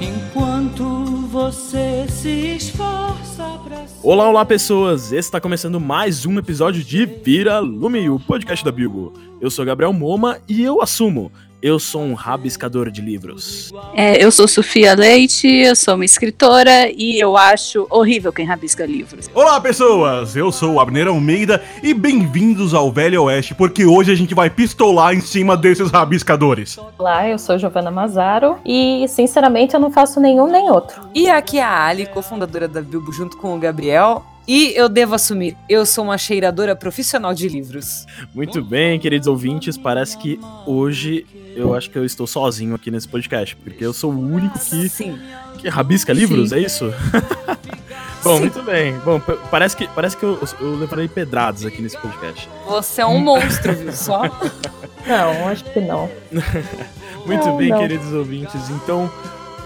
enquanto você se esforça pra Olá, olá pessoas! Está começando mais um episódio de Vira Lume, o podcast da Bilbo. Eu sou Gabriel Moma e eu assumo, eu sou um rabiscador de livros. É, eu sou Sofia Leite, eu sou uma escritora e eu acho horrível quem rabisca livros. Olá, pessoas! Eu sou o Abner Almeida e bem-vindos ao Velho Oeste, porque hoje a gente vai pistolar em cima desses rabiscadores. Olá, eu sou Giovana Mazaro e, sinceramente, eu não faço nenhum nem outro. E aqui é a Ali, cofundadora da Bilbo, junto com o Gabriel. E eu devo assumir, eu sou uma cheiradora profissional de livros. Muito bem, queridos ouvintes, parece que hoje eu acho que eu estou sozinho aqui nesse podcast, porque eu sou o único que, Sim. que rabisca livros, Sim. é isso? Bom, Sim. muito bem. Bom, parece que, parece que eu, eu levarei pedradas aqui nesse podcast. Você é um monstro, viu só? Não, acho que não. Muito Não, bem, não. queridos ouvintes. Então,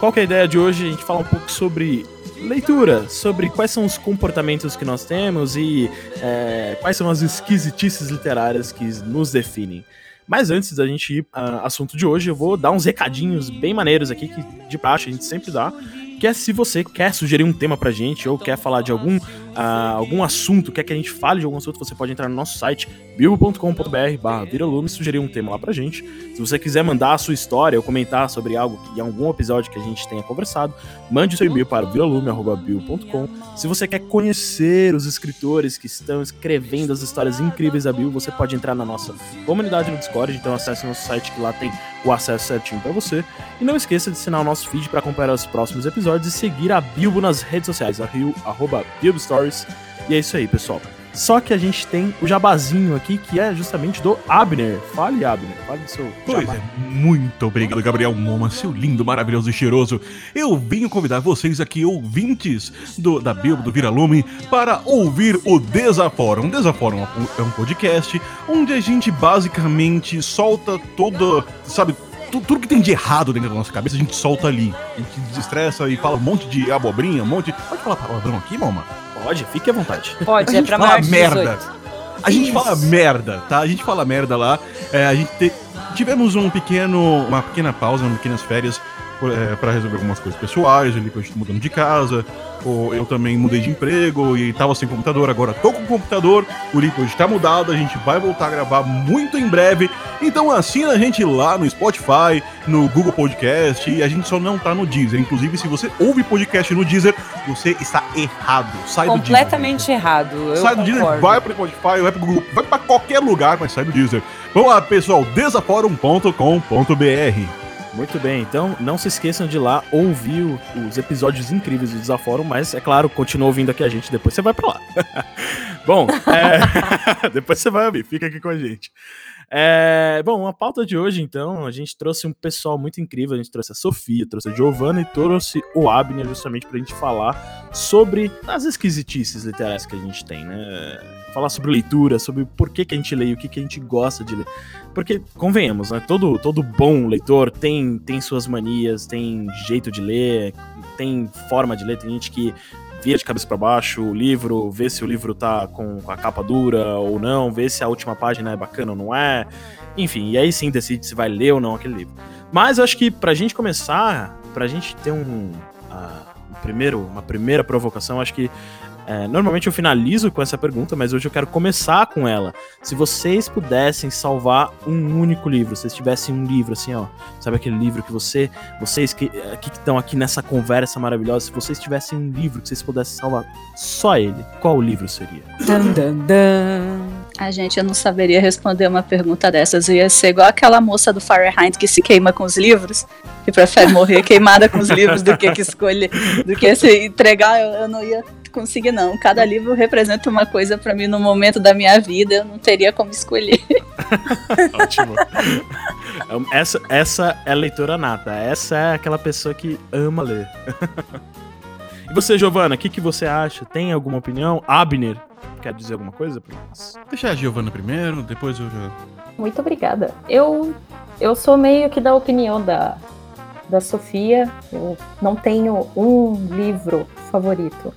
qual que é a ideia de hoje? A gente falar um pouco sobre leitura, sobre quais são os comportamentos que nós temos e é, quais são as esquisitices literárias que nos definem. Mas antes da gente ir ao assunto de hoje, eu vou dar uns recadinhos bem maneiros aqui, que de praxe a gente sempre dá, que é se você quer sugerir um tema pra gente ou quer falar de algum, ah, algum assunto, quer que a gente fale de algum assunto, você pode entrar no nosso site bilbo.com.br barra e sugerir um tema lá pra gente. Se você quiser mandar a sua história ou comentar sobre algo em algum episódio que a gente tenha conversado, mande o seu e-mail para viralume.com. Se você quer conhecer os escritores que estão escrevendo as histórias incríveis da Bill, você pode entrar na nossa comunidade no Discord, então acesse nosso site que lá tem o acesso certinho pra você. E não esqueça de assinar o nosso feed para acompanhar os próximos episódios e seguir a Bilbo nas redes sociais, a Rio, arroba Bilbo Stories. E é isso aí, pessoal. Só que a gente tem o jabazinho aqui, que é justamente do Abner. Fale, Abner. Fale do seu Pois é, muito obrigado, Gabriel Moma, seu lindo, maravilhoso e cheiroso. Eu venho convidar vocês aqui, ouvintes do, da Bilbo do Viralume, para ouvir o Desaforo. Um Desaforo é um- podcast onde a gente basicamente solta toda, sabe, tu- tudo que tem de errado dentro da nossa cabeça, a gente solta ali. A gente desestressa e fala um monte de abobrinha, um monte. Pode falar palavrão aqui, Moma? Pode, fique à vontade. Pode, A é gente pra fala maior de merda. 18. A gente Isso. fala merda, tá? A gente fala merda lá. É, a gente te- tivemos um pequeno, uma pequena pausa, umas pequenas férias é, para resolver algumas coisas pessoais. Ele tá mudando de casa. ou eu também mudei de emprego e tava sem computador. Agora tô com computador. O Lipo está mudado. A gente vai voltar a gravar muito em breve. Então assina a gente lá no Spotify, no Google Podcast. E a gente só não tá no Deezer. Inclusive, se você ouve podcast no Deezer, você está errado. Sai do Deezer. Completamente errado. Eu sai do Deezer, concordo. vai pro Spotify, vai pro Google, vai pra qualquer lugar, mas sai do Deezer. Vamos lá, pessoal, desaforum.com.br. Muito bem, então não se esqueçam de ir lá ouvir os episódios incríveis do Desaforo, mas é claro, continua ouvindo aqui a gente, depois você vai pra lá. bom, é, depois você vai ouvir, fica aqui com a gente. É, bom, a pauta de hoje, então, a gente trouxe um pessoal muito incrível, a gente trouxe a Sofia, trouxe a Giovanna e trouxe o Abner justamente pra gente falar sobre as esquisitices literárias que a gente tem, né? Falar sobre leitura, sobre por que, que a gente lê, o que, que a gente gosta de ler. Porque, convenhamos, né? Todo, todo bom leitor tem, tem suas manias, tem jeito de ler, tem forma de ler. Tem gente que vira de cabeça para baixo o livro, vê se o livro tá com a capa dura ou não, vê se a última página é bacana ou não é. Enfim, e aí sim decide se vai ler ou não aquele livro. Mas eu acho que pra gente começar, pra gente ter um, um primeiro, uma primeira provocação, acho que é, normalmente eu finalizo com essa pergunta, mas hoje eu quero começar com ela. Se vocês pudessem salvar um único livro, se vocês tivessem um livro assim, ó, sabe aquele livro que você, vocês que que estão aqui nessa conversa maravilhosa, se vocês tivessem um livro que vocês pudessem salvar só ele, qual livro seria? Dan, dan, dan. A gente, eu não saberia responder uma pergunta dessas. Eu ia ser igual aquela moça do Fahrenheit que se queima com os livros, que prefere morrer queimada com os livros do que, que escolher, do que se entregar. Eu, eu não ia conseguir, não. Cada livro representa uma coisa pra mim no momento da minha vida, eu não teria como escolher. Ótimo. essa, essa é a leitora nata, essa é aquela pessoa que ama ler. e você, Giovana, o que, que você acha? Tem alguma opinião? Abner, quer dizer alguma coisa pra nós? Deixa a Giovana primeiro, depois eu já. Muito obrigada. Eu, eu sou meio que da opinião da, da Sofia. Eu não tenho um livro favorito.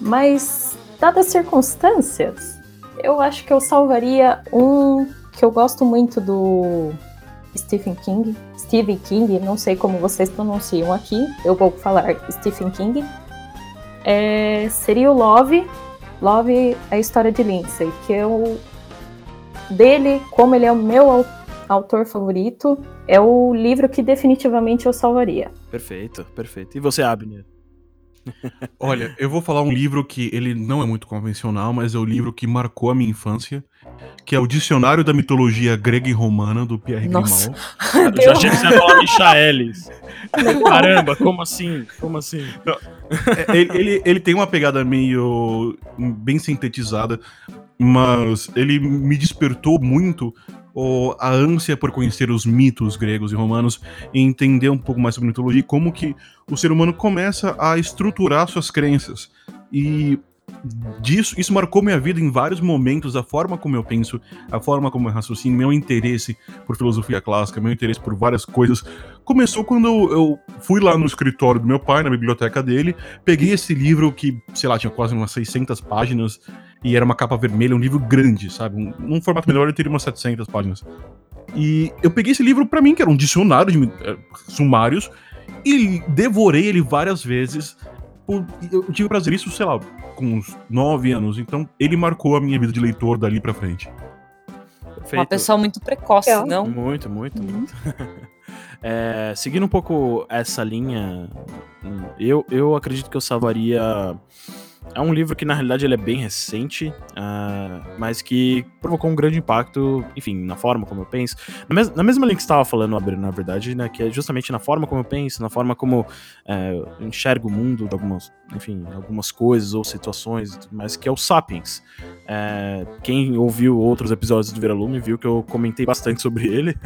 Mas, dadas as circunstâncias, eu acho que eu salvaria um que eu gosto muito do Stephen King, Stephen King, não sei como vocês pronunciam aqui, eu vou falar Stephen King, é, seria o Love, Love, a história de Lindsay, que eu dele, como ele é o meu au- autor favorito, é o livro que definitivamente eu salvaria. Perfeito, perfeito. E você, Abner? Olha, eu vou falar um livro que ele não é muito convencional, mas é o livro que marcou a minha infância, que é o Dicionário da Mitologia Grega e Romana, do Pierre Nossa. Grimal. Eu já achei que você ia falar Michaelis. Caramba, como assim? Como assim? É, ele, ele, ele tem uma pegada meio bem sintetizada, mas ele me despertou muito ó, a ânsia por conhecer os mitos gregos e romanos e entender um pouco mais sobre mitologia e como que o ser humano começa a estruturar suas crenças. E disso, isso marcou minha vida em vários momentos, a forma como eu penso, a forma como eu raciocino, meu interesse por filosofia clássica, meu interesse por várias coisas. Começou quando eu fui lá no escritório do meu pai, na biblioteca dele, peguei esse livro que, sei lá, tinha quase umas 600 páginas e era uma capa vermelha, um livro grande, sabe? Um, num formato melhor ele teria umas 700 páginas. E eu peguei esse livro pra mim, que era um dicionário de eh, sumários, e devorei ele várias vezes. Por- eu tive prazer isso, sei lá, com uns 9 anos. Então ele marcou a minha vida de leitor dali pra frente. Perfeito. Uma pessoa muito precoce, Legal. não? Muito, muito, muito. É, seguindo um pouco essa linha, eu, eu acredito que eu salvaria. É um livro que na realidade ele é bem recente, ah, mas que provocou um grande impacto, enfim, na forma como eu penso. Na, mes- na mesma linha que você estava falando, Abner, na verdade, né, que é justamente na forma como eu penso, na forma como é, eu enxergo o mundo, de algumas, enfim, algumas coisas ou situações, e tudo mais que é o Sapiens. É, quem ouviu outros episódios do Viralume viu que eu comentei bastante sobre ele.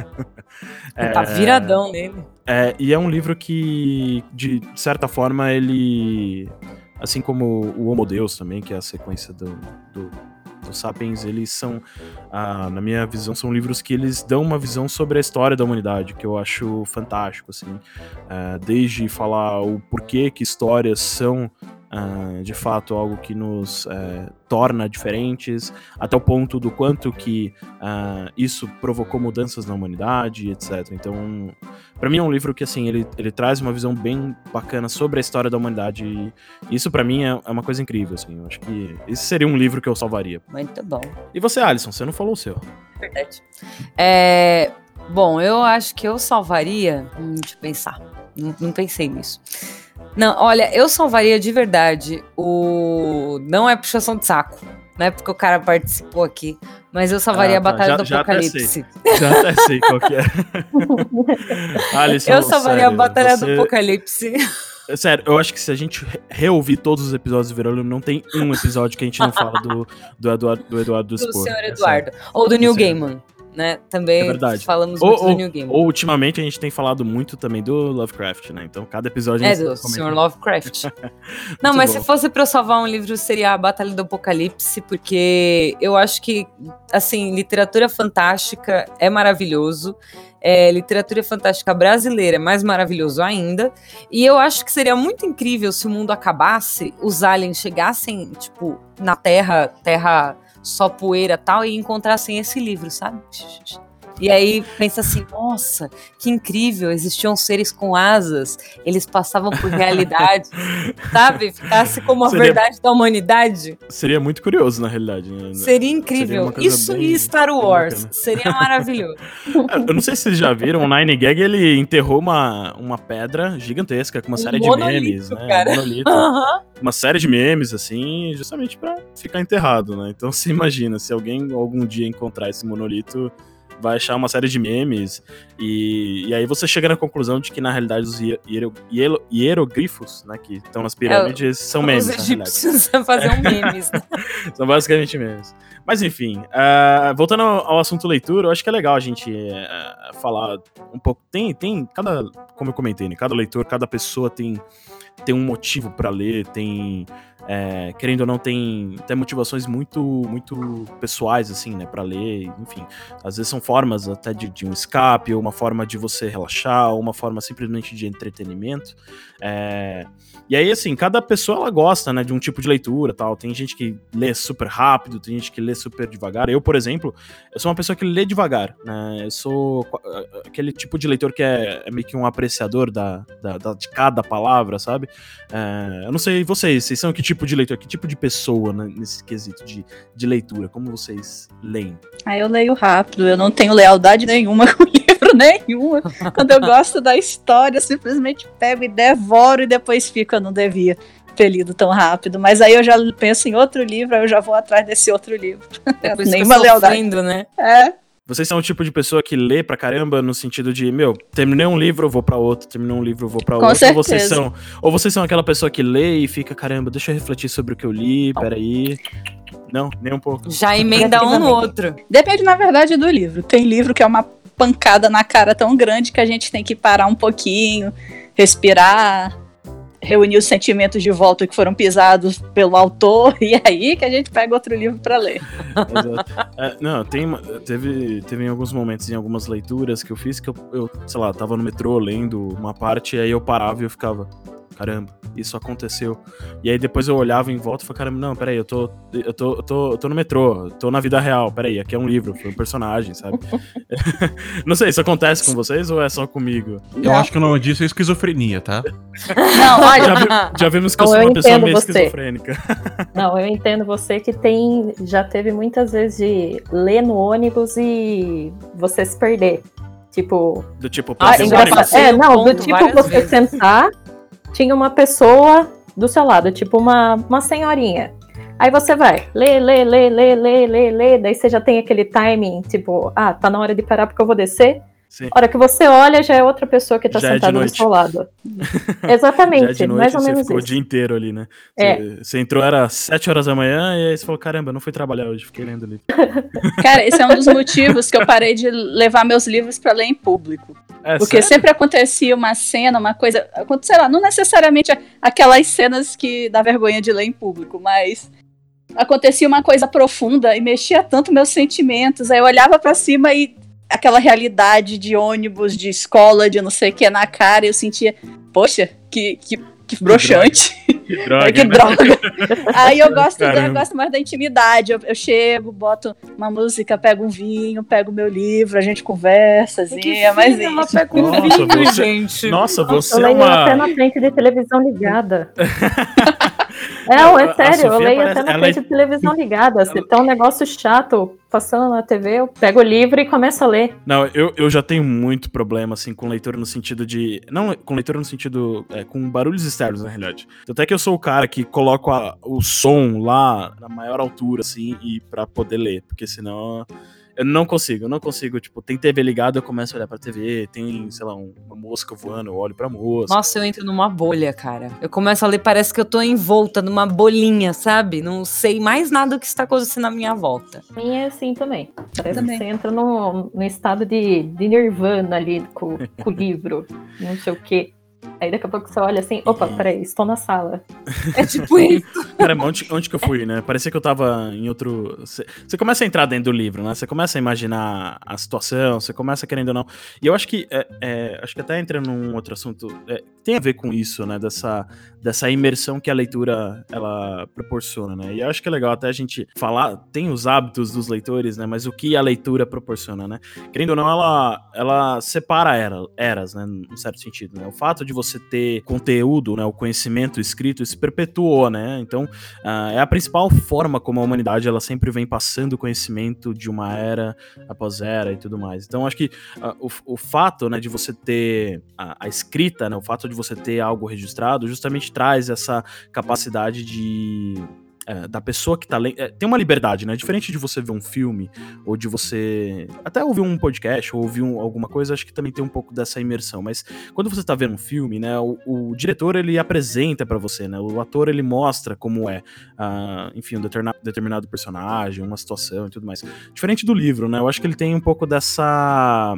É, Tá viradão nele. é, e é um livro que, de certa forma, ele. Assim como o Homo Deus também, que é a sequência do, do, do Sapiens, eles são, ah, na minha visão, são livros que eles dão uma visão sobre a história da humanidade, que eu acho fantástico, assim. Ah, desde falar o porquê que histórias são, ah, de fato, algo que nos eh, torna diferentes, até o ponto do quanto que ah, isso provocou mudanças na humanidade, etc. Então, Pra mim é um livro que, assim, ele, ele traz uma visão bem bacana sobre a história da humanidade e isso pra mim é, é uma coisa incrível, assim. Eu acho que esse seria um livro que eu salvaria. Muito bom. E você, Alisson, você não falou o seu. Verdade. É, bom, eu acho que eu salvaria. Hum, deixa eu pensar. Não, não pensei nisso. Não, olha, eu salvaria de verdade o. Não é puxação de saco. Não é porque o cara participou aqui. Mas eu salvaria Ah, a tá. Batalha Já- do já até Apocalipse. Já até sei qual que é. Alisson, Eu salvaria sério, a Batalha do você- Apocalipse. Sério, eu acho que se a gente re- reouvir todos os episódios do Verônimo, não tem um episódio que a gente não fala do, do Eduardo do, Eduardo do, Do senhor É Eduardo. Ou do aí. Gaiman. Né? Também É verdade. falamos Ou, muito ou- do Neil Gaiman. ou, ultimamente a gente tem falado muito também do Lovecraft, né? Então cada episódio a É, do comenta. Sr. Lovecraft. Não, mas bom. se fosse pra eu salvar um livro, seria a Batalha do Apocalipse, porque eu acho que, assim, literatura fantástica é maravilhoso. É, literatura fantástica brasileira é mais maravilhoso ainda. E eu acho que seria muito incrível se o mundo acabasse, os aliens chegassem, tipo, na Terra, Terra só poeira tal, e encontrassem esse livro, sabe? E aí pensa assim, nossa, que incrível, existiam seres com asas, eles passavam por realidade, sabe? Ficasse como a Seria- verdade da humanidade. Seria muito curioso, na realidade. né? Seria incrível. coisa Isso bem- e Star Wars. Seria maravilhoso. Eu não sei se vocês já viram, o Nine Gag ele enterrou uma, uma pedra gigantesca com uma Um série de memes, né? cara. Um monolito. Uma série de memes, assim, justamente pra ficar enterrado, né? Então se imagina, se alguém algum dia encontrar esse monolito, vai achar uma série de memes, e, e aí você chega na conclusão de que, na realidade, os hier- hieroglifos, né, que estão nas pirâmides, são memes, Os na realidade. egípcios faziam memes. né? São basicamente memes. Mas enfim, ah, voltando ao, ao assunto leitura, eu acho que é legal a gente eh, falar um pouco. Tem, tem cada, como eu comentei, né? Cada leitor, cada pessoa tem, tem um motivo pra ler, tem é, querendo ou não, tem até motivações muito, muito pessoais, assim, né, para ler, enfim. Às vezes são formas até de, de, um escape, ou uma forma de você relaxar, ou uma forma simplesmente de entretenimento. É, e aí, assim, cada pessoa ela gosta, né, de um tipo de leitura tal. Tem gente que lê super rápido, tem gente que lê super devagar. Eu, por exemplo, eu sou uma pessoa que lê devagar, né? Eu sou aquele tipo de leitor que é, é meio que um apreciador da, da, da de cada palavra, sabe? É, eu não sei vocês, vocês são que tipo de leitor, que tipo de pessoa né, nesse quesito de, de leitura? Como vocês leem? Ah, eu leio rápido, eu não tenho lealdade nenhuma com livro nenhuma. Quando eu gosto da história, eu simplesmente pego e devoro e depois fico, eu não devia ter lido tão rápido. Mas aí eu já penso em outro livro, aí eu já vou atrás desse outro livro. Depois Nenhuma lealdade. né? É. Vocês são o tipo de pessoa que lê pra caramba no sentido de, meu, terminei um livro, eu vou pra outro, terminei um livro, eu vou pra Com outro. Certeza. Ou vocês são, ou vocês são aquela pessoa que lê e fica, caramba, deixa eu refletir sobre o que eu li, peraí. Não, nem um pouco. Já emenda um no outro. Depende, na verdade, do livro. Tem livro que é uma pancada na cara tão grande que a gente tem que parar um pouquinho, respirar, reunir os sentimentos de volta que foram pisados pelo autor, e aí que a gente pega outro livro para ler. é, não, tem, teve, teve alguns momentos, em algumas leituras que eu fiz, que eu, eu, sei lá, tava no metrô lendo uma parte, e aí eu parava e eu ficava, caramba, isso aconteceu. E aí depois eu olhava em volta e falava, caramba, não, peraí, eu tô, eu tô, eu tô, eu tô no metrô, tô na vida real, peraí, aqui é um livro, foi um personagem, sabe? não sei, isso acontece com vocês ou é só comigo? Eu não. acho que o nome disso é esquizofrenia, tá? Não, olha. Já, vi, já vimos que eu sou uma pessoa meio você. esquizofrênica. Não, eu entendo você que tem, já teve muitas vezes de ler no ônibus e você se perder. Tipo. Do tipo, ah, é, não, do tipo você vezes. sentar tinha uma pessoa do seu lado, tipo uma, uma senhorinha. Aí você vai, lê, lê, lê, lê, lê, lê, lê, daí você já tem aquele timing, tipo, ah, tá na hora de parar porque eu vou descer. Sim. A hora que você olha, já é outra pessoa que tá já sentada é do seu lado. Exatamente, já é noite, mais ou menos Você ficou isso. o dia inteiro ali, né? É. Você, você entrou, era 7 horas da manhã, e aí você falou, caramba, não fui trabalhar hoje, fiquei lendo livro. Cara, esse é um dos motivos que eu parei de levar meus livros para ler em público. É, Porque sério? sempre acontecia uma cena, uma coisa. Sei lá, não necessariamente aquelas cenas que dá vergonha de ler em público, mas acontecia uma coisa profunda e mexia tanto meus sentimentos. Aí eu olhava para cima e aquela realidade de ônibus, de escola, de não sei o que na cara, e eu sentia, poxa, que, que, que broxante. Que droga. que né? droga. Aí eu gosto, eu gosto mais da intimidade. Eu, eu, chego, boto uma música, pego um vinho, pego meu livro, a gente conversa, assim, é mais Ela isso. pega um Nossa, vinho, você- gente. Nossa, você eu é uma. na frente de televisão ligada. Não, é a sério, eu leio parece- até na ela frente é- de televisão ligada. Se tá um negócio chato passando na TV, eu pego o livro e começo a ler. Não, eu, eu já tenho muito problema, assim, com leitura no sentido de. Não, com leitura no sentido. é, com barulhos externos, na realidade. Até que eu sou o cara que coloco o som lá na maior altura, assim, e pra poder ler. Porque senão. Eu não consigo, eu não consigo. Tipo, tem TV ligada, eu começo a olhar pra TV, tem, sei lá, um- uma mosca voando, eu olho pra mosca. Nossa, eu entro numa bolha, cara. Eu começo a ler, parece que eu tô envolta numa bolinha, sabe? Não sei mais nada do que está acontecendo à minha volta. Minha é assim também. Parece Também. que você entra no, no estado de, de nirvana ali com, com o livro, não sei o quê. Aí daqui a pouco você olha assim, opa, peraí, estou na sala. É tipo isso. Caramba, onde, onde que eu fui, né? Parecia que eu tava em outro. Você começa a entrar dentro do livro, né? Você começa a imaginar a situação, você começa querendo ou não. E eu acho que. é, é, acho que até entrando num outro assunto. é, tem a ver com isso, né? Dessa, dessa imersão que a leitura ela proporciona, né? E eu acho que é legal até a gente falar. Tem os hábitos dos leitores, né? Mas o que a leitura proporciona, né? Querendo ou não, ela, ela separa era, eras, né? Num certo sentido, né? O fato de você ter conteúdo, né? O conhecimento escrito, se perpetuou, né? Então, ah, é a principal forma como a humanidade ela sempre vem passando conhecimento de uma era após era e tudo mais. Então, acho que ah, o, o fato né, de você ter a, a escrita, né, o fato de você ter algo registrado, justamente traz essa capacidade de é, da pessoa que tá lendo. é, tem uma liberdade, né? Diferente de você ver um filme, ou de você até ouvir um podcast, ou ouvir um- alguma coisa, acho que também tem um pouco dessa imersão. Mas quando você tá vendo um filme, né? O, o diretor ele apresenta pra você, né? O ator ele mostra como é, ah, enfim, um deterna- determinado personagem, uma situação e tudo mais. Diferente do livro, né? Eu acho que ele tem um pouco dessa.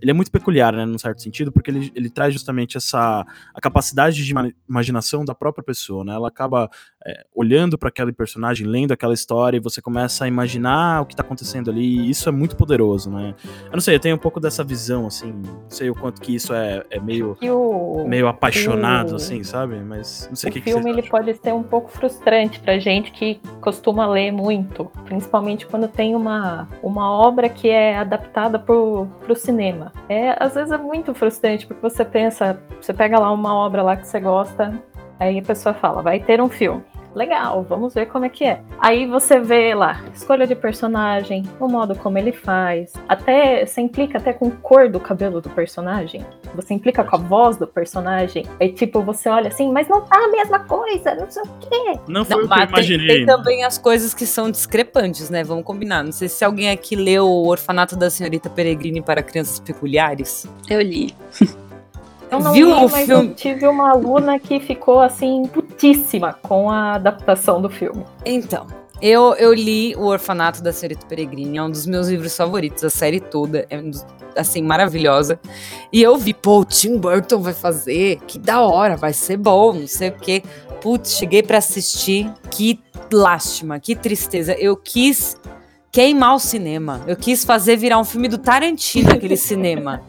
Ele é muito peculiar, né, num certo sentido, porque ele, ele traz justamente essa a capacidade de ima- imaginação da própria pessoa, né? Ela acaba é, olhando para aquele personagem, lendo aquela história, e você começa a imaginar o que tá acontecendo ali, e isso é muito poderoso, né? Eu não sei, eu tenho um pouco dessa visão, assim, não sei o quanto que isso é, é meio, o, meio apaixonado, o- assim, sabe? Mas não sei o o que, que filme vocês ele pode ser um pouco frustrante pra gente que costuma ler muito, principalmente quando tem uma, uma obra que é adaptada pro, pro cinema. É, às vezes é muito frustrante, porque você pensa, você pega lá uma obra lá que você gosta, aí a pessoa fala, vai ter um filme. Legal, vamos ver como é que é. Aí você vê lá, escolha de personagem, o modo como ele faz. Até você implica até com a cor do cabelo do personagem. Você implica com a voz do personagem. Aí tipo, você olha assim, mas não tá a mesma coisa, não sei o quê. Não foi Não, o que eu mas tem, imaginei. tem também as coisas que são discrepantes, né? Vamos combinar. Não sei se alguém aqui leu O Orfanato da Senhorita Peregrine para Crianças Peculiares. Eu li. Eu não Viu li, o mas filme? eu tive uma aluna que ficou assim, putíssima com a adaptação do filme. Então, eu, eu li O Orfanato da Senhorita Peregrine, é um dos meus livros favoritos, a série toda, é assim, maravilhosa. E eu vi, pô, o Tim Burton vai fazer, que da hora, vai ser bom, não sei o quê. Putz, cheguei pra assistir, que lástima, que tristeza. Eu quis queimar o cinema, eu quis fazer virar um filme do Tarantino aquele cinema.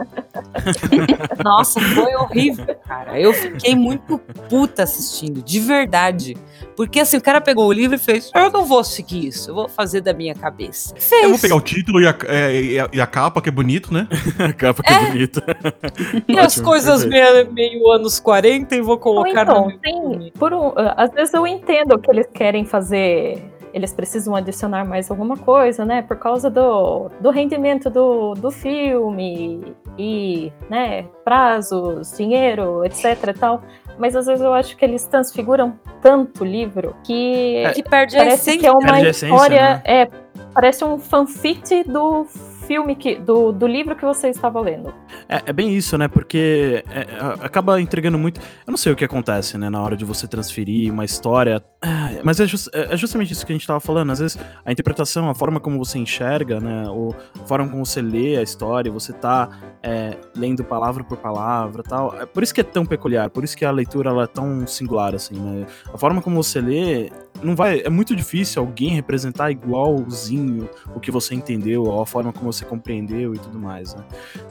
Nossa, foi horrível, cara. Eu fiquei muito puta assistindo, de verdade. Porque assim, o cara pegou o livro e fez: Eu não vou seguir isso, eu vou fazer da minha cabeça. Fez. Eu vou pegar o título e a, é, e a- e a capa, que é bonito, né? A capa que é bonita. E as coisas meio, meio anos 40 e vou Ou colocar no então, tem, filme. por um, às vezes eu entendo que eles querem fazer. Eles precisam adicionar mais alguma coisa, né? Por causa do, do rendimento do, do filme e, né, prazos, dinheiro, etc e tal. Mas às vezes eu acho que eles transfiguram tanto o livro que Que perde a parece essência. que é uma Perde a essência, história. né? É, parece um fanfic do filme que. Do, do livro que você estava lendo. É, é bem isso, né? Porque é, é, acaba entregando muito. Eu não sei o que acontece, né? Na hora de você transferir uma história. Ah, Mas é, jus- é é justamente isso que a gente tava falando. Às vezes a interpretação, a forma como você enxerga, né? Ou a forma como você lê a história, você tá é, lendo palavra por palavra tal. É por isso que é tão peculiar, por isso que a leitura ela é tão singular, assim, né? A forma como você lê. Não vai, é muito difícil alguém representar igualzinho o que você entendeu, ou a forma como você compreendeu e tudo mais, né?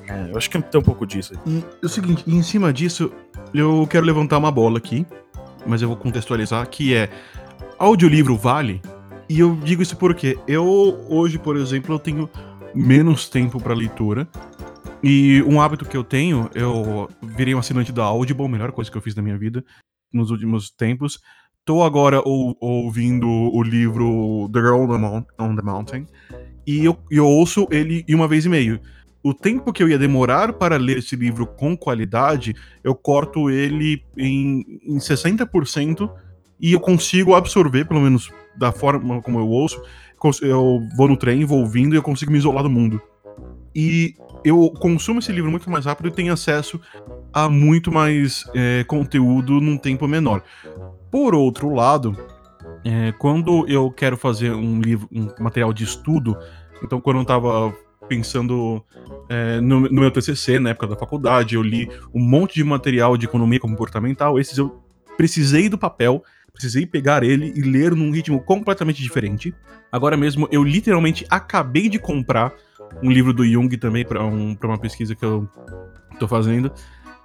É, eu acho que tem um pouco disso. E é o seguinte, em cima disso, eu quero levantar uma bola aqui, mas eu vou contextualizar, que é audiolivro vale? E eu digo isso porque eu hoje, por exemplo, eu tenho menos tempo para leitura. E um hábito que eu tenho, eu virei um assinante da Audible, melhor coisa que eu fiz na minha vida nos últimos tempos. Tô agora ou- ouvindo o livro The Girl on the, Mountain e eu, eu ouço ele em uma vez e meio o tempo que eu ia demorar para ler esse livro com qualidade, eu corto ele em, em 60% e eu consigo absorver, pelo menos da forma como eu ouço, eu vou no trem, vou ouvindo e eu consigo me isolar do mundo. E eu consumo esse livro muito mais rápido e tenho acesso a muito mais é, conteúdo num tempo menor. Por outro lado, é, quando eu quero fazer um livro, um material de estudo, então quando eu tava pensando é, no, no meu TCC, na época da faculdade, eu li um monte de material de economia comportamental. Esses eu precisei do papel, precisei pegar ele e ler num ritmo completamente diferente. Agora mesmo, eu literalmente acabei de comprar um livro do Jung também para um, uma pesquisa que eu tô fazendo.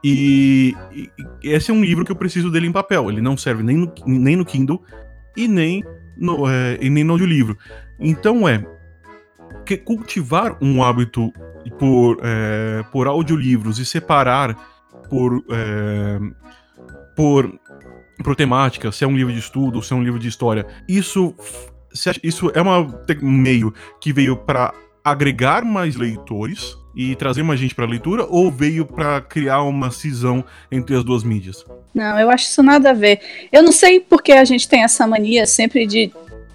E, e- esse é um livro que eu preciso dele em papel. Ele não serve nem no, nem no Kindle e nem no, é, e nem no audiolivro. Então é que cultivar um hábito por, é, por audiolivros e separar por, é, por, por temática, se é um livro de estudo, se é um livro de história, isso, isso é um meio que veio para agregar mais leitores e trazer mais gente para leitura ou veio para criar uma cisão entre as duas mídias? Não, eu acho isso nada a ver. Eu não sei porque a gente tem essa mania sempre de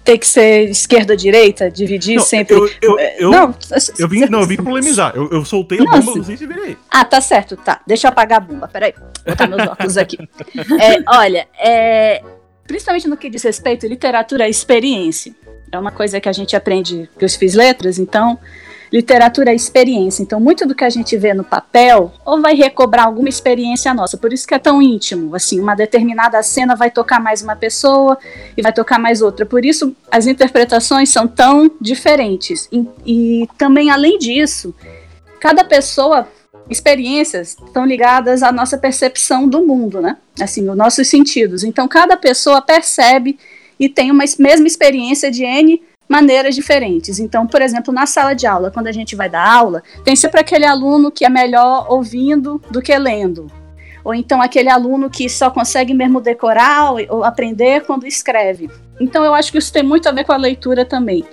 ter que ser esquerda-direita, dividir Não, sempre. eu, eu, eu, não, eu vim, não, eu vim polemizar. Eu, eu soltei a bomba, sei se virei. Ah, tá certo, tá. Deixa eu apagar a bomba, peraí. Vou botar meus óculos aqui. É, olha, é, principalmente no que diz respeito à literatura, é experiência. É uma coisa que a gente aprende, que eu fiz letras, então literatura é experiência. Então, muito do que a gente vê no papel, ou vai recobrar alguma experiência nossa. Por isso que é tão íntimo. Assim, uma determinada cena vai tocar mais uma pessoa e vai tocar mais outra. Por isso, as interpretações são tão diferentes. E, e também, além disso, cada pessoa experiências estão ligadas à nossa percepção do mundo, né? Assim, os nossos sentidos. Então, cada pessoa percebe e tem uma mesma experiência de N maneiras diferentes. Então, por exemplo, na sala de aula, quando a gente vai dar aula, tem sempre aquele aluno que é melhor ouvindo do que lendo. Ou então aquele aluno que só consegue mesmo decorar ou aprender quando escreve. Então, eu acho que isso tem muito a ver com a leitura também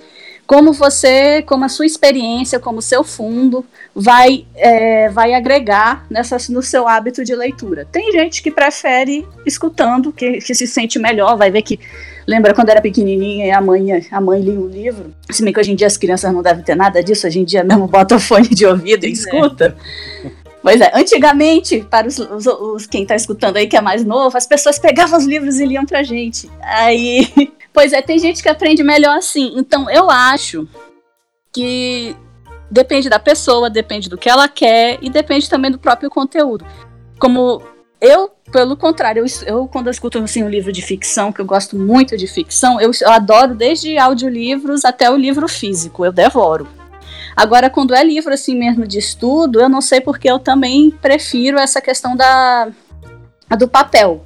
como você, como a sua experiência, como o seu fundo vai, é, vai agregar nessa, no seu hábito de leitura. Tem gente que prefere escutando, que, que se sente melhor, vai ver que lembra quando era pequenininha e a mãe, a mãe lia um livro. Se bem que hoje em dia as crianças não devem ter nada disso, hoje em dia mesmo bota o fone de ouvido e escuta. É. Pois é, antigamente, para os, os, os quem está escutando aí que é mais novo, as pessoas pegavam os livros e liam pra gente. Aí Pois é, tem gente que aprende melhor assim. Então, eu acho que depende da pessoa, depende do que ela quer e depende também do próprio conteúdo. Como eu, pelo contrário, eu, eu quando eu escuto assim, um livro de ficção, que eu gosto muito de ficção, eu, eu adoro desde audiolivros até o livro físico, eu devoro. Agora, quando é livro assim mesmo de estudo, eu não sei porque eu também prefiro essa questão da do papel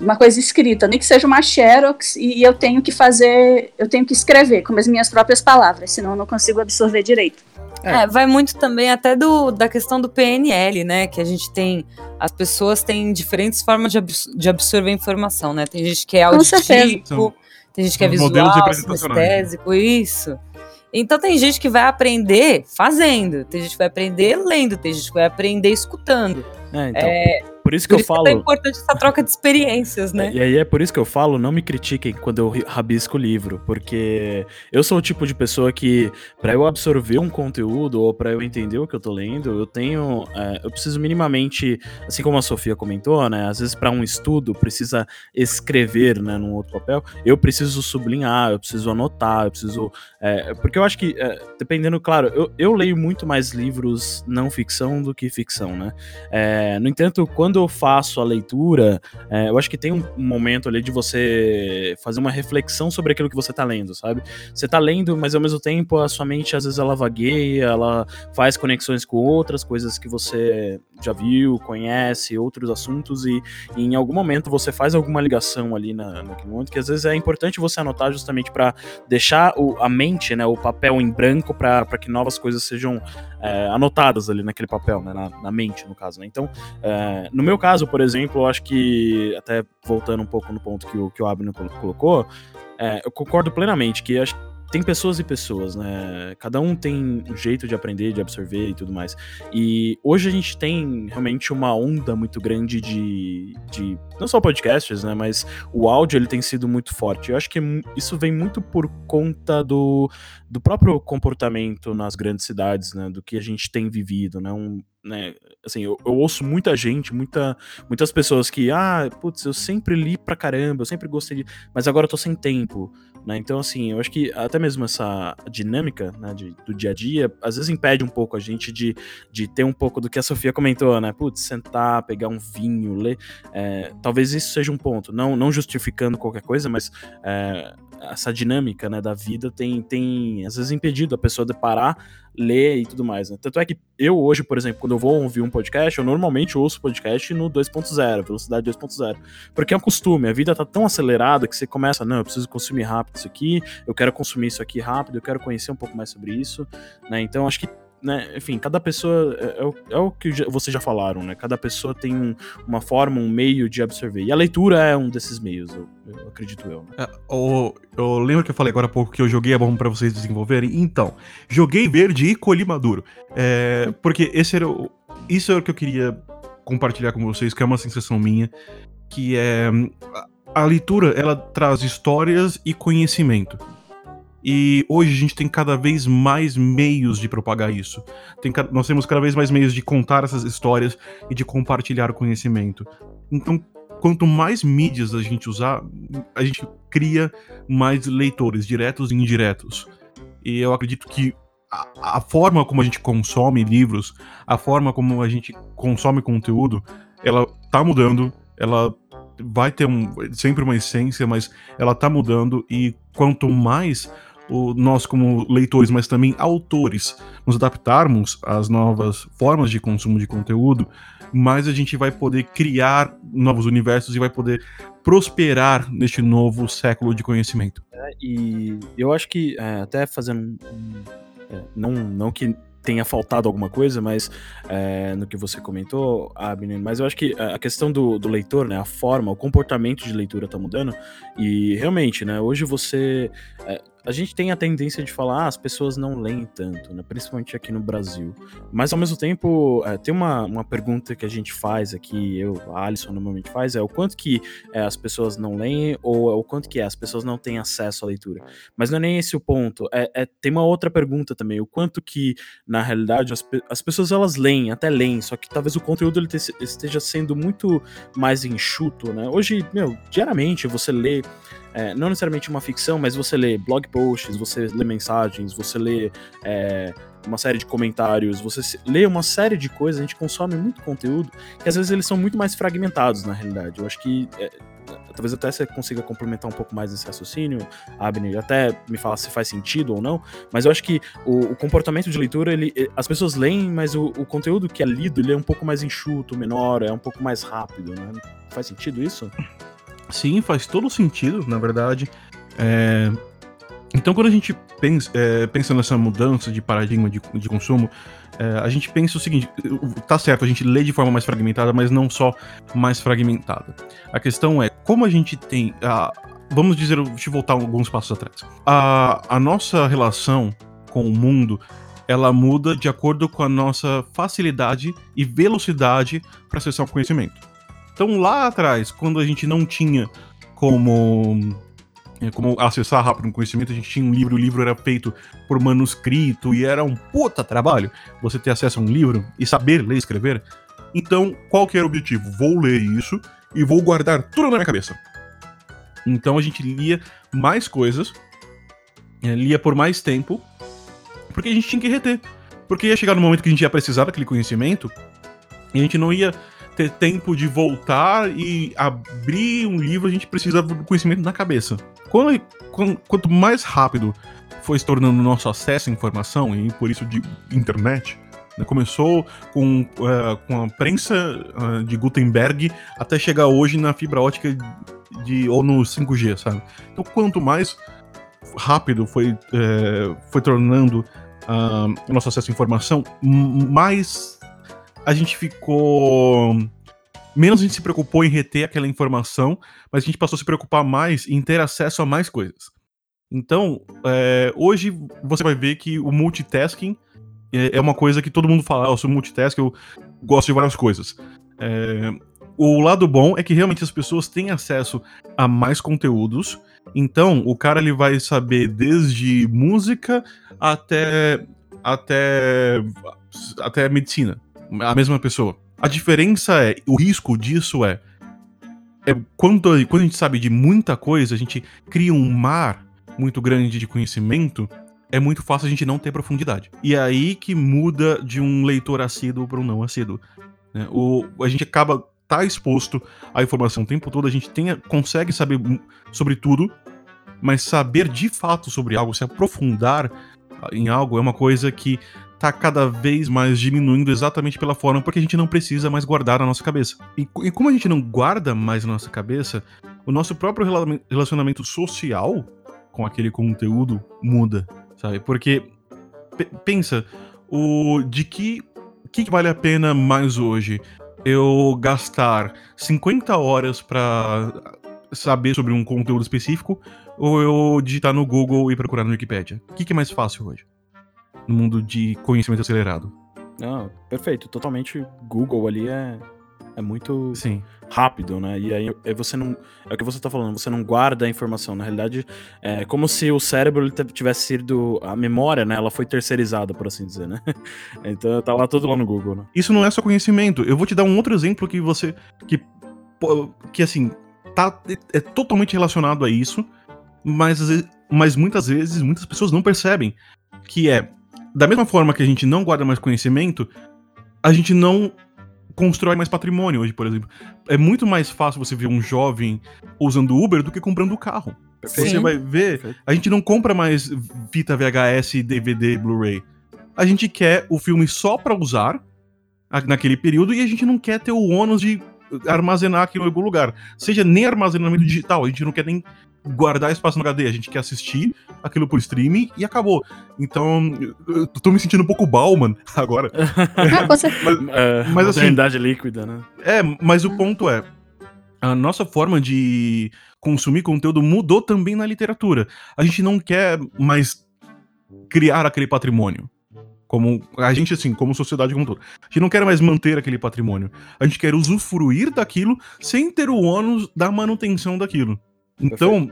uma coisa escrita, nem que seja uma xerox e eu tenho que fazer, eu tenho que escrever com as minhas próprias palavras, senão eu não consigo absorver direito. É. é, vai muito também até do, da questão do PNL, né? Que a gente tem. As pessoas têm diferentes formas de, de absorver informação, né? Tem gente que é auditivo, tem gente que é visual, sinestésico, isso. Então tem gente que vai aprender fazendo, tem gente que vai aprender lendo, tem gente que vai aprender escutando. É, então. É, por isso que por eu isso falo. Que é importante essa troca de experiências, né? E aí é por isso que eu falo, não me critiquem quando eu rabisco o livro, porque eu sou o tipo de pessoa que, para eu absorver um conteúdo ou para eu entender o que eu tô lendo, eu tenho. É, eu preciso minimamente, assim como a Sofia comentou, né? Às vezes, para um estudo, precisa escrever, né, num outro papel. Eu preciso sublinhar, eu preciso anotar, eu preciso. É, porque eu acho que, é, dependendo, claro, eu, eu leio muito mais livros não ficção do que ficção, né? É, no entanto, quando eu faço a leitura, é, eu acho que tem um momento ali de você fazer uma reflexão sobre aquilo que você tá lendo, sabe? Você tá lendo, mas ao mesmo tempo a sua mente às vezes ela vagueia, ela faz conexões com outras coisas que você já viu, conhece, outros assuntos, e, e em algum momento você faz alguma ligação ali na, naquele momento, que às vezes é importante você anotar justamente para deixar o, a mente, né, o papel em branco para que novas coisas sejam é, anotadas ali naquele papel, né, na, na mente, no caso. Né? Então, é, no meu caso, por exemplo, eu acho que, até voltando um pouco no ponto que o, que o Abner colocou, é, eu concordo plenamente que acho tem pessoas e pessoas, né? Cada um tem um jeito de aprender, de absorver e tudo mais. E hoje a gente tem realmente uma onda muito grande de, de não só podcasts, né? Mas o áudio ele tem sido muito forte. Eu acho que isso vem muito por conta do, do próprio comportamento nas grandes cidades, né? Do que a gente tem vivido, né? Um, né, assim, eu, eu, ouço muita gente, muita, muitas pessoas que, ah, putz, eu sempre li pra caramba, eu sempre gostei de, mas agora eu tô sem tempo, né, então assim, eu acho que até mesmo essa dinâmica, né, de, do dia a dia, às vezes impede um pouco a gente de, de ter um pouco do que a Sofia comentou, né, putz, sentar, pegar um vinho, ler, é, talvez isso seja um ponto, não, não justificando qualquer coisa, mas é, essa dinâmica, né, da vida tem, tem às vezes impedido a pessoa de parar, ler e tudo mais, né? Tanto é que eu hoje, por exemplo, quando eu vou ouvir um podcast, eu normalmente ouço podcast no 2.0, velocidade 2.0, porque é um costume, a vida tá tão acelerada que você começa, não, eu preciso consumir rápido isso aqui, eu quero consumir isso aqui rápido, eu quero conhecer um pouco mais sobre isso, né? Então acho que né, enfim, cada pessoa é, é, o, é o que vocês já falaram, né? Cada pessoa tem um, uma forma, um meio de absorver. E a leitura é um desses meios, eu, eu acredito eu. Né? É, eu, eu lembro que eu falei agora há pouco que eu joguei a bomba para vocês desenvolverem. Então, joguei verde e colhi maduro. É, porque esse era o, isso era o que eu queria compartilhar com vocês, que é uma sensação minha, que é a leitura, ela traz histórias e conhecimento. E hoje a gente tem cada vez mais meios de propagar isso. Tem, nós temos cada vez mais meios de contar essas histórias e de compartilhar conhecimento. Então, quanto mais mídias a gente usar, a gente cria mais leitores, diretos e indiretos. E eu acredito que a, a, forma como a gente consome livros, a forma como a gente consome conteúdo, ela tá mudando, ela vai ter um, sempre uma essência, mas ela tá mudando e quanto mais o, nós como leitores, mas também autores, nos adaptarmos às novas formas de consumo de conteúdo, mais a gente vai poder criar novos universos e vai poder prosperar neste novo século de conhecimento. É, e eu acho que, é, até fazendo é, não, não que tenha faltado alguma coisa, mas é, no que você comentou, Abner, mas eu acho que a questão do, do, leitor, né, a forma, o comportamento de leitura está mudando, e realmente, né, hoje você. É, a gente tem a tendência de falar, ah, as pessoas não leem tanto, né? principalmente aqui no Brasil. Mas ao mesmo tempo, é, tem uma, uma pergunta que a gente faz aqui, eu, a Alisson normalmente faz, é o quanto que é, as pessoas não leem ou é o quanto que é, as pessoas não têm acesso à leitura. Mas não é nem esse o ponto, é, é tem uma outra pergunta também, o quanto que, na realidade, as, as pessoas elas leem, até leem, só que talvez o conteúdo ele te, esteja sendo muito mais enxuto, né? Hoje, meu, diariamente você lê é, não necessariamente uma ficção, mas você lê blog posts, você lê mensagens, você lê é, uma série de comentários, você lê uma série de coisas, a gente consome muito conteúdo, que às vezes eles são muito mais fragmentados na realidade. Eu acho que é, talvez até você consiga complementar um pouco mais esse raciocínio, Abner, até me falar se faz sentido ou não, mas eu acho que o, o comportamento de leitura, ele, as pessoas leem, mas o, o, conteúdo que é lido, ele é um pouco mais enxuto, menor, é um pouco mais rápido, né? Faz sentido isso? Sim, faz todo sentido, na verdade. É... Então, quando a gente pensa, é, pensa nessa mudança de paradigma de, de consumo, é, a gente pensa o seguinte: tá certo, a gente lê de forma mais fragmentada, mas não só mais fragmentada. A questão é como a gente tem. A, vamos dizer, deixa eu voltar alguns passos atrás. A, a nossa relação com o mundo ela muda de acordo com a nossa facilidade e velocidade para acessar o conhecimento. Então lá atrás, quando a gente não tinha como é, como acessar rápido um conhecimento, a gente tinha um livro, o livro era feito por manuscrito e era um puta trabalho você ter acesso a um livro e saber ler e escrever. Então, qual que era o objetivo? Vou ler isso e vou guardar tudo na minha cabeça. Então a gente lia mais coisas, é, lia por mais tempo, porque a gente tinha que reter. Porque ia chegar no momento que a gente ia precisar daquele conhecimento e a gente não ia ter tempo de voltar e abrir um livro, a gente precisa do conhecimento na cabeça. Quando, quanto mais rápido foi se tornando o nosso acesso à informação, e por isso de internet, né, começou com, uh, com a prensa uh, de Gutenberg até chegar hoje na fibra ótica de, ou no 5G, sabe? Então, quanto mais rápido foi, uh, foi tornando o nosso acesso à informação, mais a gente ficou. Menos a gente se preocupou em reter aquela informação, mas a gente passou a se preocupar mais em ter acesso a mais coisas. Então, é, hoje você vai ver que o multitasking é, é uma coisa que todo mundo fala, ah, eu sou multitasking, eu gosto de várias coisas. É, o lado bom é que realmente as pessoas têm acesso a mais conteúdos. Então, o cara ele vai saber desde música até até até medicina a mesma pessoa. A diferença é, o risco disso é, é quando, quando a gente sabe de muita coisa, a gente cria um mar muito grande de conhecimento, é muito fácil a gente não ter profundidade. E é aí que muda de um leitor assíduo para um não assíduo. Né? O, a gente acaba tá exposto à informação o tempo todo, a gente tem, consegue saber sobre tudo, mas saber de fato sobre algo, se aprofundar em algo, é uma coisa que tá cada vez mais diminuindo exatamente pela forma porque a gente não precisa mais guardar na nossa cabeça. E, e como a gente não guarda mais na nossa cabeça, o nosso próprio relacionamento social com aquele conteúdo muda, sabe? Porque pensa, o de que que vale a pena mais hoje? Eu gastar 50 horas para saber sobre um conteúdo específico ou eu digitar no Google e procurar no Wikipedia? O que, que é mais fácil hoje? No mundo de conhecimento acelerado. Não, perfeito. Totalmente Google ali é, é muito Sim. rápido, né? E aí você não. É o que você tá falando, você não guarda a informação. Na realidade, é como se o cérebro tivesse sido. A memória, né? Ela foi terceirizada, por assim dizer, né? Então tá lá tudo lá no Google, né? Isso não é só conhecimento. Eu vou te dar um outro exemplo que você. que, que assim. Tá, é totalmente relacionado a isso, mas, mas muitas vezes muitas pessoas não percebem. Que é da mesma forma que a gente não guarda mais conhecimento, a gente não constrói mais patrimônio hoje, por exemplo. É muito mais fácil você ver um jovem usando Uber do que comprando o carro. Você Sim. vai ver, Perfeito. a gente não compra mais fita VHS, DVD, Blu-ray. A gente quer o filme só pra usar naquele período e a gente não quer ter o ônus de armazenar aquilo em algum lugar. Seja nem armazenamento digital, a gente não quer nem guardar espaço no HD, a gente quer assistir aquilo por streaming e acabou. Então, eu tô me sentindo um pouco Bauman agora. Ah, com certeza. É, Mas assim- modernidade líquida, né? É, mas o ponto é, a nossa forma de consumir conteúdo mudou também na literatura. A gente não quer mais criar aquele patrimônio. Como a gente, assim, como sociedade como um todo. A gente não quer mais manter aquele patrimônio. A gente quer usufruir daquilo sem ter o ônus da manutenção daquilo. Então,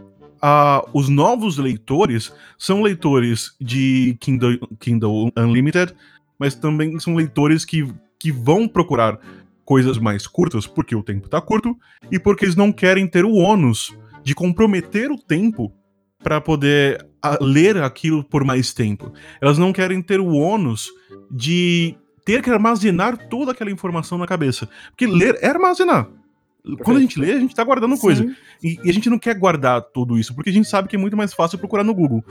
os novos leitores são leitores de Kindle, Kindle Unlimited, mas também são leitores que, que vão procurar coisas mais curtas, porque o tempo tá curto, e porque eles não querem ter o ônus de comprometer o tempo para poder a, ler aquilo por mais tempo. Elas não querem ter o ônus de ter que armazenar toda aquela informação na cabeça. Porque ler é armazenar. Quando a gente lê, a gente tá guardando coisa. E, e a gente não quer guardar tudo isso, porque a gente sabe que é muito mais fácil procurar no Google.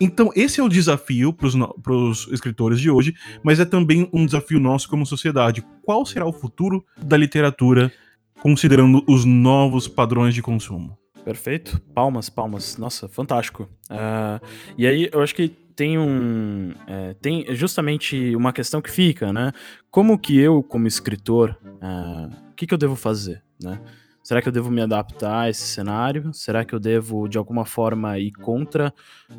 Então, esse é o desafio para os escritores de hoje, mas é também um desafio nosso como sociedade. Qual será o futuro da literatura, considerando os novos padrões de consumo? Perfeito. Palmas, palmas. Nossa, fantástico. Ah, e aí, eu acho que tem um. é, tem justamente uma questão que fica, né? Como que eu, como escritor, ah, o que, que eu devo fazer, né? Será que eu devo me adaptar a esse cenário? Será que eu devo, de alguma forma, ir contra,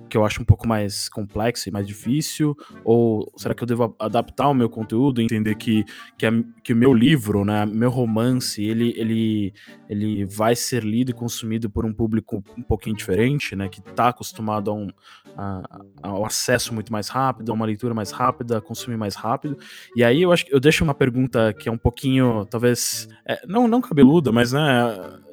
que eu acho um pouco mais complexo e mais difícil? Ou será que eu devo adaptar o meu conteúdo, entender que, que, que o meu livro, né, meu romance, ele, ele, ele vai ser lido e consumido por um público um pouquinho diferente, né, que está acostumado a um, a- ao acesso muito mais rápido, a uma leitura mais rápida, a consumir mais rápido. E aí eu acho que eu deixo uma pergunta que é um pouquinho, talvez, é, não, não cabeluda, mas, né,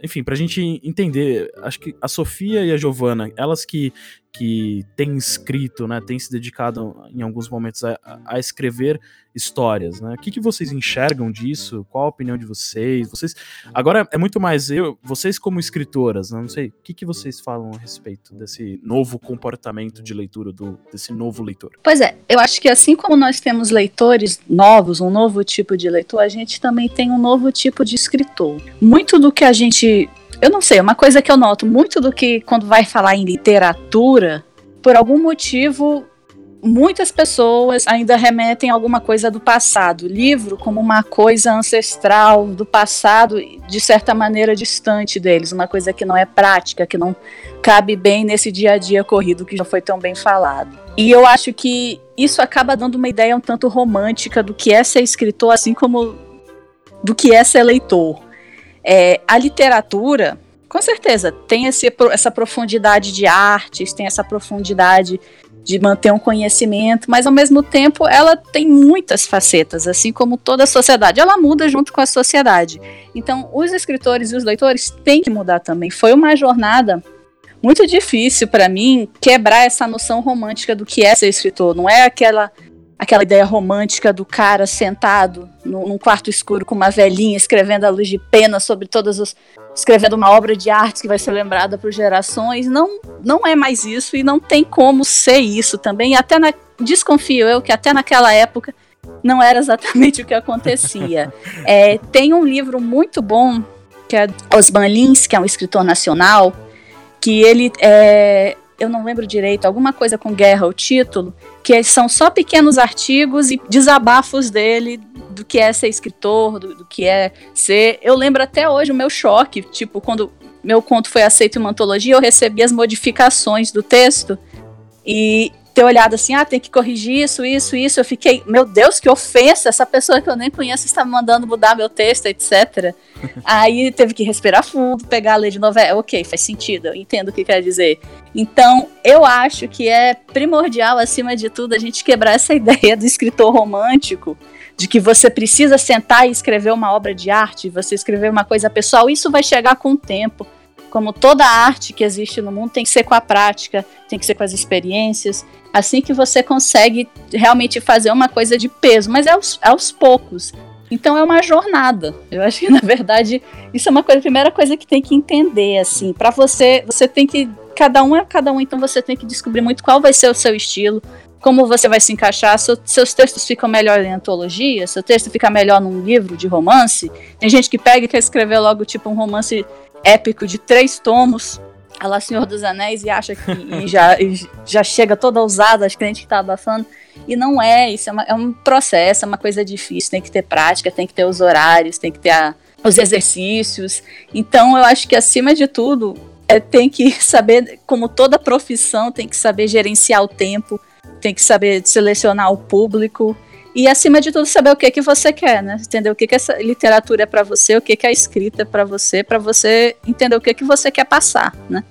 enfim, pra gente entender, acho que a Sofia e a Giovana, elas que, que têm escrito, né, têm se dedicado em alguns momentos a, a escrever histórias, né, o que, que vocês enxergam disso? Qual a opinião de vocês? Vocês, agora é muito mais eu, vocês como escritoras, né, não sei, o que, que vocês falam a respeito desse novo comportamento de leitura, do, desse novo leitor? Pois é, eu acho que assim como nós temos leitores novos, um novo tipo de leitor, a gente também tem um novo tipo de escritor. Muito do que a gente. Eu não sei, uma coisa que eu noto, muito do que quando vai falar em literatura, por algum motivo, muitas pessoas ainda remetem a alguma coisa do passado. Livro como uma coisa ancestral do passado, de certa maneira distante deles, uma coisa que não é prática, que não cabe bem nesse dia a dia corrido que já foi tão bem falado. E eu acho que isso acaba dando uma ideia um tanto romântica do que é ser escritor, assim como do que é ser leitor. É, a literatura, com certeza, tem esse, essa profundidade de artes, tem essa profundidade de manter um conhecimento, mas ao mesmo tempo ela tem muitas facetas, assim como toda a sociedade. Ela muda junto com a sociedade. Então, os escritores e os leitores têm que mudar também. Foi uma jornada muito difícil para mim quebrar essa noção romântica do que é ser escritor. Não é aquela aquela ideia romântica do cara sentado num quarto escuro com uma velhinha escrevendo a luz de pena sobre todas os escrevendo uma obra de arte que vai ser lembrada por gerações. Não não é mais isso e não tem como ser isso também. Até na, desconfio eu que até naquela época não era exatamente o que acontecia. É, tem um livro muito bom que é Osman Lins, que é um escritor nacional, que ele é, eu não lembro direito, alguma coisa com guerra, o título, que são só pequenos artigos e desabafos dele do que é ser escritor, do, do, que é ser. Eu lembro até hoje o meu choque, tipo, quando meu conto foi aceito em uma antologia, eu recebi as modificações do texto e ter olhado assim, ah, tem que corrigir isso, isso, isso. Eu fiquei, meu Deus, que ofensa! Essa pessoa que eu nem conheço está me mandando mudar meu texto, etc. Aí teve que respirar fundo, pegar a lei de novela. Ok, faz sentido, eu entendo o que quer dizer. Então, eu acho que é primordial, acima de tudo, a gente quebrar essa ideia do escritor romântico, de que você precisa sentar e escrever uma obra de arte, você escrever uma coisa pessoal. Isso vai chegar com o tempo. Como toda arte que existe no mundo tem que ser com a prática, tem que ser com as experiências, assim que você consegue realmente fazer uma coisa de peso, mas é aos, é aos poucos. Então é uma jornada. Eu acho que na verdade isso é uma coisa, a primeira coisa que tem que entender assim, para você, você tem que cada um é cada um, então você tem que descobrir muito qual vai ser o seu estilo, como você vai se encaixar, seu, seus textos ficam melhor em antologia, seu texto fica melhor num livro de romance. Tem gente que pega e quer escrever logo tipo um romance épico de três tomos, a lá Senhor dos Anéis, e acha que e já, e já chega toda ousada, acho que a gente tá abafando. E não é, isso é, uma, é, um processo, é uma coisa difícil, tem que ter prática, tem que ter os horários, tem que ter a, os exercícios. Então eu acho que acima de tudo, é, tem que saber, como toda profissão, tem que saber gerenciar o tempo, tem que saber selecionar o público e acima de tudo saber o que que você quer, né? Entender o que que essa literatura é para você, o que que a escrita é para você, para você entender o que que você quer passar, né?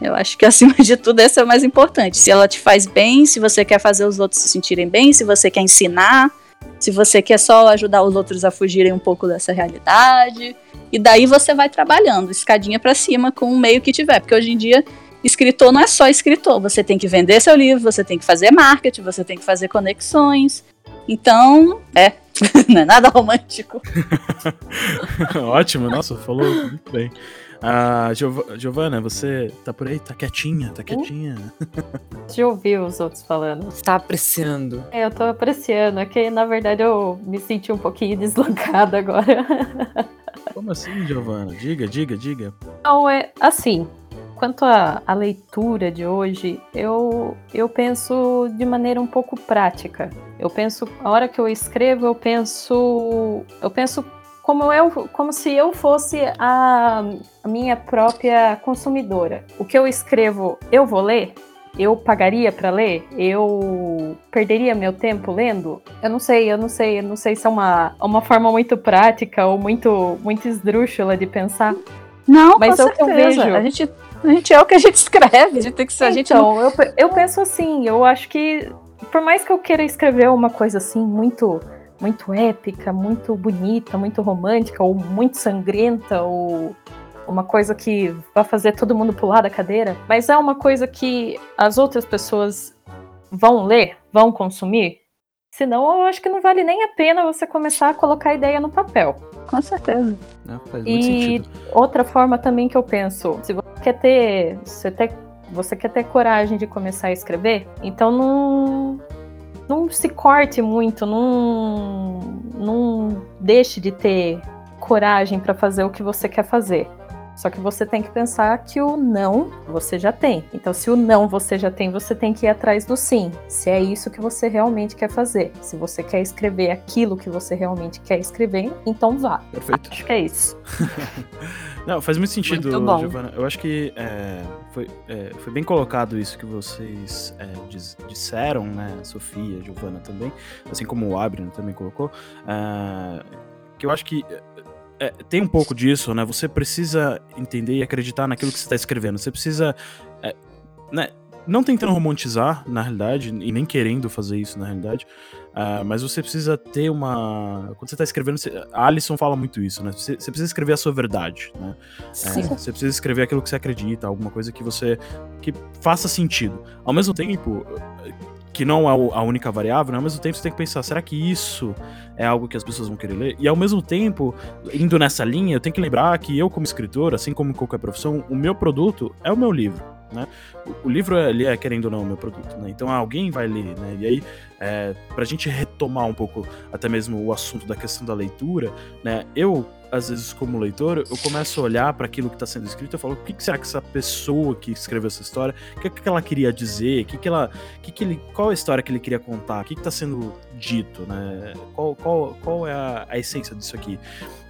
Eu acho que acima de tudo esse é o mais importante. Se ela te faz bem, se você quer fazer os outros se sentirem bem, se você quer ensinar, se você quer só ajudar os outros a fugirem um pouco dessa realidade. E daí você vai trabalhando, escadinha para cima com o meio que tiver, porque hoje em dia escritor não é só escritor, você tem que vender seu livro, você tem que fazer marketing, você tem que fazer conexões. Então, é, não é nada romântico. Ótimo, nossa, falou muito bem. Ah, Giov Giovana, você tá por aí? Tá quietinha, tá quietinha. Já ouvi os outros falando. Está apreciando. É, eu tô apreciando. É que, na verdade, eu me senti um pouquinho deslocada agora. Como assim, Giovana? Diga, diga, diga. Não, é assim. Quanto à, leitura de hoje, eu, eu penso de maneira um pouco prática. Eu penso, a hora que eu escrevo, eu penso, eu penso como, eu, como se eu fosse a, a minha própria consumidora. O que eu escrevo, eu vou ler? eu pagaria para ler? Eu perderia meu tempo lendo? Eu não sei, eu não sei, eu não sei se é uma, uma forma muito prática ou muito, muito esdrúxula de pensar. Não, mas com é o que eu vejo. A gente a gente é o que a gente escreve, a gente tem que ser. Então, a gente não... eu, eu penso assim, eu acho que por mais que eu queira escrever uma coisa assim muito muito épica, muito bonita, muito romântica, ou muito sangrenta, ou uma coisa que vai fazer todo mundo pular da cadeira, mas é uma coisa que as outras pessoas vão ler, vão consumir. Senão, eu acho que não vale nem a pena você começar a colocar a ideia no papel. Com certeza. Não, faz muito e outra forma também que eu penso, se você quer ter, você, ter, você quer ter coragem de começar a escrever, então não, não se corte muito, não, não deixe de ter coragem para fazer o que você quer fazer. Só que você tem que pensar que o não você já tem. Então, se o não você já tem, você tem que ir atrás do sim. Se é isso que você realmente quer fazer. Se você quer escrever aquilo que você realmente quer escrever, então vá. Perfeito. Acho que é isso. não, faz muito sentido, muito Giovana. Eu acho que é, foi, é, foi bem colocado isso que vocês é, diz, disseram, né? Sofia, Giovana também, assim como o Abrino também colocou. É, que eu acho que é, tem um pouco disso, né? Você precisa entender e acreditar naquilo que você está escrevendo. Você precisa. É, né? Não tentando romantizar, na realidade, e nem querendo fazer isso, na realidade, uh, mas você precisa ter uma. Quando você está escrevendo, você... a Alison fala muito isso, né? Você, você, precisa escrever a sua verdade, né? É, você precisa escrever aquilo que você acredita, alguma coisa que você. que faça sentido. Ao mesmo tempo, que não é a única variável, né? ao mesmo tempo você tem que pensar, será que isso é algo que as pessoas vão querer ler? E ao mesmo tempo, indo nessa linha, eu tenho que lembrar que eu, como escritor, assim como qualquer profissão, o meu produto é o meu livro. Né? O, o livro, ele é, querendo ou não, o meu produto. Né? Então alguém vai ler. Né? E aí, é, pra gente retomar um pouco até mesmo o assunto da questão da leitura, né? eu às vezes, como leitor, eu começo a olhar para aquilo que está sendo escrito e falo: o que, que, será que essa pessoa que escreveu essa história, o que, que ela queria dizer, que que ela, que que ele, qual a história que ele queria contar, o que está sendo dito, né? Qual, qual, qual é a, a essência disso aqui?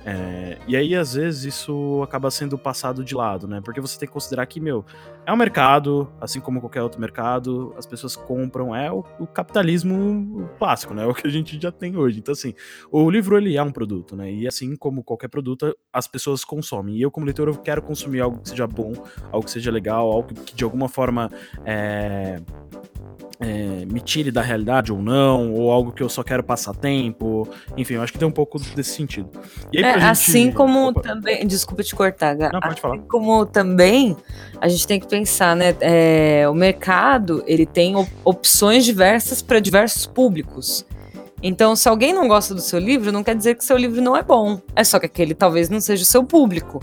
É, e aí, às vezes, isso acaba sendo passado de lado, né? Porque você tem que considerar que, meu, é um mercado, assim como qualquer outro mercado, as pessoas compram, é o, o, capitalismo clássico, né? É o que a gente já tem hoje. Então, assim, o livro, ele é um produto, né? E assim como qualquer produto, as pessoas consomem. E eu, como leitor, eu quero consumir algo que seja bom, algo que seja legal, algo que de alguma forma é, é, me tire da realidade ou não, ou algo que eu só quero passar tempo. Enfim, eu acho que tem um pouco desse sentido. Aí, é, gente... Assim como Opa. também. Desculpa te cortar, Gá. Não, pode assim falar. como também a gente tem que pensar, né? É, o mercado ele tem opções diversas para diversos públicos. Então, se alguém não gosta do seu livro, não quer dizer que seu livro não é bom. É só que aquele talvez não seja o seu público.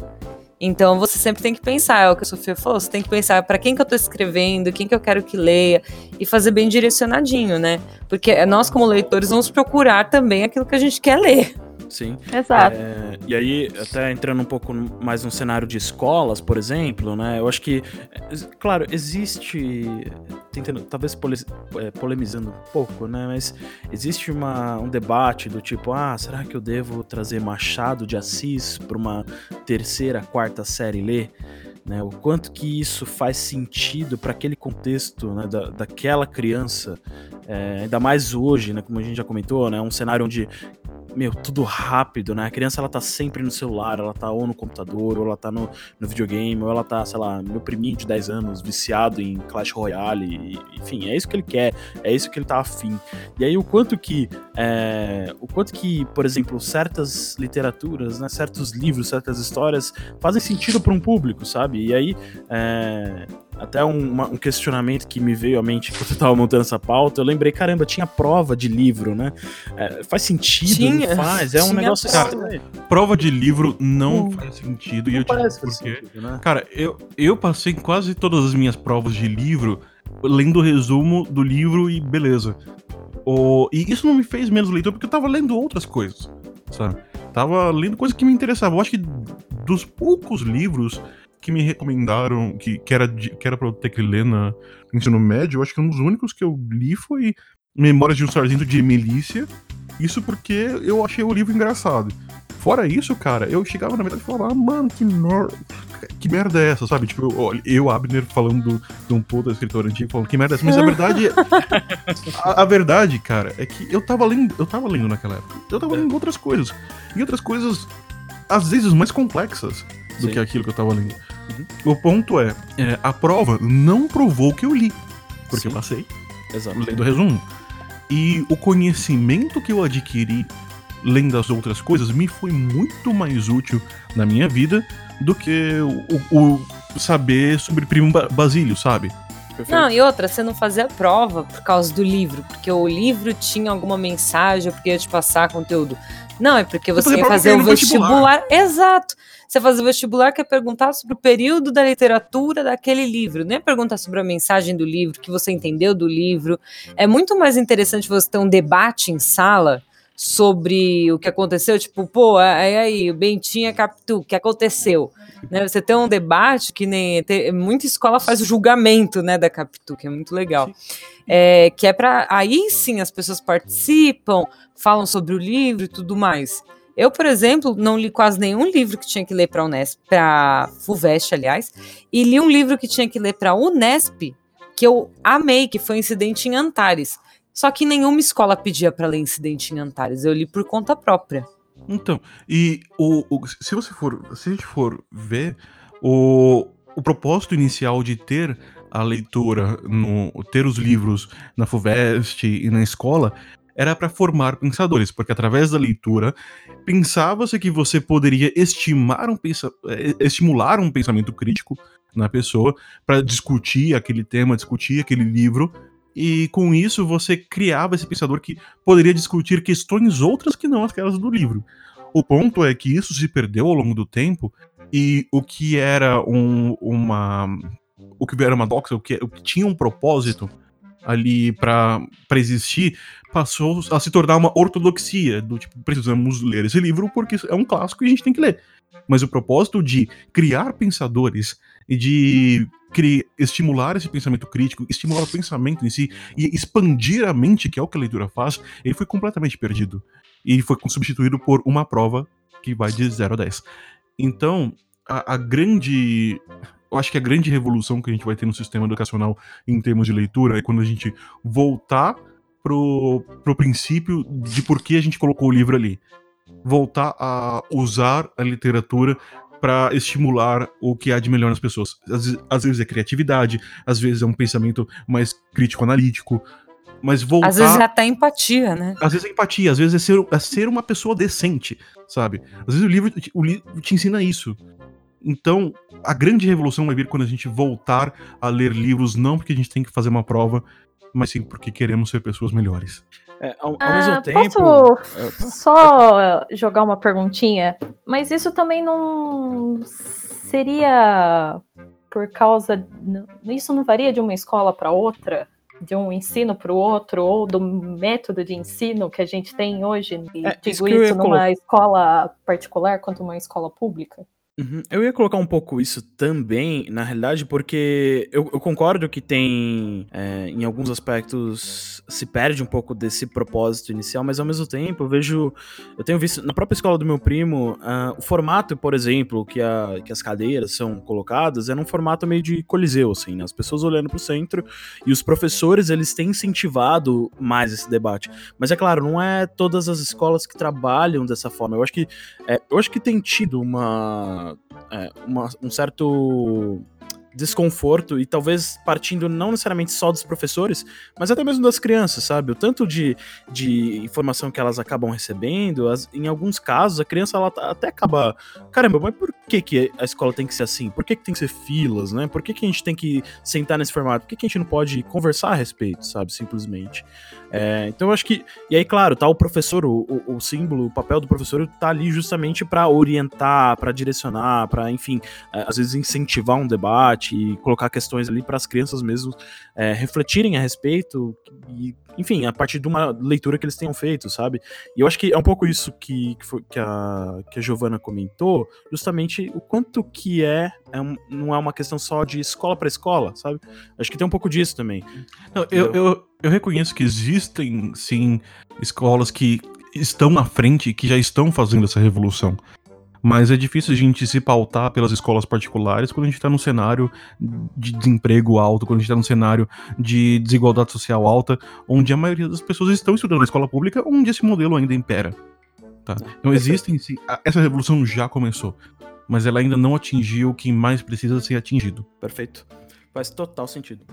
Então você sempre tem que pensar, é o que a Sofia falou, você tem que pensar para quem que eu tô escrevendo, quem que eu quero que leia e fazer bem direcionadinho, né? Porque nós como leitores vamos procurar também aquilo que a gente quer ler. Sim. Exato. É, e aí, até entrando um pouco mais no cenário de escolas, por exemplo, né? Eu acho que, claro, existe. Tentando, talvez pole, é, polemizando um pouco, né? Mas existe uma, um debate do tipo, ah, será que eu devo trazer Machado de Assis para uma terceira, quarta série ler? Né, o quanto que isso faz sentido para aquele contexto né, da, daquela criança, é, ainda mais hoje, né, como a gente já comentou, né, um cenário onde meu, tudo rápido, né? A criança ela tá sempre no celular, ela tá ou no computador, ou ela tá no, no videogame, ou ela tá, sei lá, meu priminho de 10 anos, viciado em Clash Royale, e, enfim, é isso que ele quer, é isso que ele tá afim. E aí o quanto que, é, o quanto que, por exemplo, certas literaturas, né, certos livros, certas histórias fazem sentido para um público, sabe? E aí, é, até um, uma, um, questionamento que me veio à mente quando eu tava montando essa pauta, eu lembrei, caramba, tinha prova de livro, né? É, faz sentido? Tinha, não faz? É um negócio... Cara, prova de livro não hum. faz sentido. Não e eu parece porque, sentido, né? Cara, eu, eu passei quase todas as minhas provas de livro lendo o resumo do livro e beleza. O, e isso não me fez menos leitor, porque eu tava lendo outras coisas, sabe? Tava lendo coisas que me interessavam. Eu acho que dos poucos livros que me recomendaram, que, que, era, de, que era pra eu ter que ler na, no ensino médio, eu acho que um dos únicos que eu li foi Memórias de um Sargento de Milícia. Isso porque eu achei o livro engraçado. Fora isso, cara, eu chegava na metade e falava, ah, mano, que merda. Que merda é essa, sabe? Tipo, eu, eu Abner, falando de um puta escritor antigo, falando, que merda é essa? Mas a verdade. a, a, verdade, cara, é que eu tava lendo. Eu tava lendo naquela época. Eu tava lendo outras coisas. E outras coisas, às vezes, mais complexas do Sim. que aquilo que eu tava lendo. Uhum. O ponto é, é, a prova não provou que eu li. Porque Sim. eu passei. Exato. Lendo o resumo. E o conhecimento que eu adquiri lendo as outras coisas me foi muito mais útil na minha vida do que o, o, o saber sobre Primo Basílio, sabe? Perfeito. Não, e outra, você não fazia prova por causa do livro, porque o livro tinha alguma mensagem, porque ia te passar conteúdo. Não, é porque você, você ia fazer o vestibular. vestibular. Exato. Você fazer o vestibular quer perguntar sobre o período da literatura daquele livro, não é perguntar sobre a mensagem do livro, que você entendeu do livro. É muito mais interessante você ter um debate em sala sobre o que aconteceu, tipo, pô, aí, aí o Bentinha Capitu, o que aconteceu? Né, você tem um debate que nem tem, muita escola faz o julgamento, né, da Capitu, que é muito legal. É, que é para aí sim as pessoas participam, falam sobre o livro e tudo mais. Eu, por exemplo, não li quase nenhum livro que tinha que ler para Unesp, para Fuvest, aliás, e li um livro que tinha que ler para Unesp, que eu amei, que foi Incidente em Antares. Só que nenhuma escola pedia para ler Incidente em Antares, eu li por conta própria. Então, e o, o, se você for, se a gente for ver, o, o propósito inicial de ter a leitura, no, ter os livros na FUVEST e na escola, era para formar pensadores, porque através da leitura pensava-se que você poderia estimar um eh, estimular um pensamento crítico na pessoa para discutir aquele tema, discutir aquele livro, e com isso você criava esse pensador que poderia discutir questões outras que não aquelas do livro. O ponto é que isso se perdeu ao longo do tempo e o que era um, uma o que era uma doxa, o que, o que tinha um propósito ali para existir, passou a se tornar uma ortodoxia, do tipo, precisamos ler esse livro porque é um clássico e a gente tem que ler. Mas o propósito de criar pensadores e de estimular esse pensamento crítico, estimular o pensamento em si e expandir a mente, que é o que a leitura faz, ele foi completamente perdido. E foi substituído por uma prova que vai de 0 a 10. Então, a, a grande eu acho que a grande revolução que a gente vai ter no sistema educacional em termos de leitura é quando a gente voltar pro, pro princípio de por que a gente colocou o livro ali. Voltar a usar a literatura pra estimular o que há de melhor nas pessoas. Às, vezes- às vezes é criatividade, às vezes é um pensamento mais crítico-analítico, mas voltar... Às vezes é até empatia, né? Às vezes é empatia, às vezes é ser, é ser uma pessoa decente, sabe? Às vezes o livro, o livro te ensina isso. Então, a grande revolução vai vir quando a gente voltar a ler livros, não porque a gente tem que fazer uma prova, mas sim porque queremos ser pessoas melhores. É, ao, ao Ah, mesmo tempo. Posso só jogar uma perguntinha? Mas isso também não seria por causa. Isso não varia de uma escola para outra? De um ensino para o outro? Ou do método de ensino que a gente tem hoje? E É, isso digo ia isso numa escola particular quanto uma escola pública? Uhum. Eu ia colocar um pouco isso também, na realidade, porque eu, eu concordo que tem, é, em alguns aspectos, se perde um pouco desse propósito inicial, mas ao mesmo tempo eu vejo, eu tenho visto na própria escola do meu primo, ah, o formato, por exemplo, que, a, que as cadeiras são colocadas, é num formato meio de coliseu, assim, né? As pessoas olhando pro centro e os professores, eles têm incentivado mais esse debate. Mas é claro, não é todas as escolas que trabalham dessa forma. Eu acho que é, eu acho que tem tido uma, é, uma- um certo desconforto e talvez partindo não necessariamente só dos professores, mas até mesmo das crianças, sabe? O tanto de, de informação que elas acabam recebendo, as- em alguns casos a criança ela até acaba, caramba, mas por que, que a escola tem que ser assim? Por que, que tem que ser filas, né? Por que, que a gente tem que sentar nesse formato? Por que, que a gente não pode conversar a respeito, sabe? Simplesmente. É, então eu acho que e aí, claro, tá o professor, o, o- símbolo, o papel do professor tá ali justamente para orientar, para direcionar, para enfim, é, às vezes incentivar um debate e colocar questões ali para as crianças mesmo é, refletirem a respeito e, enfim, a partir de uma leitura que eles tenham feito, sabe? E eu acho que é um pouco isso que, que, foi- que a, que a Giovana comentou, justamente o quanto que é, é um- não é uma questão só de escola para escola, sabe? Acho que tem um pouco disso também. Não, eu, eu, eu reconheço que existem, sim, escolas que estão na frente e que já estão fazendo essa revolução. Mas é difícil a gente se pautar pelas escolas particulares quando a gente está num cenário de desemprego alto, quando a gente está num cenário de desigualdade social alta, onde a maioria das pessoas estão estudando na escola pública, onde esse modelo ainda impera. Tá? Então existem sim. Essa revolução já começou. Mas ela ainda não atingiu quem mais precisa ser atingido. Perfeito. Faz total sentido.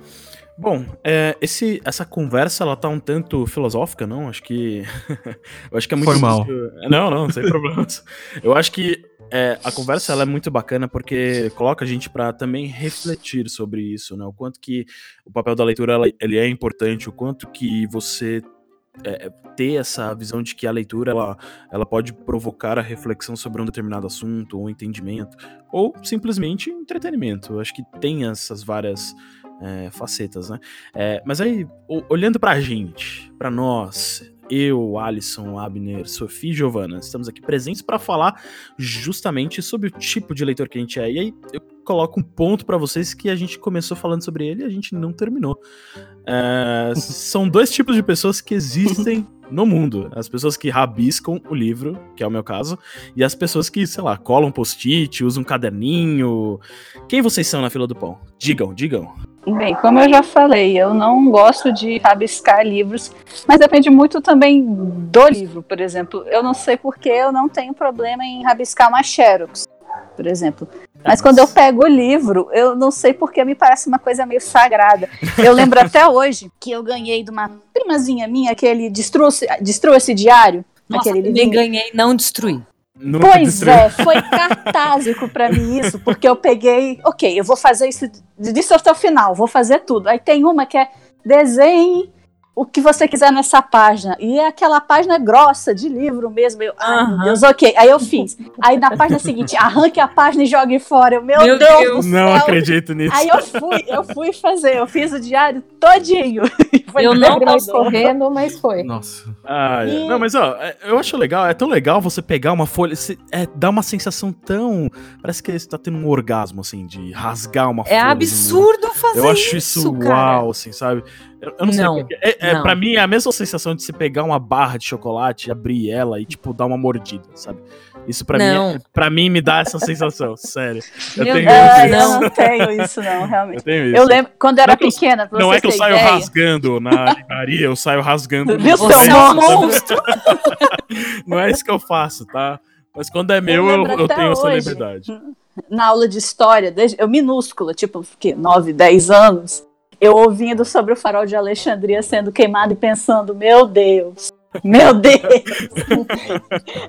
Bom, é, esse, essa conversa ela tá um tanto filosófica, não? Acho que. eu acho que é muito. Foi mal. difícil- Não, não, sem problemas. Eu acho que é, a conversa ela é muito bacana porque coloca a gente para também refletir sobre isso, né? O quanto que o papel da leitura ela- ele é importante, o quanto que você é, ter essa visão de que a leitura ela, ela pode provocar a reflexão sobre um determinado assunto, ou entendimento, ou simplesmente entretenimento. Eu acho que tem essas várias é, facetas, né? É, mas aí, olhando pra gente, pra nós, eu, Alisson, Abner, Sofia e Giovana, estamos aqui presentes para falar justamente sobre o tipo de leitor que a gente é. E aí, eu coloco um ponto pra vocês que a gente começou falando sobre ele e a gente não terminou. É, são dois tipos de pessoas que existem no mundo. As pessoas que rabiscam o livro, que é o meu caso, e as pessoas que, sei lá, colam post-it, usam um caderninho. Quem vocês são na fila do pão? Digam, digam. Bem, como eu já falei, eu não gosto de rabiscar livros, mas depende muito também do livro, por exemplo. Eu não sei porque eu não tenho problema em rabiscar uma Xerox, por exemplo. Mas quando eu pego o livro, eu não sei porque me parece uma coisa meio sagrada. Eu lembro até hoje que eu ganhei de uma primazinha minha aquele Destrua, Destrua esse diário. Nossa, aquele nem ganhei, não destruí. Nunca Pois destruiu. é, foi cartásico pra mim isso, porque eu peguei, ok, eu vou fazer isso disso até o final, vou fazer tudo. Aí tem uma que é desenhe o que você quiser nessa página. E é aquela página grossa de livro mesmo. Eu, ai, meu Aham. Deus, ok. Aí eu fiz. Aí na página seguinte, arranque a página e jogue fora. Eu, meu, Meu Deus, Deus. do Não acredito nisso. Aí eu fui, eu fui fazer, eu fiz o diário todinho. Foi Eu não doido. correndo, mas foi. Nossa. Ah, é. E- Não, mas ó, é- eu acho legal, é tão legal você pegar uma folha, se- é, dá uma sensação tão. Parece que você tá tendo um orgasmo, assim, de rasgar uma folha. É um livro. absurdo fazer Eu acho isso cara. uau, assim, sabe? Eu, eu não, sei Não, porque. É, é, não. pra mim é a mesma sensação de você pegar uma barra de chocolate, abrir ela e, tipo, dar uma mordida, sabe? Isso pra mim, Não. é, pra mim me dá essa sensação, sério. Eu Meu tenho Deus, isso. eu não. não tenho isso, não, Eu realmente. tenho isso. Eu lembro, quando eu Não era é eu- pequena, pra Não é que eu saio ideia, rasgando na livraria, eu saio rasgando. Seu Você é um monstro. Não é isso que eu faço, tá? Mas quando é meu, eu, eu tenho essa hoje. liberdade. na aula de história, desde, eu minúscula, tipo, que 9, 10 anos, eu ouvindo sobre o farol de Alexandria sendo queimado e pensando, meu Deus, meu Deus!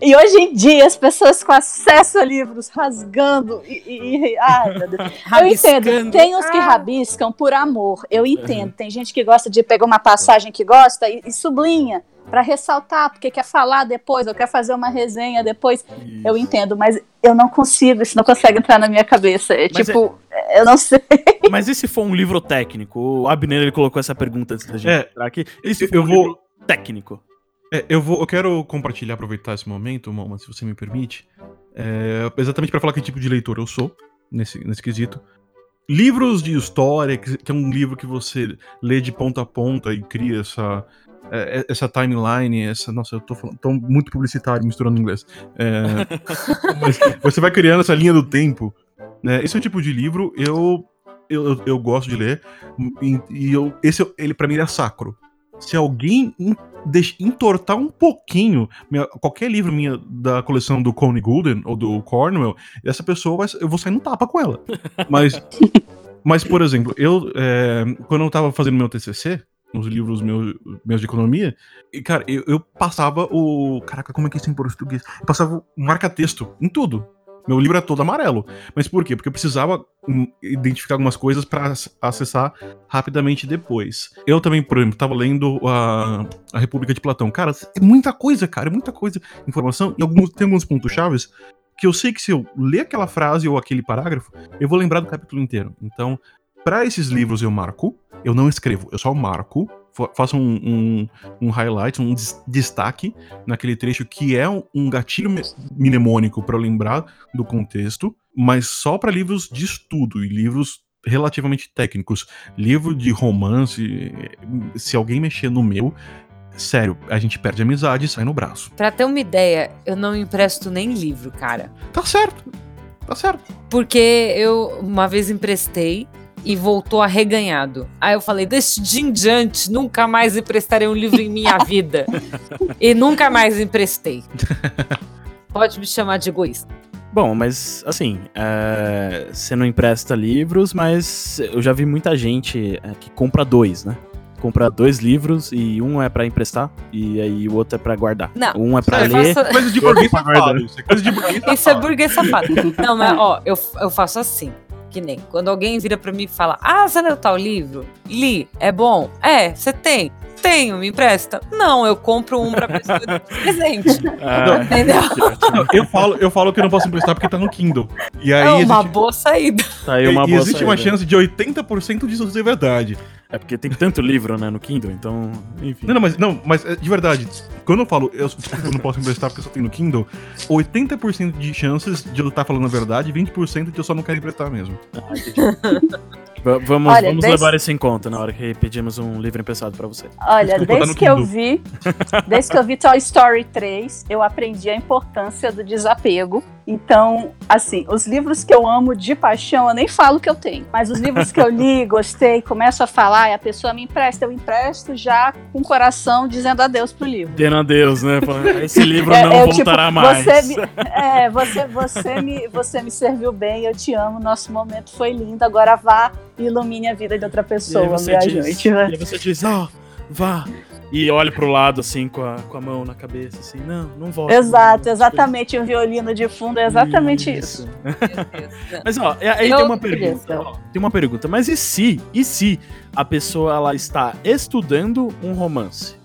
e hoje em dia as pessoas com acesso a livros rasgando e. e, e ai, meu Deus. Eu entendo, tem os que rabiscam por amor, eu entendo. Tem gente que gosta de pegar uma passagem que gosta e, e sublinha para ressaltar, porque quer falar depois, ou quer fazer uma resenha depois. Eu entendo, mas eu não consigo, isso não consegue entrar na minha cabeça. É Mas tipo, eu não sei. Mas e se for um livro técnico? O Abner ele colocou essa pergunta antes da gente É, entrar aqui. E se eu um vou- livro técnico? É, eu vou, eu quero compartilhar, aproveitar esse momento, Moma, se você me permite, é, exatamente para falar que tipo de leitor eu sou nesse, nesse quesito. Livros de história, que, que é um livro que você lê de ponta a ponta e cria essa é, essa timeline, essa, nossa, eu tô, falando, tô muito publicitário misturando inglês. É, mas você vai criando essa linha do tempo. Né? Esse é o tipo de livro eu eu, eu, gosto de ler e, eu, esse ele para mim ele é sacro. Se alguém entortar um pouquinho minha- qualquer livro minha da coleção do Coney Golden ou do Cornwell, essa pessoa vai, eu vou sair no tapa com ela. Mas, mas por exemplo, eu é, quando eu tava fazendo meu TCC, nos livros meus, meus de economia, e cara, eu, eu passava o. Caraca, como é que é isso em português? Eu passava o marca-texto em tudo. Meu livro é todo amarelo. Mas por quê? Porque eu precisava hum, identificar algumas coisas para acessar rapidamente depois. Eu também, por exemplo, tava lendo a, a República de Platão. Cara, é muita coisa, cara, é muita coisa, informação. E alguns, tem alguns pontos chaves que eu sei que se eu ler aquela frase ou aquele parágrafo, eu vou lembrar do capítulo inteiro. Então, para esses livros eu marco, eu não escrevo, eu só marco, fa- faço um, um, um highlight, um des- destaque naquele trecho que é um, gatilho mnemônico para eu lembrar do contexto, mas só para livros de estudo e livros relativamente técnicos. Livro de romance, se alguém mexer no meu, sério, a gente perde a amizade e sai no braço. Pra ter uma ideia, eu não empresto nem livro, cara. Tá certo, tá certo. Porque eu uma vez emprestei e voltou arreganhado. Aí eu falei, deste dia em diante, nunca mais emprestarei um livro em minha vida. e nunca mais emprestei. Pode me chamar de egoísta. Bom, mas assim, é, você não empresta livros, mas eu já vi muita gente é, que compra dois, né? Compra dois livros e um é pra emprestar e aí o outro é pra guardar. Não, Um é pra eu ler. faço- Coisa de burguês safado. Isso é coisa de burguês Isso é burguês safado. Não, mas ó, eu, eu faço assim. Que nem quando alguém vira pra mim e fala: Ah, você leu tal livro? Li, é bom? É, você tem? Tenho, me empresta? Não, eu compro um pra pessoa de presente. Ah, Entendeu? eu falo, eu falo que eu não posso emprestar porque tá no Kindle. E aí É uma existe, boa saída. Tá aí uma e boa existe uma saída. chance de 80% disso ser verdade. É porque tem tanto livro, né, no Kindle, então, enfim. Não, não, mas, não, mas é, de verdade, quando eu falo eu, desculpa, eu não posso emprestar porque eu só tenho no Kindle, 80% de chances de eu estar falando a verdade e 20% de eu só não quero emprestar mesmo. Ah, vamos Olha, vamos desse- levar isso em conta na hora que pedimos um livro emprestado pra você. Olha, Vou botar desde no que eu Kindle. vi, desde que eu vi Toy Story 3, eu aprendi a importância do desapego. Então, assim, os livros que eu amo de paixão, eu nem falo que eu tenho. Mas os livros que eu li, gostei, começo a falar, e a pessoa me empresta, eu empresto já com o coração dizendo adeus pro livro. Dando adeus, né? Falando, Esse livro É, não é, voltará tipo, mais. Você me, é, você, você, me, você me serviu bem, eu te amo, nosso momento foi lindo, agora vá e ilumine a vida de outra E pessoa, você viajante. diz, né? e aí você diz, ó, vá. E olha pro lado, assim, com a, com a mão na cabeça, assim, não, não volta. Exato, não, exatamente, o violino de fundo é exatamente isso. Mas ó, e aí Eu tem uma pergunta. ó, Tem uma pergunta, mas e se, e se a pessoa ela está estudando um romance?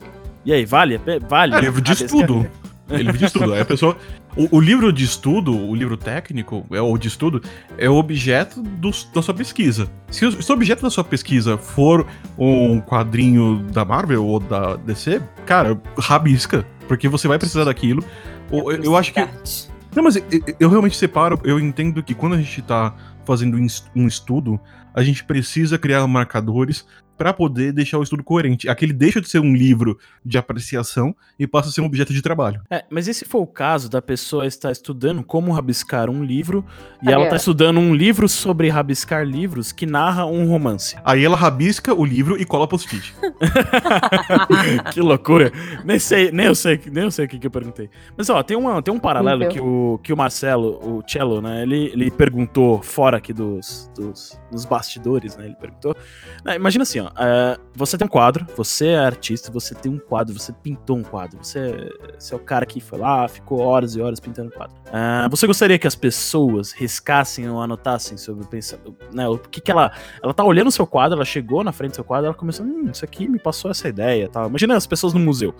E aí, vale? Vale? É livro de estudo. É livro de estudo. Aí a pessoa. O, o livro de estudo, o livro técnico, é o de estudo, é o objeto do- da sua pesquisa. Se o, se o objeto da sua pesquisa for um quadrinho da Marvel ou da DC, cara, rabisca. Porque você vai precisar daquilo. Ou eu, eu acho que. Não, mas eu, eu realmente separo, eu entendo que quando a gente tá fazendo um estudo, a gente precisa criar marcadores pra poder deixar o estudo coerente. Aquele deixa de ser um livro de apreciação e passa a ser um objeto de trabalho. É, mas e se for o caso da pessoa estar estudando como rabiscar um livro e Aí, ela ó. tá estudando um livro sobre rabiscar livros que narra um romance? Aí ela rabisca o livro e cola post-it. que loucura. Nem sei, nem eu sei, nem eu sei o que, que eu perguntei. Mas ó, tem, uma, tem um paralelo Nível. que o, que o Marcelo, o Cello, né, ele, ele perguntou fora aqui dos, dos, dos bastidores, né, ele perguntou. Né, imagina assim, ó, é, você tem um quadro, você é artista, você tem um quadro, você pintou um quadro, você, você é o cara que foi lá, ficou horas e horas pintando um quadro. É, você gostaria que as pessoas riscassem ou anotassem sobre o pensamento, né, o que que ela, ela tá olhando o seu quadro, ela chegou na frente do seu quadro, ela começou, hum, isso aqui me passou essa ideia, tal. Imagina as pessoas no museu.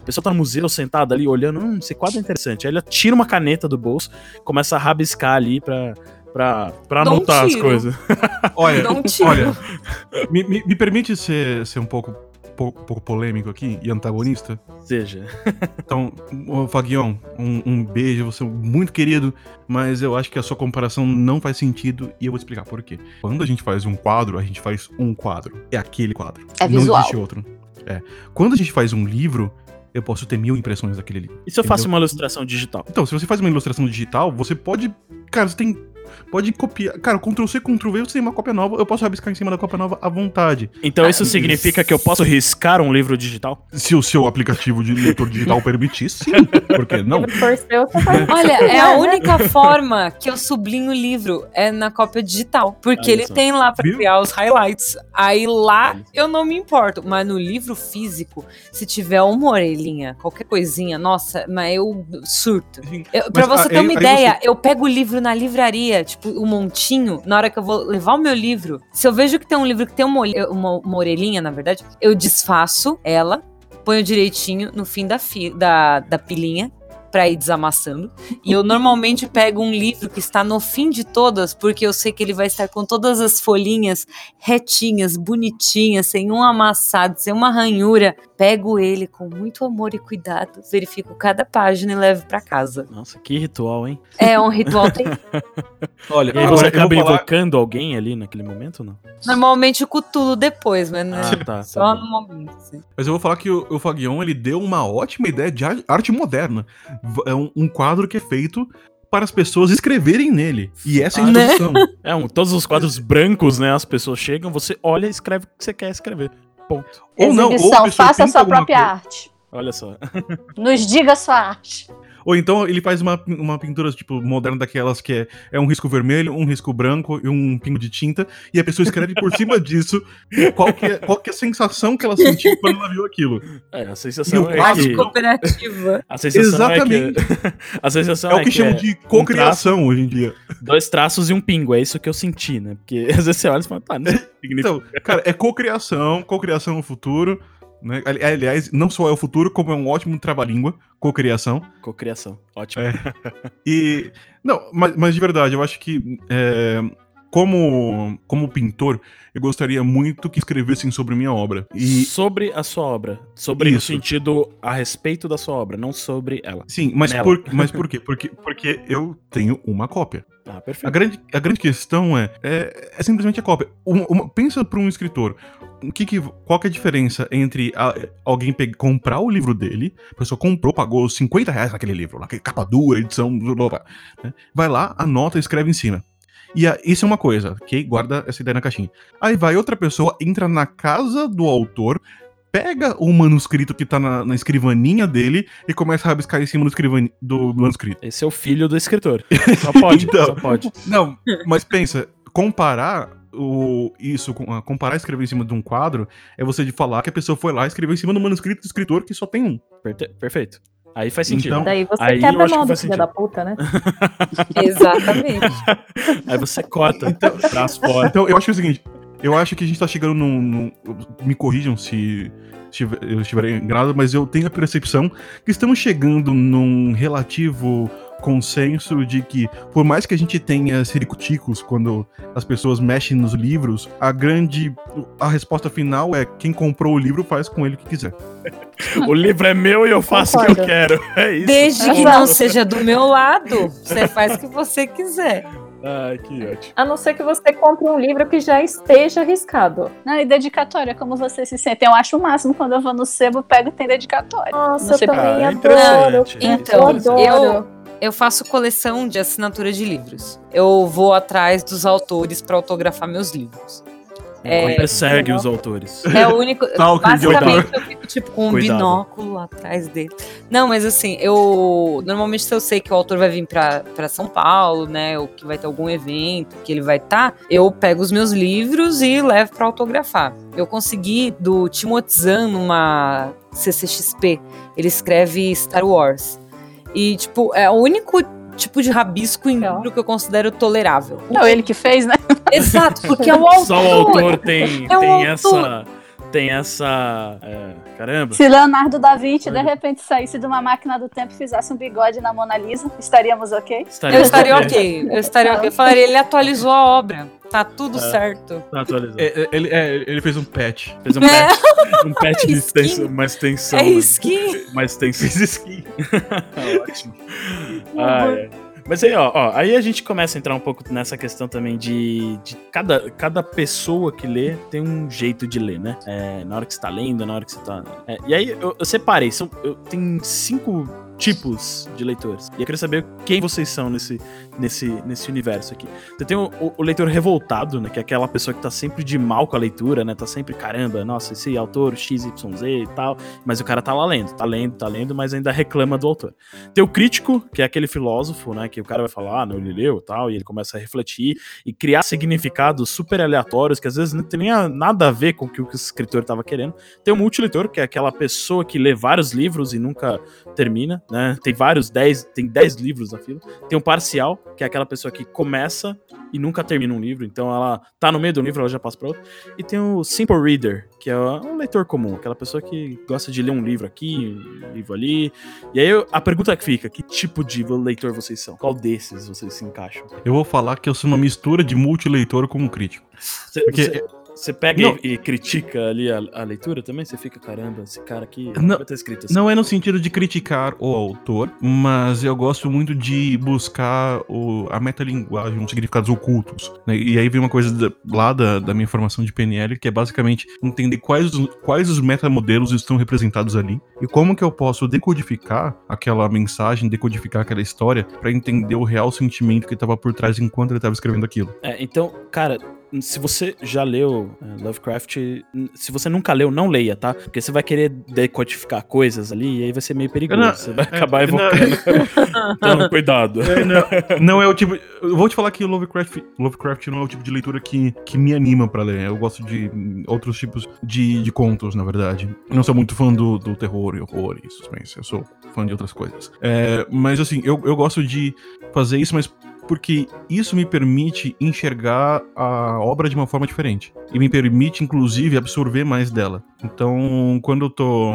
A pessoa tá no museu sentada ali olhando, hum, esse quadro é interessante. Aí ela tira uma caneta do bolso, começa a rabiscar ali pra, pra, pra Dá um anotar as coisas. Olha, um olha, me, me- me permite ser, ser um pouco, pouco, pouco polêmico aqui e antagonista? Seja. Então, Faguion, um, um beijo, você é muito querido, mas eu acho que a sua comparação não faz sentido e eu vou explicar por quê. Quando a gente faz um quadro, a gente faz um quadro. É aquele quadro. É Não visual. existe outro. É. Quando a gente faz um livro, eu posso ter mil impressões daquele livro. E se eu faço Entendeu? uma ilustração digital? Então, se você faz uma ilustração digital, você pode. Cara, você tem. Pode copiar. Cara, Ctrl C, Ctrl V, você tem uma cópia nova, eu posso rabiscar em cima da cópia nova à vontade. Então isso Ah, significa que eu posso riscar um livro digital? Se o seu aplicativo de leitor digital permitir, sim. Por que não? Você Olha, é a única forma que eu sublinho o livro é na cópia digital. Porque Olha ele só. tem lá pra Viu? criar os highlights. Aí lá eu não me importo. Mas no livro físico, se tiver uma orelhinha, qualquer coisinha, nossa, mas eu surto. Eu, pra Mas, você ah, ter aí- uma ideia, eu pego o livro na livraria, tipo, o montinho, na hora que eu vou levar o meu livro. Se eu vejo que tem um livro que tem uma, uma, uma orelhinha, na verdade, eu desfaço ela, ponho direitinho no fim da, fi, da, da pilinha pra ir desamassando. E eu normalmente pego um livro que está no fim de todas, porque eu sei que ele vai estar com todas as folhinhas retinhas, bonitinhas, sem um amassado, sem uma ranhura. Pego ele com muito amor e cuidado, verifico cada página e levo pra casa. Nossa, que ritual, hein? É um ritual tem Olha, E aí você acaba falar- invocando alguém ali naquele momento ou não? Normalmente o cutulo depois, mas não é Ah, tá. tá só bom. no momento. assim. Mas eu vou falar que o, o Faguion, ele deu uma ótima ideia de ar- arte moderna. É um, um quadro que é feito para as pessoas escreverem nele. E essa é a Ah, né? introdução. É, um, todos os quadros brancos, né? As pessoas chegam, você olha e escreve o que você quer escrever. Ponto. ou não, ou a Exibição, faça a sua própria coisa. arte. Olha só. Nos diga sua arte. Ou então ele faz uma, uma pintura, tipo, moderna daquelas que é, é um risco vermelho, um risco branco e um pingo de tinta. E a pessoa escreve por cima disso qual que, é, qual que é a sensação que ela sentiu quando ela viu aquilo. É, a sensação E o é que... Cooperativa. A sensação Exatamente. é que... a sensação É é, o que que chamam é de cocriação hoje em dia. dois traços e um pingo. É isso que eu senti, né? Porque às vezes você olha e fala, tá, não significa... Então, cara, é cocriação, cocriação no futuro. Né? Ali- Aliás, não só é o futuro, como é um ótimo trava-língua, cocriação. Cocriação. Ótimo. É. E. Não, mas, mas de verdade, eu acho que. é, como, como pintor, eu gostaria muito que escrevessem sobre minha obra. E. Sobre a sua obra. Sobre Isso. sentido a respeito da sua obra, não sobre ela. Sim, mas Nela. por, mas por quê? Porque, porque eu tenho uma cópia. Ah, A perfeito. grande, a grande questão é, é, é simplesmente a cópia. Uma- uma- pensa para um escritor. Que que, qual que é a diferença entre a- alguém pe- comprar o livro dele, a pessoa comprou, pagou 50 reais naquele livro, naquele capa dura, edição, blá, blá, blá, né? vai lá, anota e escreve em cima. E a- isso é uma coisa, ok? Guarda essa ideia na caixinha. Aí vai outra pessoa, entra na casa do autor, pega o manuscrito que tá na, na escrivaninha dele e começa a rabiscar em cima do, do manuscrito. Esse é o filho do escritor. Só pode, Então. só pode. Não, mas pensa, comparar o, isso, com- ah, comparar escrever em cima de um quadro, é você de falar que a pessoa foi lá e escreveu em cima do manuscrito do escritor que só tem um. Perfeito. Aí faz sentido. Então- Daí você Aí quebra a acho que mão do faz filho da puta, né? Exatamente. Aí você corta o braço fora. Então, eu acho que é o seguinte, eu acho que a gente tá chegando num... num- me corrijam se estiver- eu estiver enganado, mas eu tenho a percepção que estamos chegando num relativo consenso de que, por mais que a gente tenha siricuticos quando as pessoas mexem nos livros, a grande... a resposta final é quem comprou o livro faz com ele o que quiser. O livro é meu e eu faço o que eu quero. É isso. Desde que não seja do meu lado, você faz o que você quiser. Ai, que ótimo. A não ser que você compre um livro que já esteja arriscado. Não, e dedicatória, como vocês se sentem? Eu acho o máximo quando eu vou no sebo, pego e tem dedicatória. Nossa, eu também Ah, adoro. interessante. Então, eu adoro. Eu- faço coleção de assinatura de livros. Eu vou atrás dos autores para autografar meus livros. É, Persegue os autores. É o único. Basicamente, eu fico tipo com um Cuidado. binóculo atrás dele. Não, mas assim, eu. Normalmente, se eu sei que o autor vai vir pra, pra São Paulo, né? Ou que vai ter algum evento que ele vai estar, eu pego os meus livros e levo pra autografar. Eu consegui do Timothy Zahn numa CCXP. Ele escreve Star Wars. E, tipo, é o único tipo de rabisco em livro que eu considero tolerável. Não, ele que fez, né? Exato, porque é o autor. Só o autor tem, É o tem autor. essa. Tem essa. é, caramba. Se Leonardo da Vinci de repente saísse de uma máquina do tempo e fizesse um bigode na Mona Lisa, estaríamos ok? Estaria Eu estaria ok. ok. Eu estaria ok. Eu falaria, ele atualizou a obra. Tá tudo É. certo. Tá atualizado. É, é, ele, é, ele fez um patch. Fez um patch, um patch de extensão, uma extensão. É skin. Uma extensão. skin. Ótimo. Ah, é. Mas aí, ó, ó, aí a gente começa a entrar um pouco nessa questão também de, de cada, cada pessoa que lê tem um jeito de ler, né? É, na hora que você tá lendo, na hora que você tá. é, e aí eu, eu separei, são, eu, tem cinco tipos de leitores. E eu queria saber quem vocês são nesse, nesse, nesse universo aqui. Você tem o, o- leitor revoltado, né? Que é aquela pessoa que tá sempre de mal com a leitura, né? Tá sempre, caramba, nossa, esse autor XYZ e tal. Mas o cara tá lá lendo, tá lendo, tá lendo, mas ainda reclama do autor. Tem o crítico, que é aquele filósofo, né? Que o cara vai falar, ah, não, ele leu e tal, e ele começa a refletir e criar significados super aleatórios que às vezes não tem nem nada a ver com o que o escritor tava querendo. Tem o multileitor, que é aquela pessoa que lê vários livros e nunca termina, né? Tem vários, 10, tem 10 livros na fila. Tem o parcial, que é aquela pessoa que começa e nunca termina um livro, então ela tá no meio do livro, ela já passa para outro. E tem o simple reader, que é um leitor comum, aquela pessoa que gosta de ler um livro aqui, um livro ali. E aí eu- a pergunta que fica, que tipo de leitor vocês são? Qual desses vocês se encaixam? Eu vou falar que eu sou uma mistura de multileitor com um crítico. Você, Porque- você- você pega Não. e, critica ali a, a leitura também? Você fica, caramba, esse cara aqui Não- vai ter escrito assim. Não é no sentido de criticar o autor, mas eu gosto muito de buscar o, a metalinguagem, os significados ocultos. né? E aí vem uma coisa da- lá da, da minha formação de PNL, que é basicamente entender quais, os- quais os metamodelos estão representados ali e como que eu posso decodificar aquela mensagem, decodificar aquela história para entender o real sentimento que estava por trás enquanto ele estava escrevendo aquilo. É, então, cara, se você já leu é, Lovecraft, se você nunca leu, não leia, tá? Porque você vai querer decodificar coisas ali e aí vai ser meio perigoso. Não, você vai é, acabar não. evocando. então, cuidado. É, não, não é o tipo. Eu vou te falar que o Lovecraft, Lovecraft não é o tipo de leitura que, que me anima pra ler. Eu gosto de hum, outros tipos de, de contos, na verdade. Eu não sou muito fã do, do terror e horror e suspense. Eu sou fã de outras coisas. É, mas assim, eu, eu gosto de fazer isso, mas porque isso me permite enxergar a obra de uma forma diferente. E me permite, inclusive, absorver mais dela. Então, quando eu tô.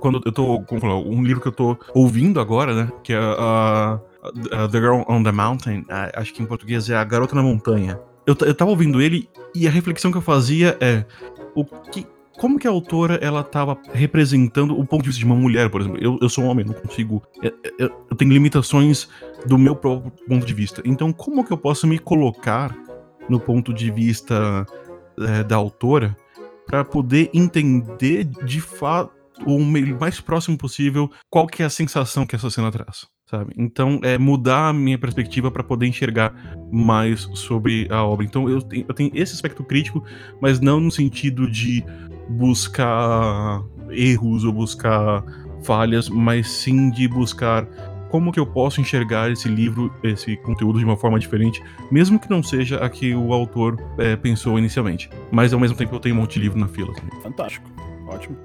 Quando eu tô. Um livro que eu tô ouvindo agora, né? Que é a. a The Girl on the Mountain, acho que em português é A Garota na Montanha. Eu, eu tava ouvindo ele e a reflexão que eu fazia é. O que. Como que a autora ela tava representando o ponto de vista de uma mulher, por exemplo? Eu, eu sou um homem, não consigo. Eu, eu- eu tenho limitações do meu próprio ponto de vista. Então, como que eu posso me colocar no ponto de vista eh, da autora para poder entender de fato o mais próximo possível qual que é a sensação que essa cena traz, sabe? Então, é mudar a minha perspectiva para poder enxergar mais sobre a obra. Então, eu tenho, eu tenho esse aspecto crítico, mas não no sentido de buscar erros ou buscar falhas, mas sim de buscar como que eu posso enxergar esse livro, esse conteúdo de uma forma diferente, mesmo que não seja a que o autor eh, pensou inicialmente. Mas ao mesmo tempo eu tenho um monte de livro na fila. também. Fantástico. Ótimo.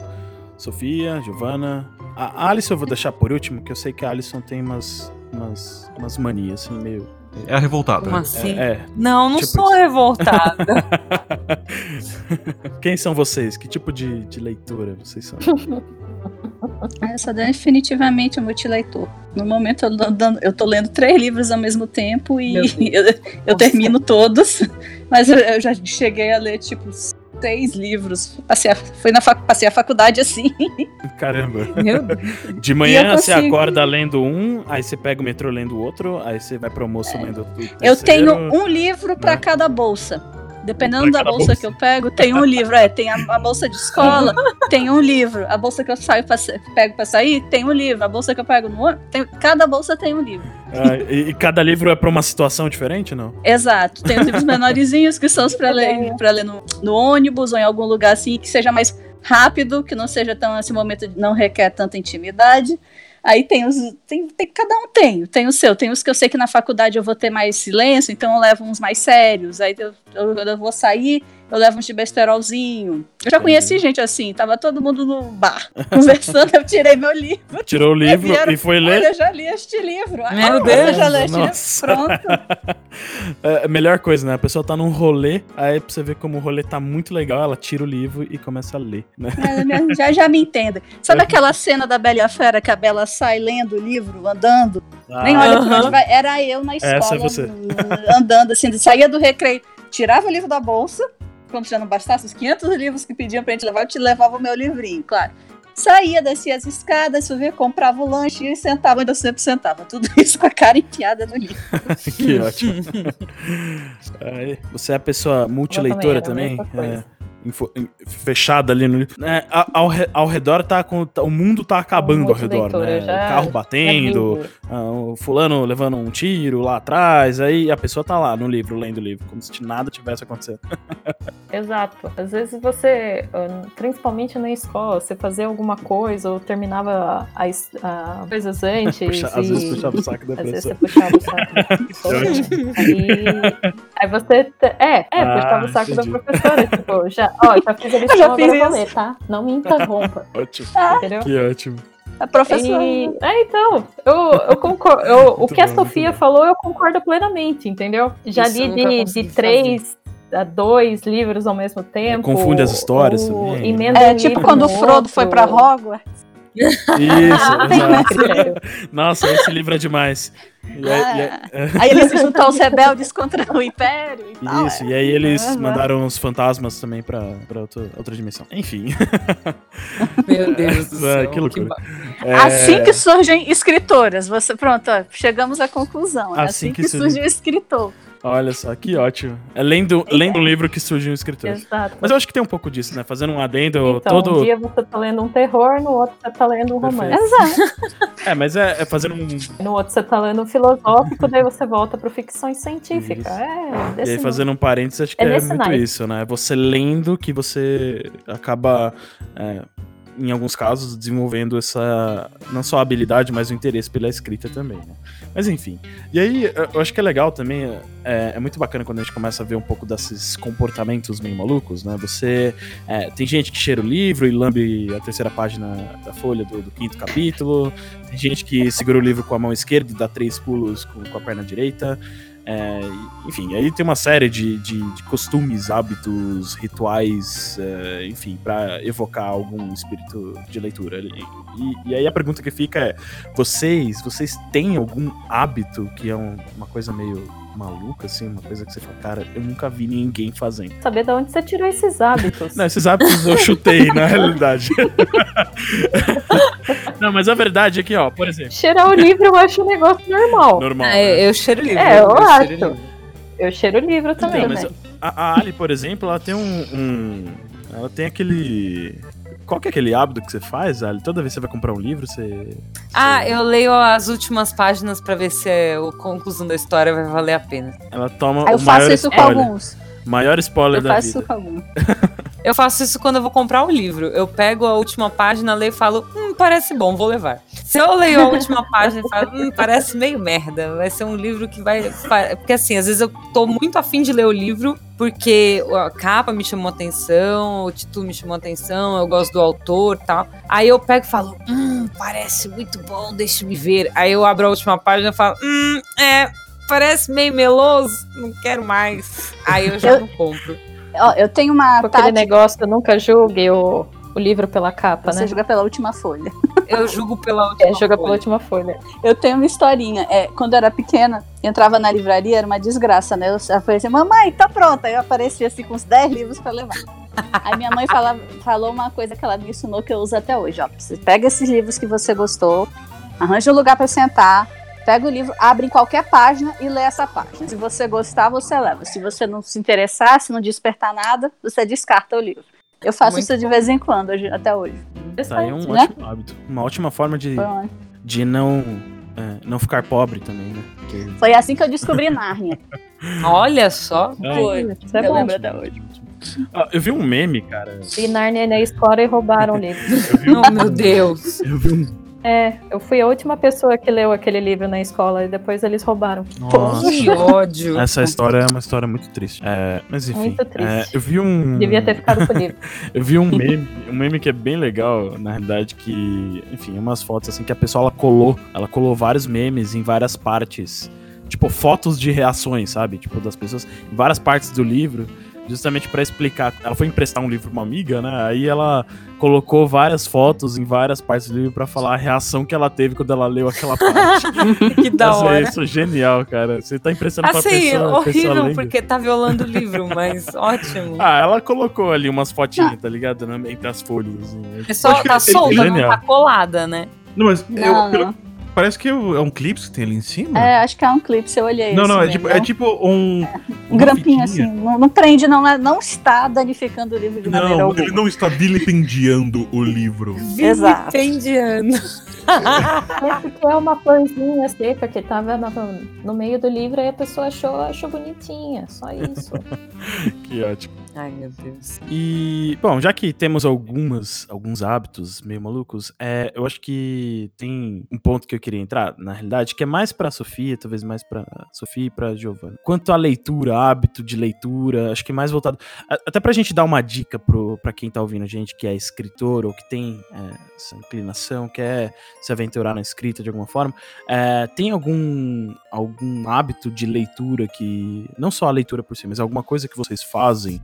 Sofia, Giovana. A Alison eu vou deixar por último, que eu sei que a Alison tem umas, umas, umas manias, assim, meio. É a revoltada. Como né? assim? É. Não, não Tipo sou isso. revoltada. Quem são vocês? Que tipo de, de leitura vocês são? Essa é definitivamente um multileitor. No momento eu, tô dando- eu tô lendo três livros ao mesmo tempo e eu, eu termino todos, mas eu, eu já cheguei a ler tipo três livros. Passei a, fui na fac, passei a faculdade assim. Caramba. Meu. De manhã eu você consigo. acorda lendo um, aí você pega o metrô lendo o outro, aí você vai pro almoço lendo o Eu terceiro. tenho um livro pra né? cada bolsa. Dependendo da bolsa, bolsa. que eu pego, tem um livro. É, tem a, a bolsa de escola, tem um livro. A bolsa que eu saio pra, pego pra sair, tem um livro. A bolsa que eu pego no ônibus, tem, cada bolsa tem um livro. Ah, e, e cada livro é pra uma situação diferente, não? Exato. Tem os livros menorzinhos que são os pra ler, pra ler no, no ônibus ou em algum lugar assim que seja mais rápido, que não seja tão esse momento de não requer tanta intimidade. Aí tem os. Tem, tem- cada um tem, tem o seu. Tem os que eu sei que na faculdade eu vou ter mais silêncio, então eu levo uns mais sérios. Aí eu, eu, eu vou sair, eu levo uns de besterolzinho. Eu já conheci gente assim, tava todo mundo no bar conversando, eu tirei meu livro. Tirou o livro vieram- e foi Olha, ler. eu já li este livro. Meu Ah, Deus, eu já li este livro. nossa. Pronto. É melhor coisa, né? A pessoa tá num rolê, aí pra você ver como o rolê tá muito legal, ela tira o livro e começa a ler, né? É, já, já me entendem. Sabe aquela cena da Bela e a Fera que a Bela sai lendo o livro, andando? Nem olha pra Aham. onde vai. Era eu na escola, Essa é você. andando assim, saía do recreio, tirava o livro da bolsa, como se já não bastasse os 500 livros que pediam pra gente levar, eu te levava o meu livrinho, claro. Saía, descia as escadas, subia, comprava o lanche e sentava, ainda sempre sentava. Tudo isso com a cara enfiada no livro. que ótimo. Você é a pessoa multileitora também, também? É, fechada ali no livro. É, a- ao, ao redor tá com. tá- o mundo tá acabando ao redor, multileitora, né? já- Carro batendo, Já ah, o fulano levando um tiro lá atrás, aí a pessoa tá lá no livro, lendo o livro, como se nada tivesse acontecendo. Exato. Às vezes você, ah, principalmente na escola, você fazia alguma coisa ou terminava as a coisas antes. Puxa- às e- vezes puxava o saco da Às vezes você pessoa. puxava o saco da professora. aí, aí você. É, é, Ah, puxava o saco entendi. da professora. Tipo, já, ó, já fiz a lição, já agora fiz eu vou isso. ler, tá? Não me interrompa. Ótimo. Entendeu? Que ótimo. A professora. E, é, então, eu, eu concordo. eu- o que a bom, muito Sofia falou, eu concordo plenamente, entendeu? Já Isso eu li de, de três a dois livros ao mesmo tempo. confunde as histórias também. emenda É um tipo quando o Frodo foi pra outro. Hogwarts. Isso, Ah, exato. Nossa, esse livro é demais. E aí, e aí- Aí eles se juntam os rebeldes contra o Império e tal. Isso, e aí eles Aham. mandaram os fantasmas também pra, pra outra, outra dimensão. Enfim. Meu Deus do Ah, céu. que loucura. ba- É, Assim que surgem escritoras. Você, pronto, ó, chegamos à conclusão. É Assim assim, que que, surge o escritor. Olha só, que ótimo. É lendo, lendo um livro que surge um escritor. Exato. Mas eu acho que tem um pouco disso, né? Fazendo um adendo Então, todo. um dia você tá lendo um terror, no outro você tá lendo um romance. Exato. É, mas é, é fazendo um. No outro você tá lendo um filosófico, daí você volta pro ficção científica. Isso. É, E aí, fazendo um parênteses, acho que É é, muito isso, né? Você lendo que você acaba, é, em alguns casos, desenvolvendo essa. Não só a habilidade, mas o interesse pela escrita também, né? Mas enfim. E aí, eu acho que é legal também. É, é muito bacana quando a gente começa a ver um pouco desses comportamentos meio malucos, né? Você. é, tem gente que cheira o livro e lambe a terceira página da folha do, do quinto capítulo. Tem gente que segura o livro com a mão esquerda e dá três pulos com, com a perna direita. É, enfim, aí tem uma série de, de, de costumes, hábitos, rituais, é, enfim, para evocar algum espírito de leitura. E, e- e aí a pergunta que fica é: vocês, vocês têm algum hábito que é um- uma coisa meio maluca, assim, uma coisa que você fala, cara, eu nunca vi ninguém fazendo. Saber de onde você tirou esses hábitos. Não, esses hábitos eu chutei, na realidade. Não, mas a verdade é que, ó, por exemplo, Cheirar o livro eu acho um negócio normal. normal. Ah, né? eu cheiro livro. É, eu cheiro acho. livro. Eu cheiro o livro também, Então, mas né? a, a Ali, por exemplo, ela tem um, um- Ela tem aquele. Qual que é aquele hábito que você faz, Ali? Toda vez que você vai comprar um livro, você. Ah, você- eu leio as últimas páginas pra ver se é a conclusão da história vai valer a pena. Ela toma Aí eu o maior faço isso com spoiler. alguns. Maior spoiler Eu da faço vida. isso com alguns. Eu faço isso quando eu vou comprar o livro. Eu pego a última página, leio e falo, hum, parece bom, vou levar. Se eu leio a última página e falo, hum, parece meio merda, vai ser um livro que vai. Porque assim, às vezes eu tô muito afim de ler o livro, porque a capa me chamou atenção, o título me chamou atenção, eu gosto do autor e tal. Aí eu pego e falo, hum, parece muito bom, deixa me ver. Aí eu abro a última página e falo, hum, é. Parece meio meloso, não quero mais. Aí eu já Eu- não compro. Ó, eu tenho uma Com aquele tática. negócio, nunca julgue o, o livro pela capa, Você né? joga pela última folha. Eu julgo pela última É, joga folha. pela última folha. Eu tenho uma historinha. É, quando eu era pequena, entrava na livraria, era uma desgraça, né? Eu falei assim, mamãe, tá pronta. Aí eu aparecia assim com uns 10 livros pra levar. Aí minha mãe fala, falou uma coisa que ela me ensinou que eu uso até hoje. Ó, você pega esses livros que você gostou, arranja um lugar para sentar, pega o livro, abre em qualquer página e lê essa página. Se você gostar, você leva. Se você não se interessar, se não despertar nada, você descarta o livro. Eu faço Muito isso de vez em quando, hoje- até hoje. Tá aí um Né? ótimo hábito. Uma ótima forma de, um- de não, é, não ficar pobre também, né? Porque- foi assim que eu descobri Nárnia. Olha só. Foi. Isso é eu bom. lembro até hoje. Ah, eu vi um meme, cara. Vi Narnia na escola e roubaram o livro. Oh, meu Deus. Eu vi um. É, eu fui a última pessoa que leu aquele livro na escola e depois eles roubaram. Nossa. Que ódio. Essa história é uma história muito triste. É, mas enfim, Muito triste. é, eu vi um. Devia ter ficado com o livro. Eu vi um meme, um meme que é bem legal, na realidade, que, enfim, umas fotos assim que a pessoa ela colou, ela colou vários memes em várias partes, tipo fotos de reações, sabe? Tipo das pessoas em várias partes do livro, justamente pra explicar. Ela foi emprestar um livro pra uma amiga, né? Aí ela colocou várias fotos em várias partes do livro pra falar a reação que ela teve quando ela leu aquela parte. Que da Nossa, hora. isso é genial, cara. Você tá impressionando pra Assim, pessoa, a pessoa horrível lendo. porque tá violando o livro, mas ótimo. Ah, ela colocou ali umas fotinhas, tá ligado? Na- Entre as folhas. Assim. É só tá ele- solta, não genial. tá colada, né? Não, mas eu- Não, pelo- não. Parece que é um clipe que tem ali em cima. É, acho que é um clipe, se eu olhei. não, não, é tipo, é tipo um. Um grampinho fitinha. assim, não, não prende, não, é- não está danificando o livro de maneira Não, alguma. ele não está vilipendiando o livro. Exato. Vilipendiano. É porque é uma florzinha seca que tava no, no meio do livro e a pessoa achou, achou bonitinha. Só isso. Que ótimo. Ai, meu Deus. E, bom, já que temos algumas, alguns hábitos meio malucos, é, eu acho que tem um ponto que eu queria entrar, na realidade, que é mais pra Sofia, talvez mais pra Sofia e pra Giovanna. Quanto à leitura, hábito de leitura, acho que mais voltado. Até pra gente dar uma dica pro, pra quem tá ouvindo a gente, que é escritor ou que tem é, essa inclinação, quer se aventurar na escrita de alguma forma, é, tem algum, algum hábito de leitura que. Não só a leitura por si, mas alguma coisa que vocês fazem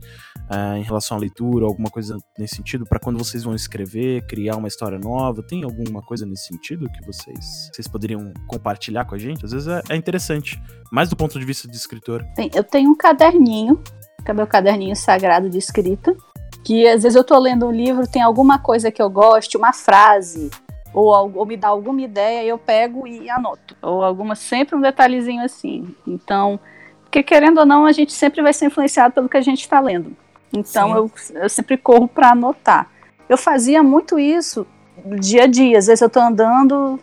é, em relação à leitura, alguma coisa nesse sentido, para quando vocês vão escrever, criar uma história nova? Tem alguma coisa nesse sentido que vocês, vocês poderiam compartilhar com a gente? Às vezes é, é interessante, mais do ponto de vista de escritor. Tem- eu tenho um caderninho, que é meu caderninho sagrado de escrita, que às vezes eu tô lendo um livro, tem alguma coisa que eu goste, uma frase, ou, ou me dá alguma ideia, eu pego e anoto. Ou alguma, sempre um detalhezinho assim. Então, porque querendo ou não, a gente sempre vai ser influenciado pelo que a gente está lendo. Então, eu, eu sempre corro para anotar. Eu fazia muito isso dia a dia. Às vezes eu tô andando,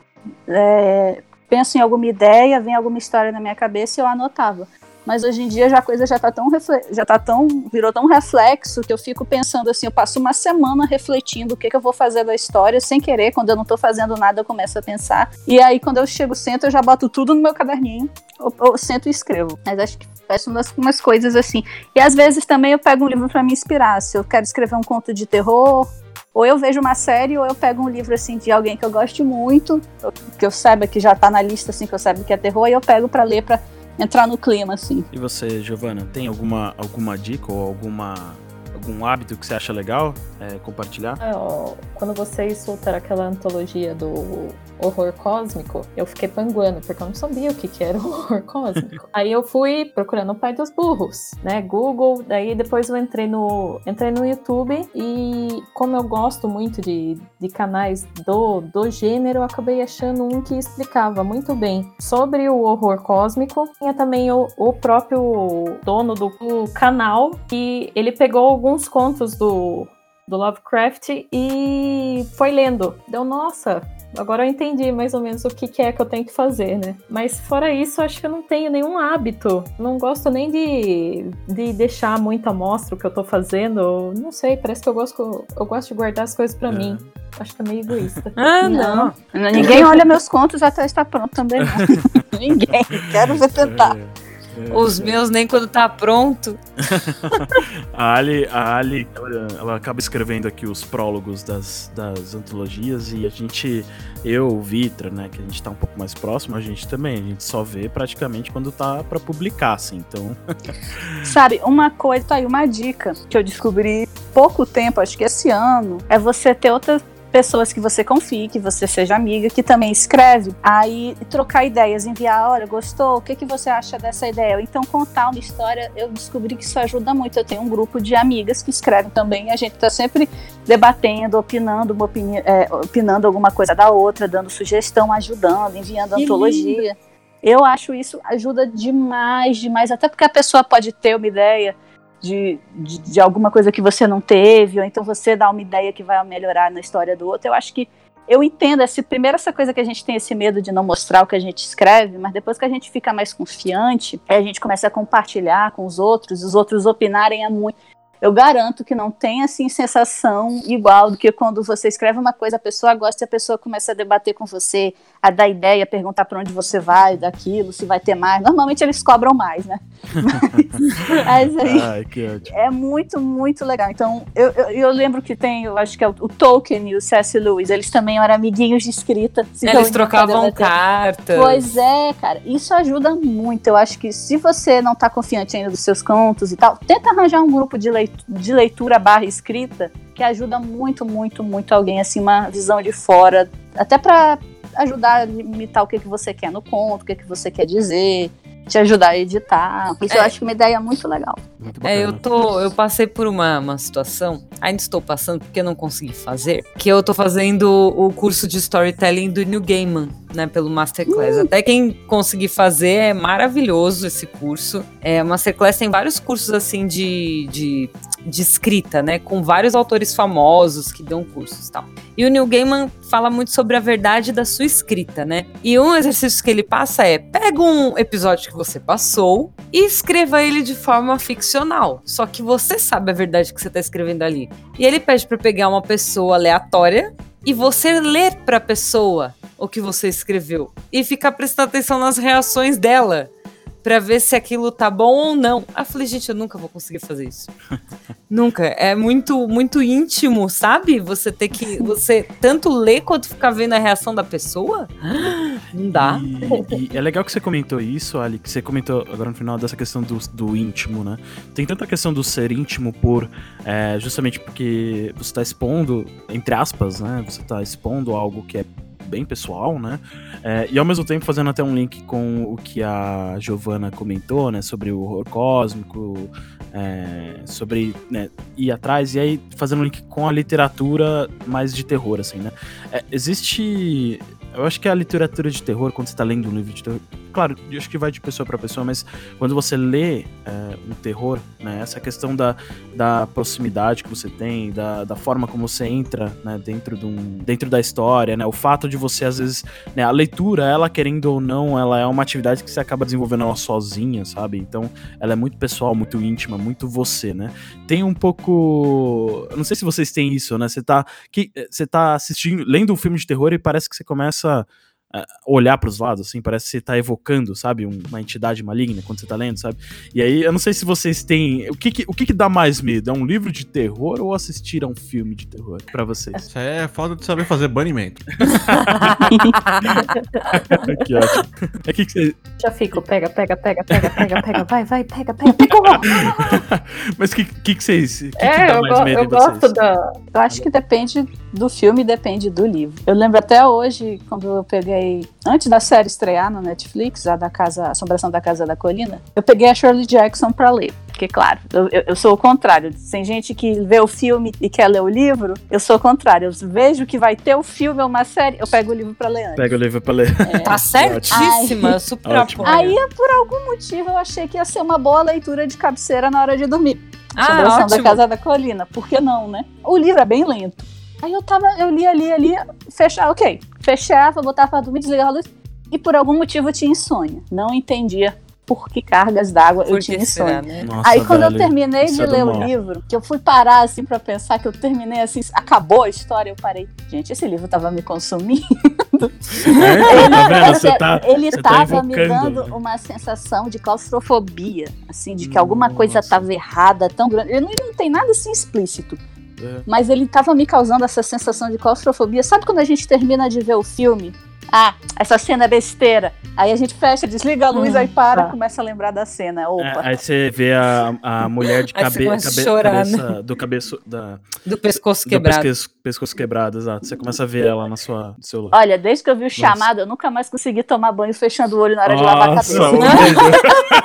é, penso em alguma ideia, vem alguma história na minha cabeça e eu anotava. Mas hoje em dia já a coisa já tá tão já tá tão virou tão reflexo que eu fico pensando assim, eu passo uma semana refletindo o que, que eu vou fazer da história sem querer, quando eu não tô fazendo nada eu começo a pensar. E aí quando eu chego sento eu já boto tudo no meu caderninho, ou, ou sento e escrevo. Mas acho que faço umas, umas coisas assim. E às vezes também eu pego um livro para me inspirar, se eu quero escrever um conto de terror, ou eu vejo uma série, ou eu pego um livro assim de alguém que eu goste muito, que eu saiba que já tá na lista assim, que eu saiba que é terror, e eu pego para ler para entrar no clima assim. E você, Giovana, tem alguma, alguma dica ou alguma, algum hábito que você acha legal é, compartilhar? É, ó, Quando vocês soltaram aquela antologia do horror cósmico, eu fiquei panguando, porque eu não sabia o que, que era o horror cósmico. Aí eu fui procurando o pai dos burros, né? Google, daí depois eu entrei no, entrei no YouTube e como eu gosto muito de, de canais do, do gênero, eu acabei achando um que explicava muito bem sobre o horror cósmico. Tinha também o, o próprio dono do, do canal, que ele pegou alguns contos do, do Lovecraft e foi lendo. Deu, nossa, agora eu entendi mais ou menos o que, que é que eu tenho que fazer, né? Mas fora isso, acho que eu não tenho nenhum hábito. Não gosto nem de, de deixar muito à mostra o que eu tô fazendo. Não sei, parece que eu gosto, eu gosto de guardar as coisas pra É. mim. Acho que é meio egoísta. Ah, não. Ninguém olha meus contos até estar pronto também. Não. Ninguém. Quero ver tentar. É, Os meus nem quando tá pronto. A Ali, a Ali ela, ela acaba escrevendo aqui os prólogos das, das antologias e a gente, eu, o Vitra, né, que a gente tá um pouco mais próximo, a gente também, a gente só vê praticamente quando tá pra publicar, assim, então... Sabe, uma coisa, tá aí uma dica que eu descobri pouco tempo, acho que esse ano, é você ter outra pessoas que você confie, que você seja amiga, que também escreve, aí trocar ideias, enviar, olha, gostou? O que, que você acha dessa ideia? Então contar uma história, eu descobri que isso ajuda muito. Eu tenho um grupo de amigas que escrevem também, a gente está sempre debatendo, opinando, uma opini é, opinando alguma coisa da outra, dando sugestão, ajudando, enviando Que antologia. Eu acho isso ajuda demais, demais, até porque a pessoa pode ter uma ideia de, de, de alguma coisa que você não teve, ou então você dá uma ideia que vai melhorar na história do outro. Eu acho que eu entendo, esse, primeiro essa coisa que a gente tem esse medo de não mostrar o que a gente escreve, mas depois que a gente fica mais confiante, aí a gente começa a compartilhar com os outros, os outros opinarem é muito. Eu garanto que não tem assim sensação igual do que quando você escreve uma coisa, a pessoa gosta e a pessoa começa a debater com você, a dar ideia, a perguntar para onde você vai, daquilo, se vai ter mais. Normalmente eles cobram mais, né? Mas, mas aí Ai, que ótimo. é muito, muito legal. Então, eu, eu, eu lembro que tem, eu acho que é o, o Tolkien e o C.S. Lewis, eles também eram amiguinhos de escrita. Eles trocavam cartas. Pois é, cara, isso ajuda muito. Eu acho que se você não tá confiante ainda dos seus contos e tal, tenta arranjar um grupo de leitura, de leitura barra escrita que ajuda muito, muito, muito alguém, assim, uma visão de fora, até pra ajudar a limitar o que, que você quer no conto, o que, que você quer dizer, te ajudar a editar. Isso eu É. acho que é uma ideia muito legal. Muito É, eu tô, eu passei por uma, uma situação, ainda estou passando porque eu não consegui fazer, que eu tô fazendo o curso de storytelling do New Gaiman, né, pelo Masterclass. Até quem conseguir fazer é maravilhoso esse curso. É, o Masterclass tem vários cursos assim de, de, de escrita, né, com vários autores famosos que dão cursos e tal. E o Neil Gaiman fala muito sobre a verdade da sua escrita, né? E um exercício que ele passa é: pega um episódio que você passou e escreva ele de forma ficcional. Só que você sabe a verdade que você tá escrevendo ali. E ele pede para pegar uma pessoa aleatória e você ler pra pessoa o que você escreveu e ficar prestando atenção nas reações dela. Pra ver se aquilo tá bom ou não. Aí eu falei, gente, eu nunca vou conseguir fazer isso. nunca. É muito, muito íntimo, sabe? Você ter que. Você tanto ler quanto ficar vendo a reação da pessoa. Não dá. E, e é legal que você comentou isso, Ali, que você comentou agora no final dessa questão do, do íntimo, né? Tem tanta questão do ser íntimo por. é, justamente porque você tá expondo, entre aspas, né? Você tá expondo algo que é bem pessoal, né? É, e ao mesmo tempo fazendo até um link com o que a Giovanna comentou, né? Sobre o horror cósmico, é, sobre né, ir atrás, e aí fazendo um link com a literatura mais de terror, assim, né? É, existe. Eu acho que a literatura de terror, quando você tá lendo um livro de terror. Claro, eu acho que vai de pessoa para pessoa, mas quando você lê é, um terror, né, essa questão da, da proximidade que você tem, da, da forma como você entra né, dentro, de um, dentro da história, né, o fato de você, às vezes, né, a leitura, ela querendo ou não, ela é uma atividade que você acaba desenvolvendo ela sozinha, sabe? Então, ela é muito pessoal, muito íntima, muito você, né? Tem um pouco. Não sei se vocês têm isso, né? Você tá, que, você tá assistindo, lendo um filme de terror e parece que você começa olhar pros lados, assim, parece que você tá evocando, sabe, um- uma entidade maligna quando você tá lendo, sabe? E aí, eu não sei se vocês têm. O que que, o que, que dá mais medo? É um livro de terror ou assistir a um filme de terror pra vocês? Isso é falta de saber fazer banimento. que ótimo. É que que você- Já fico, pega, pega, pega, pega, pega, pega, vai, vai, pega, pega, pega. Mas o que, que, que vocês. Que que É, dá eu, mais medo eu gosto da. Eu acho que depende do filme, depende do livro. Eu lembro até hoje, quando eu peguei, antes da série estrear no Netflix, a da casa, Assombração da Casa da Colina, eu peguei a Shirley Jackson pra ler. Porque, claro, eu, eu- sou o contrário. Tem gente que vê o filme e quer ler o livro, eu sou o contrário. Eu vejo que vai ter o filme ou uma série, eu pego o livro pra ler antes. Pega o livro pra ler. Tá certíssima, eu super Ótimo. apoio. Aí, por algum motivo, eu achei que ia ser uma boa leitura de cabeceira na hora de dormir. Ah, Assombração da. Casa da Colina. Por que não, né? O livro é bem lento. Aí eu tava, eu lia, lia, lia, fechava, ok. Fechava, botava pra dormir, desligava a luz. E por algum motivo eu tinha insônia. Não entendia por que cargas d'água eu tinha insônia. né? Nossa, Aí quando eu velho, terminei isso de é ler o livro, que eu fui parar assim pra pensar que eu terminei assim, acabou a história, eu parei. Gente, esse livro tava me consumindo. É, tá vendo? Você tá. ele você tá tava me evocando, dando né? uma sensação de claustrofobia, assim, de que alguma coisa Nossa. tava errada, tão grande. Ele não, ele não tem nada assim explícito, É. mas ele tava me causando essa sensação de claustrofobia. Sabe quando a gente termina de ver o filme Ah, essa cena é besteira. Aí a gente fecha, desliga a luz, Hum, aí para, tá. começa a lembrar da cena. É, Opa. aí você vê a, a mulher de cabe, cabe- chorar, cabeça, do cabeço da, Do pescoço do quebrado. pescoço, pescoço quebrado, exato. Você começa a ver ela na sua no celular. Olha, desde que eu vi o chamado, eu nunca mais consegui tomar banho fechando o olho na hora de lavar a Nossa, cabeça.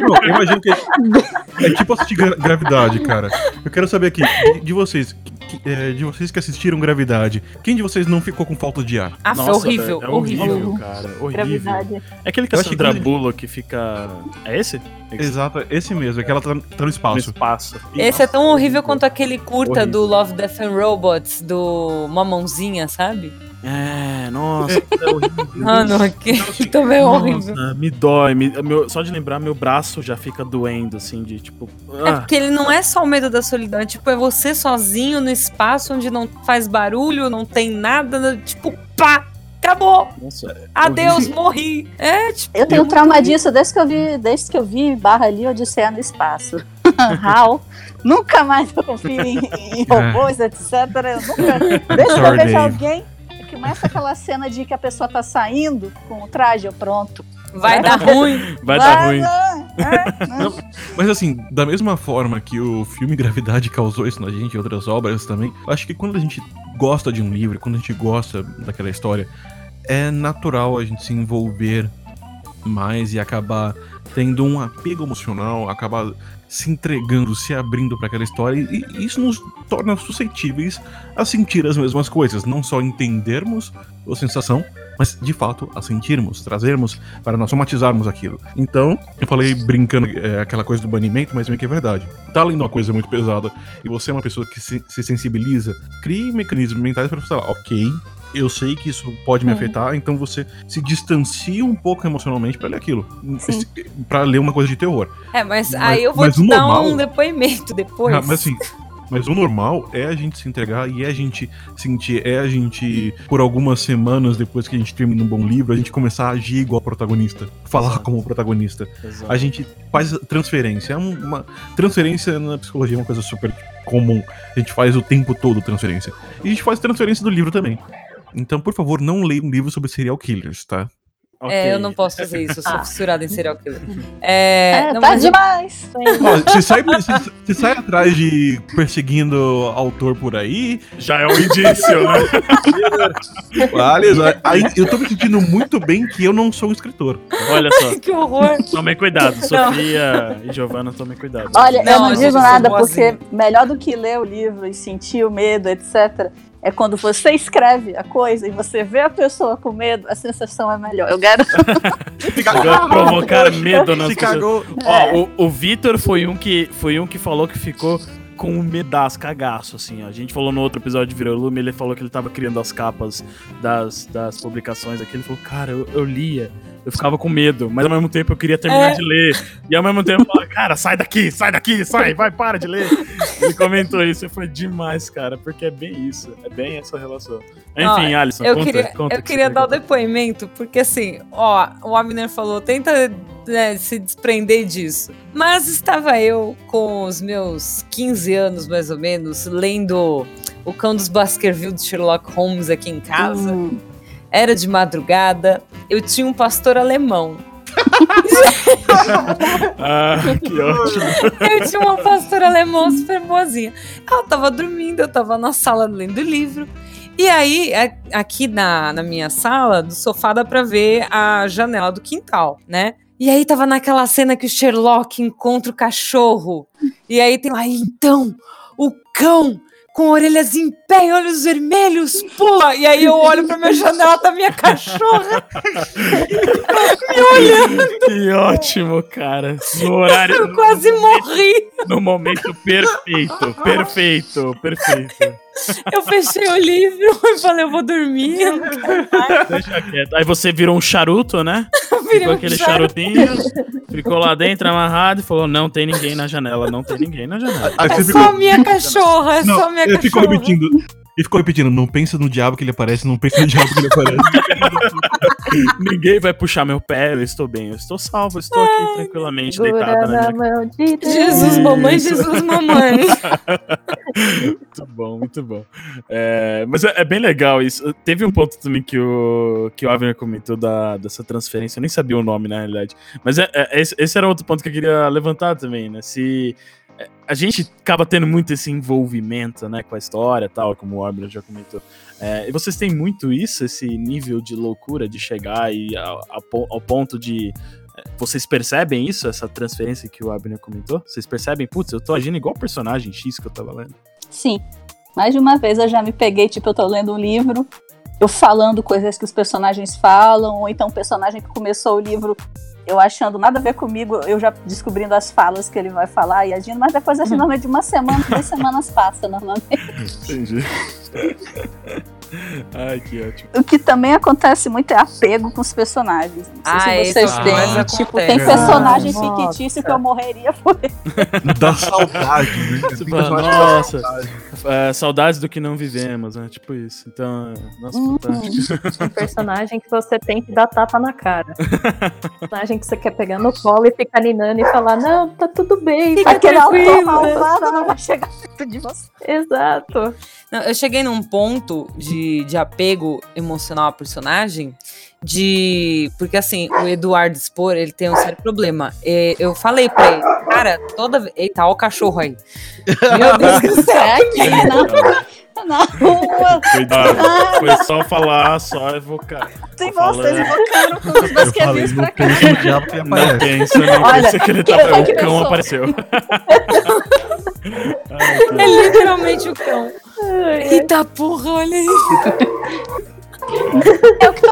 Não, eu imagino que é tipo assistir gra- Gravidade, cara. Eu quero saber aqui, de, de vocês, que- é, de vocês que assistiram Gravidade, quem de vocês não ficou com falta de ar? Ah, foi Nossa, horrível, é horrível, horrível. cara. Horrível. Gravidade. É aquele que Eu a achei Sandra que- Bullock que fica. É esse? Exato, esse mesmo, é que ela tá, tá no No espaço. espaço. Esse é tão horrível quanto aquele curta Horrível. do Love, Death and Robots, do Mamãozinha, sabe? É, nossa, é horrível. Ah, não, aquele também é horrível. Nossa, me dói. me- meu- só de lembrar, meu braço já fica doendo, assim, de tipo. É ah, porque ele não é só o medo da solidão, é tipo, é você sozinho no espaço onde não faz barulho, não tem nada, tipo, pá, acabou, nossa, é adeus, horrível. morri. É, tipo, Eu tenho trauma disso desde que eu vi, desde que eu vi Barra ali Odisseia no espaço. Hal. Nunca mais eu confio em, em robôs, etc. Eu nunca. Que eu Dave. alguém. Começa aquela cena de que a pessoa tá saindo com o traje, eu pronto. vai dar ruim. Vai dar ruim. ah, ah, não. Mas assim, da mesma forma que o filme Gravidade causou isso na gente e outras obras também, eu acho que quando a gente gosta de um livro, quando a gente gosta daquela história, é natural a gente se envolver mais e acabar tendo um apego emocional, acabar se entregando, se abrindo para aquela história e isso nos torna suscetíveis a sentir as mesmas coisas, não só entendermos a sensação, mas de fato a sentirmos, trazermos para nós somatizarmos aquilo. Então, eu falei brincando é, aquela coisa do banimento, mas meio que é verdade. Tá lendo uma coisa muito pesada e você é uma pessoa que se, se sensibiliza, crie mecanismos mentais para falar, ok, eu sei que isso pode me Sim. afetar, então você se distancia um pouco emocionalmente para ler aquilo, para ler uma coisa de terror. É, mas, Mas- aí eu vou te dar normal- um depoimento depois. Ah, mas assim, mas o normal é a gente se entregar e é a gente sentir, é a gente, por algumas semanas depois que a gente termina um bom livro, a gente começar a agir igual protagonista, falar Exato. como protagonista. Exato. A gente faz transferência. É um- uma transferência na psicologia é uma coisa super comum. A gente faz o tempo todo transferência. E a gente faz transferência do livro também. Então, por favor, não leia um livro sobre serial killers, tá? Ok. É, eu não posso fazer isso, eu sou Ah. fissurada em serial killer. É, É, não, tá mas demais. Ó, se, sai, se, se sai atrás de perseguindo autor por aí, Já é um indício, né? Aliás, aí eu tô me sentindo muito bem que eu não sou um escritor. Olha só. que horror. Tomem cuidado, Sofia e Giovana, tomem cuidado. Olha, Não, eu não digo nada porque melhor do que ler o livro e sentir o medo, etc. É quando você escreve a coisa e você vê a pessoa com medo, a sensação é melhor. Eu garanto. Provocar medo nas Se pessoas. cagou. Ó, o, o Vitor foi um que foi um que falou que ficou com um medaço, cagaço, assim, ó. A gente falou no outro episódio de Virolume, ele falou que ele tava criando as capas das, das publicações aqui. Ele falou, cara, eu, eu lia, eu ficava com medo, mas ao mesmo tempo eu queria terminar É. de ler. E ao mesmo tempo eu falava, cara, sai daqui, sai daqui, sai, vai, para de ler. Ele comentou isso, eu falei, demais, cara, porque é bem isso, é bem essa relação. Enfim, Alisson, Eu conta, queria, conta eu que queria dar o depoimento, porque assim, ó, o Abner falou, tenta né, se desprender disso. Mas estava eu com os meus 15 anos, mais ou menos, lendo O Cão dos Baskerville de Sherlock Holmes aqui em casa. Hum. Era de madrugada, eu tinha um pastor alemão. Ah, que ótimo. Eu tinha uma pastora alemã super boazinha. Ela tava dormindo, eu tava na sala lendo livro. E aí, aqui na, na minha sala, do sofá dá pra ver a janela do quintal, né? E aí tava naquela cena que o Sherlock encontra o cachorro. E aí tem lá, então, o cão com orelhas em pé e olhos vermelhos pula. E aí eu olho pra minha janela, tá minha cachorra. Que ótimo, cara. No horário. Eu quase morri. No momento perfeito. Perfeito, perfeito. Eu fechei o livro e falei, eu vou dormir. Deixa quieto. Aí você virou um charuto, né? virei Ficou um aquele charuto. charutinho, ficou lá dentro amarrado e falou: Não tem ninguém na janela, não tem ninguém na janela. É só ficou, minha cachorra, é não, só minha cachorra. ficou repetindo. Ele ficou repetindo, não pensa no diabo que ele aparece, não pensa no diabo que ele aparece. ninguém vai puxar meu pé, eu estou bem, eu estou salvo, eu estou aqui tranquilamente deitada na minha de. Jesus, mamãe. Jesus, mamãe. muito bom, muito bom. É, mas é, é, bem legal isso. Teve um ponto também que o, que o Avner comentou da, dessa transferência, eu nem sabia o nome na realidade. Mas é, é, esse era outro ponto que eu queria levantar também, né? Se é, a gente acaba tendo muito esse envolvimento né, com a história tal, como o Abner já comentou. É, e vocês têm muito isso, esse nível de loucura de chegar e ao, ao ponto de vocês percebem isso, essa transferência que o Abner comentou? Vocês percebem, putz, eu tô agindo igual o personagem X que eu tava lendo? Sim. Mais de uma vez eu já me peguei, tipo, eu tô lendo um livro, eu falando coisas que os personagens falam, ou então o personagem que começou o livro eu achando nada a ver comigo, eu já descobrindo as falas que ele vai falar e agindo, mas depois, assim, normalmente de uma semana, duas semanas passa, normalmente. Entendi. Ai, que ótimo. O que também acontece muito é apego com os personagens. Não sei ah, se vocês têm. Ah, tipo, tem personagem ah, fictício que eu morreria por ele. Dá saudade, né? Nossa. É, saudades do que não vivemos, né? Tipo isso. Então, nossa, uhum. fantástico. Um personagem que você tem que dar tapa na cara. personagem que você quer pegar no colo e ficar ninando e falar: Não, tá tudo bem. Fica Aquele autor malvado não vai chegar perto de você. Exato. Não, eu cheguei num ponto de, de apego emocional ao personagem de. Porque assim, o Eduardo Spor, ele tem um sério problema. E eu falei pra ele, cara, toda vez. Eita, ó o cachorro aí. Meu Deus do céu, aqui, não. Na rua. Cuidado. Foi só falar, só evocar. Tem vocês invocaram com os basquetes pra cá. Não pensa, não Olha, pensa que ele tá. O cão apareceu. é literalmente o cão. Eita porra, olha isso. É o que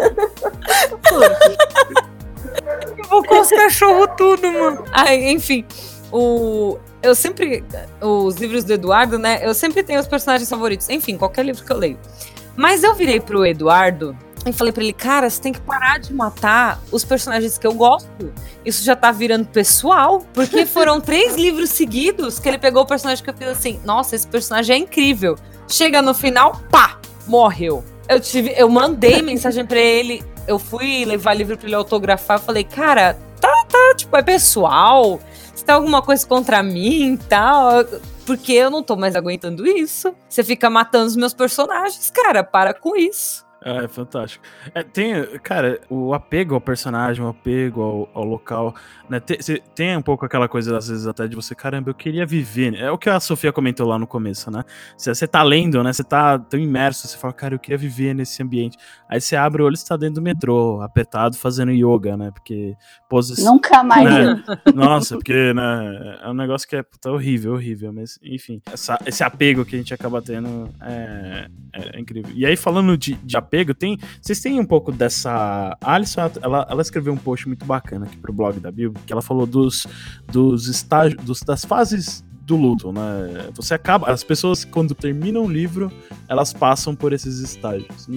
Invocou os cachorros tudo, mano. Ai, enfim, o. Eu sempre. Os livros do Eduardo, né? Eu sempre tenho os personagens favoritos. Enfim, qualquer livro que eu leio. Mas eu virei pro Eduardo e falei pra ele, cara, você tem que parar de matar os personagens que eu gosto. Isso já tá virando pessoal. Porque foram três livros seguidos que ele pegou o personagem que eu fiz assim, nossa, esse personagem é incrível. Chega no final, pá, morreu. Eu tive, eu mandei mensagem para ele, eu fui levar livro para ele autografar, falei, cara, tá, tá, tipo, é pessoal. Você tem alguma coisa contra mim e tal? Porque eu não tô mais aguentando isso. Você fica matando os meus personagens, cara, para com isso. É, é fantástico. É, tem, cara, o apego ao personagem, o apego ao, ao local, né? Tem, tem, um pouco aquela coisa, às vezes, até de você, caramba, eu queria viver. Né? É o que a Sofia comentou lá no começo, né? Você, você tá lendo, né? Você tá tão imerso, você fala, cara, eu queria viver nesse ambiente. Aí você abre o olho e está dentro do metrô, apertado, fazendo yoga, né? Porque posição. Nunca mais. Né? Nossa, porque, né? É um negócio que é puta, horrível, horrível. Mas, enfim, essa, esse apego que a gente acaba tendo é, é incrível. E aí, falando de, de apego, tem. Vocês têm um pouco dessa. A Alison, ela, ela escreveu um post muito bacana aqui pro blog da Bíblia, que ela falou dos, dos estágios, dos, das fases do luto, né? Você acaba. As pessoas, quando terminam o livro, elas passam por esses estágios.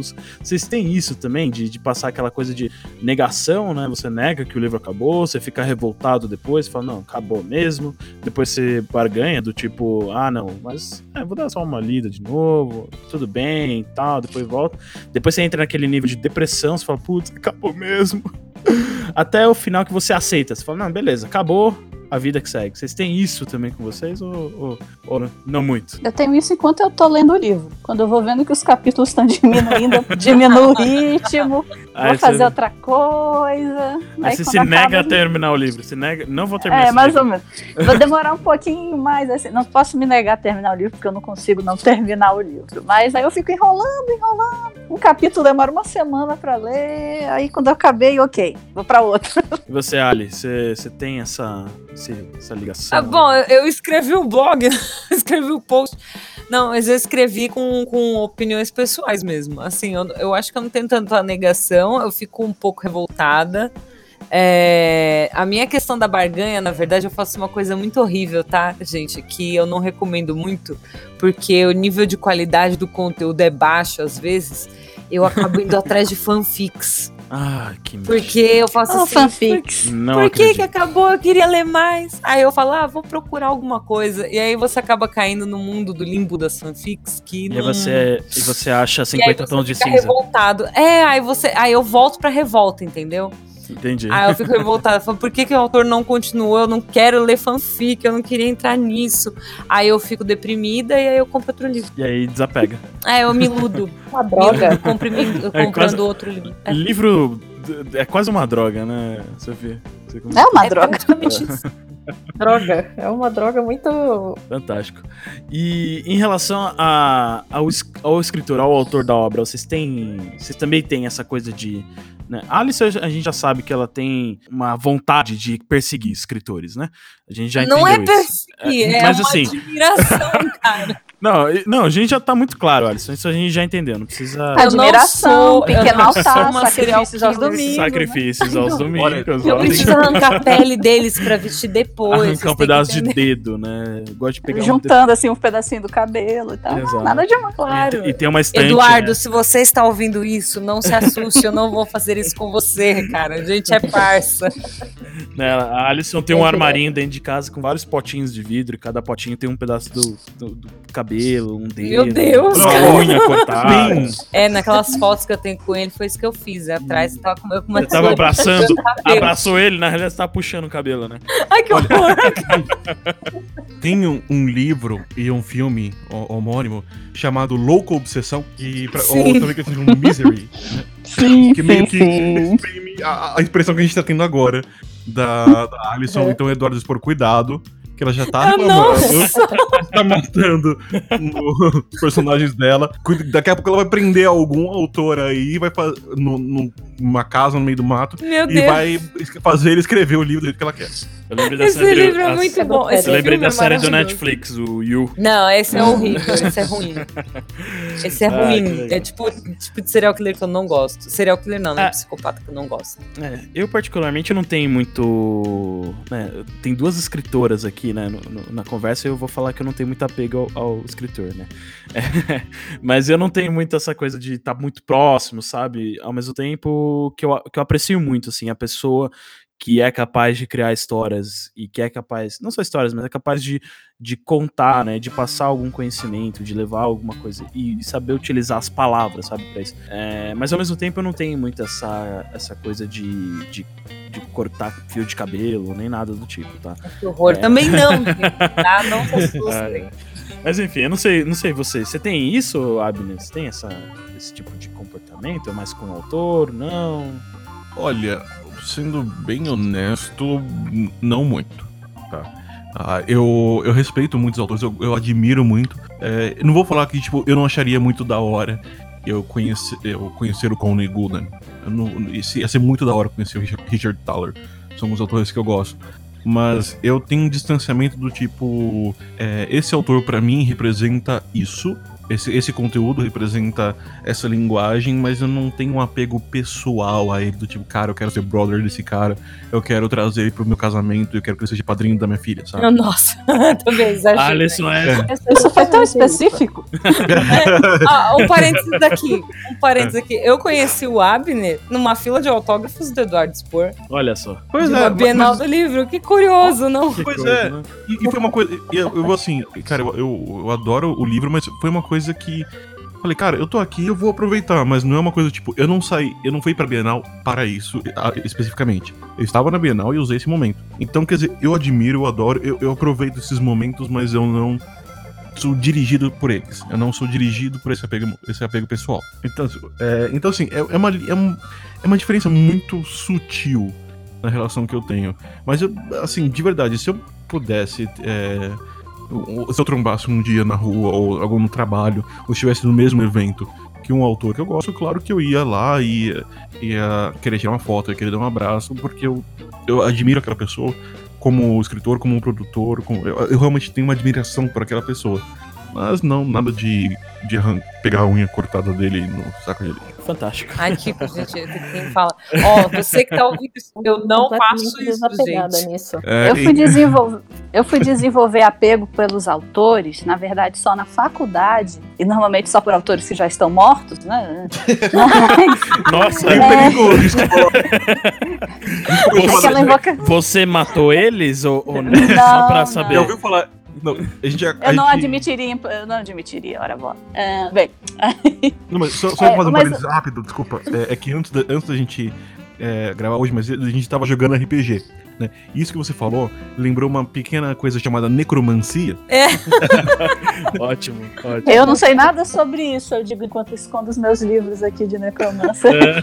Vocês têm isso também, de, de passar aquela coisa de negação, né? Você nega que o livro acabou, você fica revoltado depois, fala, não, acabou mesmo. Depois você barganha do tipo, ah, não, mas é, vou dar só uma lida de novo, tudo bem tal, depois volta. Depois você entra naquele nível de depressão, você fala, putz, acabou mesmo. Até o final que você aceita. Você fala, não, beleza, acabou, a vida que segue. Vocês têm isso também com vocês ou, ou, ou, não muito? Eu tenho isso enquanto eu tô lendo o livro. Quando eu vou vendo que os capítulos estão diminuindo, diminui o ritmo, aí vou fazer você... outra coisa. Aí, aí você se nega a terminar o livro. Se nega, não vou terminar É, mais livro. ou menos. Vou demorar um pouquinho mais, assim. Não posso me negar a terminar o livro, porque eu não consigo não terminar o livro. Mas aí eu fico enrolando, enrolando. Um capítulo demora uma semana pra ler, aí quando eu acabei, ok, vou pra outro. E você, Ali, você tem essa essa ligação? Ah, bom, eu escrevi o blog, escrevi o post. Não, mas eu escrevi com, com opiniões pessoais mesmo. Assim, eu, eu acho que eu não tenho tanto a negação, eu fico um pouco revoltada. É, a minha questão da barganha, na verdade, eu faço uma coisa muito horrível, tá, gente? Que eu não recomendo muito, porque o nível de qualidade do conteúdo é baixo às vezes. Eu acabo indo atrás de fanfics. Ah, que Porque eu faço oh, assim. Fanfics. Não por que, que acabou? Eu queria ler mais. Aí eu falo, ah, vou procurar alguma coisa. E aí você acaba caindo no mundo do limbo das fanfics que. E, você, e você acha 50 tons de cinza. revoltado. É, aí você. Aí eu volto pra revolta, entendeu? Entendi. Aí eu fico revoltada, falo, por que, que o autor não continuou? Eu não quero ler fanfic, eu não queria entrar nisso. Aí eu fico deprimida e aí eu compro outro livro. E aí desapega. Aí eu me iludo. Uma droga. iludo comprimi- comprando quase- outro livro. É, Livro é quase uma droga, né, Sofia? É uma é droga. droga. É uma droga muito. Fantástico. E em relação a, ao, ao escritor, ao autor da obra, vocês têm. Vocês também têm essa coisa de. Né? A Alice, a gente já sabe que ela tem uma vontade de perseguir escritores, né? A gente já entendeu Não é perseguir, É, é, mas uma assim- admiração, cara. Não, não, a gente já tá muito claro, Alisson. Isso a gente já entendeu. Não precisa. Admiração, pequeno sou altar, uma sacrifícios aos domingos. Sacrifícios aos domingos. Eu preciso arrancar a pele deles pra vestir depois. Arrancar um pedaço de dedo, né? Gosto de pegar um Juntando assim um pedacinho do cabelo e tal. Exato. Nada demais. Claro. E, e tem uma estante. Eduardo, né? se você está ouvindo isso, não se assuste, eu não vou fazer isso com você, cara. A gente é parça. né, A Alison tem um É, armarinho dentro de casa com vários potinhos de vidro e cada potinho tem um pedaço do, do- do cabelo, um dedo. Meu Deus, uma cara. unha cortada. É, naquelas fotos que eu tenho com ele, foi isso que eu fiz. Atrás tava com eu uma Você tava abraçando, abraçou ele, na realidade você tava puxando o cabelo, né? Ai, que horror. tem um, um livro e um filme ho- homônimo chamado Louco Obsessão, que pra, ou também conhecido como Misery, né? Sim, que meio sim, que sim. exprime a, a expressão que a gente tá tendo agora da, da Alison. É. Então, Eduardo, por cuidado, que ela já tá Ah, reclamando, tá matando no- os personagens dela. Daqui a pouco ela vai prender algum autor aí, vai no- no- numa casa no meio do mato, Meu e Deus. vai fazer ele escrever o livro do jeito que ela quer. Eu lembrei Esse série- livro é a- muito É bom. do Esse Eu lembrei filme é da série do. Netflix, o You. Não, esse é horrível, esse é ruim. Esse é Ah, ruim. É tipo, tipo de serial killer que eu não gosto. Serial killer não, né? Ah. Psicopata que eu não gosto. É, eu particularmente não tenho muito. né, tem duas escritoras aqui, né, no- no- na conversa, e eu vou falar que eu não tenho muito apego ao, ao escritor, né? É, mas eu não tenho muito essa coisa de estar muito próximo, sabe? Ao mesmo tempo que eu, que eu aprecio muito, assim, a pessoa que é capaz de criar histórias e que é capaz, não só histórias, mas é capaz de, de contar, né, de passar algum conhecimento, de levar alguma coisa e saber utilizar as palavras, sabe, pra isso. É, mas ao mesmo tempo eu não tenho muito essa, essa coisa de, de, de cortar fio de cabelo, nem nada do tipo, tá? Que horror. Também não, tá? Não se assustem. Ah, Mas enfim, eu não sei, não sei você. Você tem isso, Abner? Você tem essa, esse tipo de comportamento? É mais com o autor? Não? Olha, sendo bem honesto, não muito, tá? Ah, eu, eu respeito muitos autores, eu, eu admiro muito. É, não vou falar que, tipo, eu não acharia muito da hora eu conhecer, eu conhecer o não, isso ia ser muito da hora conhecer o Richard, Richard Thaler. São os autores que eu gosto. Mas eu tenho um distanciamento do tipo. é, esse autor, pra mim, representa isso. Esse, esse conteúdo representa essa linguagem, mas eu não tenho um apego pessoal a ele, do tipo, cara, eu quero ser brother desse cara, eu quero trazer ele pro meu casamento, eu quero que ele seja padrinho da minha filha, sabe? Nossa, também exagerei. Alisson é. Isso foi tão específico. Ah, um parênteses aqui. Um parênteses aqui. Eu conheci o Abner numa fila de autógrafos do Eduardo Spor. Olha só. Pois de é, uma mas- Bienal do livro. Que curioso, não? Que Pois coisa, é. né? E, e foi uma coisa. Eu, eu assim, cara, eu, eu, eu adoro o livro, mas foi uma coisa que. Falei, cara, eu tô aqui, eu vou aproveitar, mas não é uma coisa tipo, eu não saí, eu não fui pra Bienal para isso especificamente. Eu estava na Bienal e usei esse momento. Então, quer dizer, eu admiro, eu adoro, eu, eu aproveito esses momentos, mas eu não sou dirigido por eles. Eu não sou dirigido por esse apego, esse apego pessoal. Então, é, então assim, é, é uma, é, um- é uma diferença muito sutil na relação que eu tenho. Mas, eu, assim, de verdade, se eu pudesse. é, se eu trombasse um dia na rua, ou algum no trabalho, ou estivesse no mesmo evento que um autor que eu gosto, claro que eu ia lá e ia, ia querer tirar uma foto, ia querer dar um abraço, porque eu, eu admiro aquela pessoa como escritor, como produtor, como, eu, eu realmente tenho uma admiração por aquela pessoa. Mas não, nada de, de pegar a unha cortada dele no saco de lixo. Fantástico. Ai, tipo, gente, quem fala. Ó, você que tá ouvindo isso, eu não faço isso, gente. nisso. É, Eu e- fui, desenvolver, eu fui desenvolver apego pelos autores, na verdade, só na faculdade, e normalmente só por autores que já estão mortos, né? Mas, Nossa, Bem É. perigoso, é invoca... você matou eles ou, ou não? Não, Só pra não. saber. Já ouviu falar? Não, a gente, a Eu não gente- admitiria, eu não admitiria, ora boa. É, bem, Não, mas só, só É, fazer um mas- parênteses rápido, desculpa. É, é que antes da, antes da gente é, gravar hoje, mas a gente tava jogando RPG. Né? Isso que você falou lembrou uma pequena coisa chamada necromancia. É. ótimo, ótimo. Eu não sei nada sobre isso, eu digo enquanto escondo os meus livros aqui de necromancer.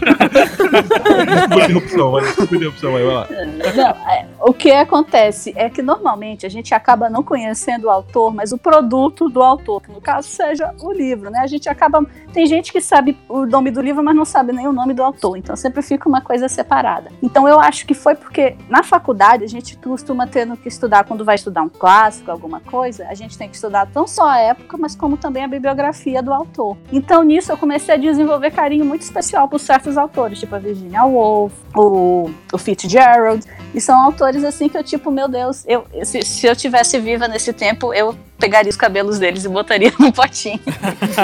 opção, vai, opção, vai, vai lá. Não, é, o que acontece é que normalmente a gente acaba não conhecendo o autor, mas o produto do autor, que no caso seja o livro, né? A gente acaba. Tem gente que sabe o nome do livro, mas não sabe nem o nome do autor, então sempre fica uma coisa separada. Então eu acho que foi porque na faculdade a gente costuma ter no que estudar quando vai estudar um clássico, alguma coisa, a gente tem que estudar não só a época, mas como também a bibliografia do autor. Então nisso eu comecei a desenvolver carinho muito especial por certos autores, tipo a Virginia Woolf, o, o Fitzgerald, e são autores assim que eu, tipo, meu Deus, eu, se, se eu tivesse viva nesse tempo, eu pegaria os cabelos deles e botaria num potinho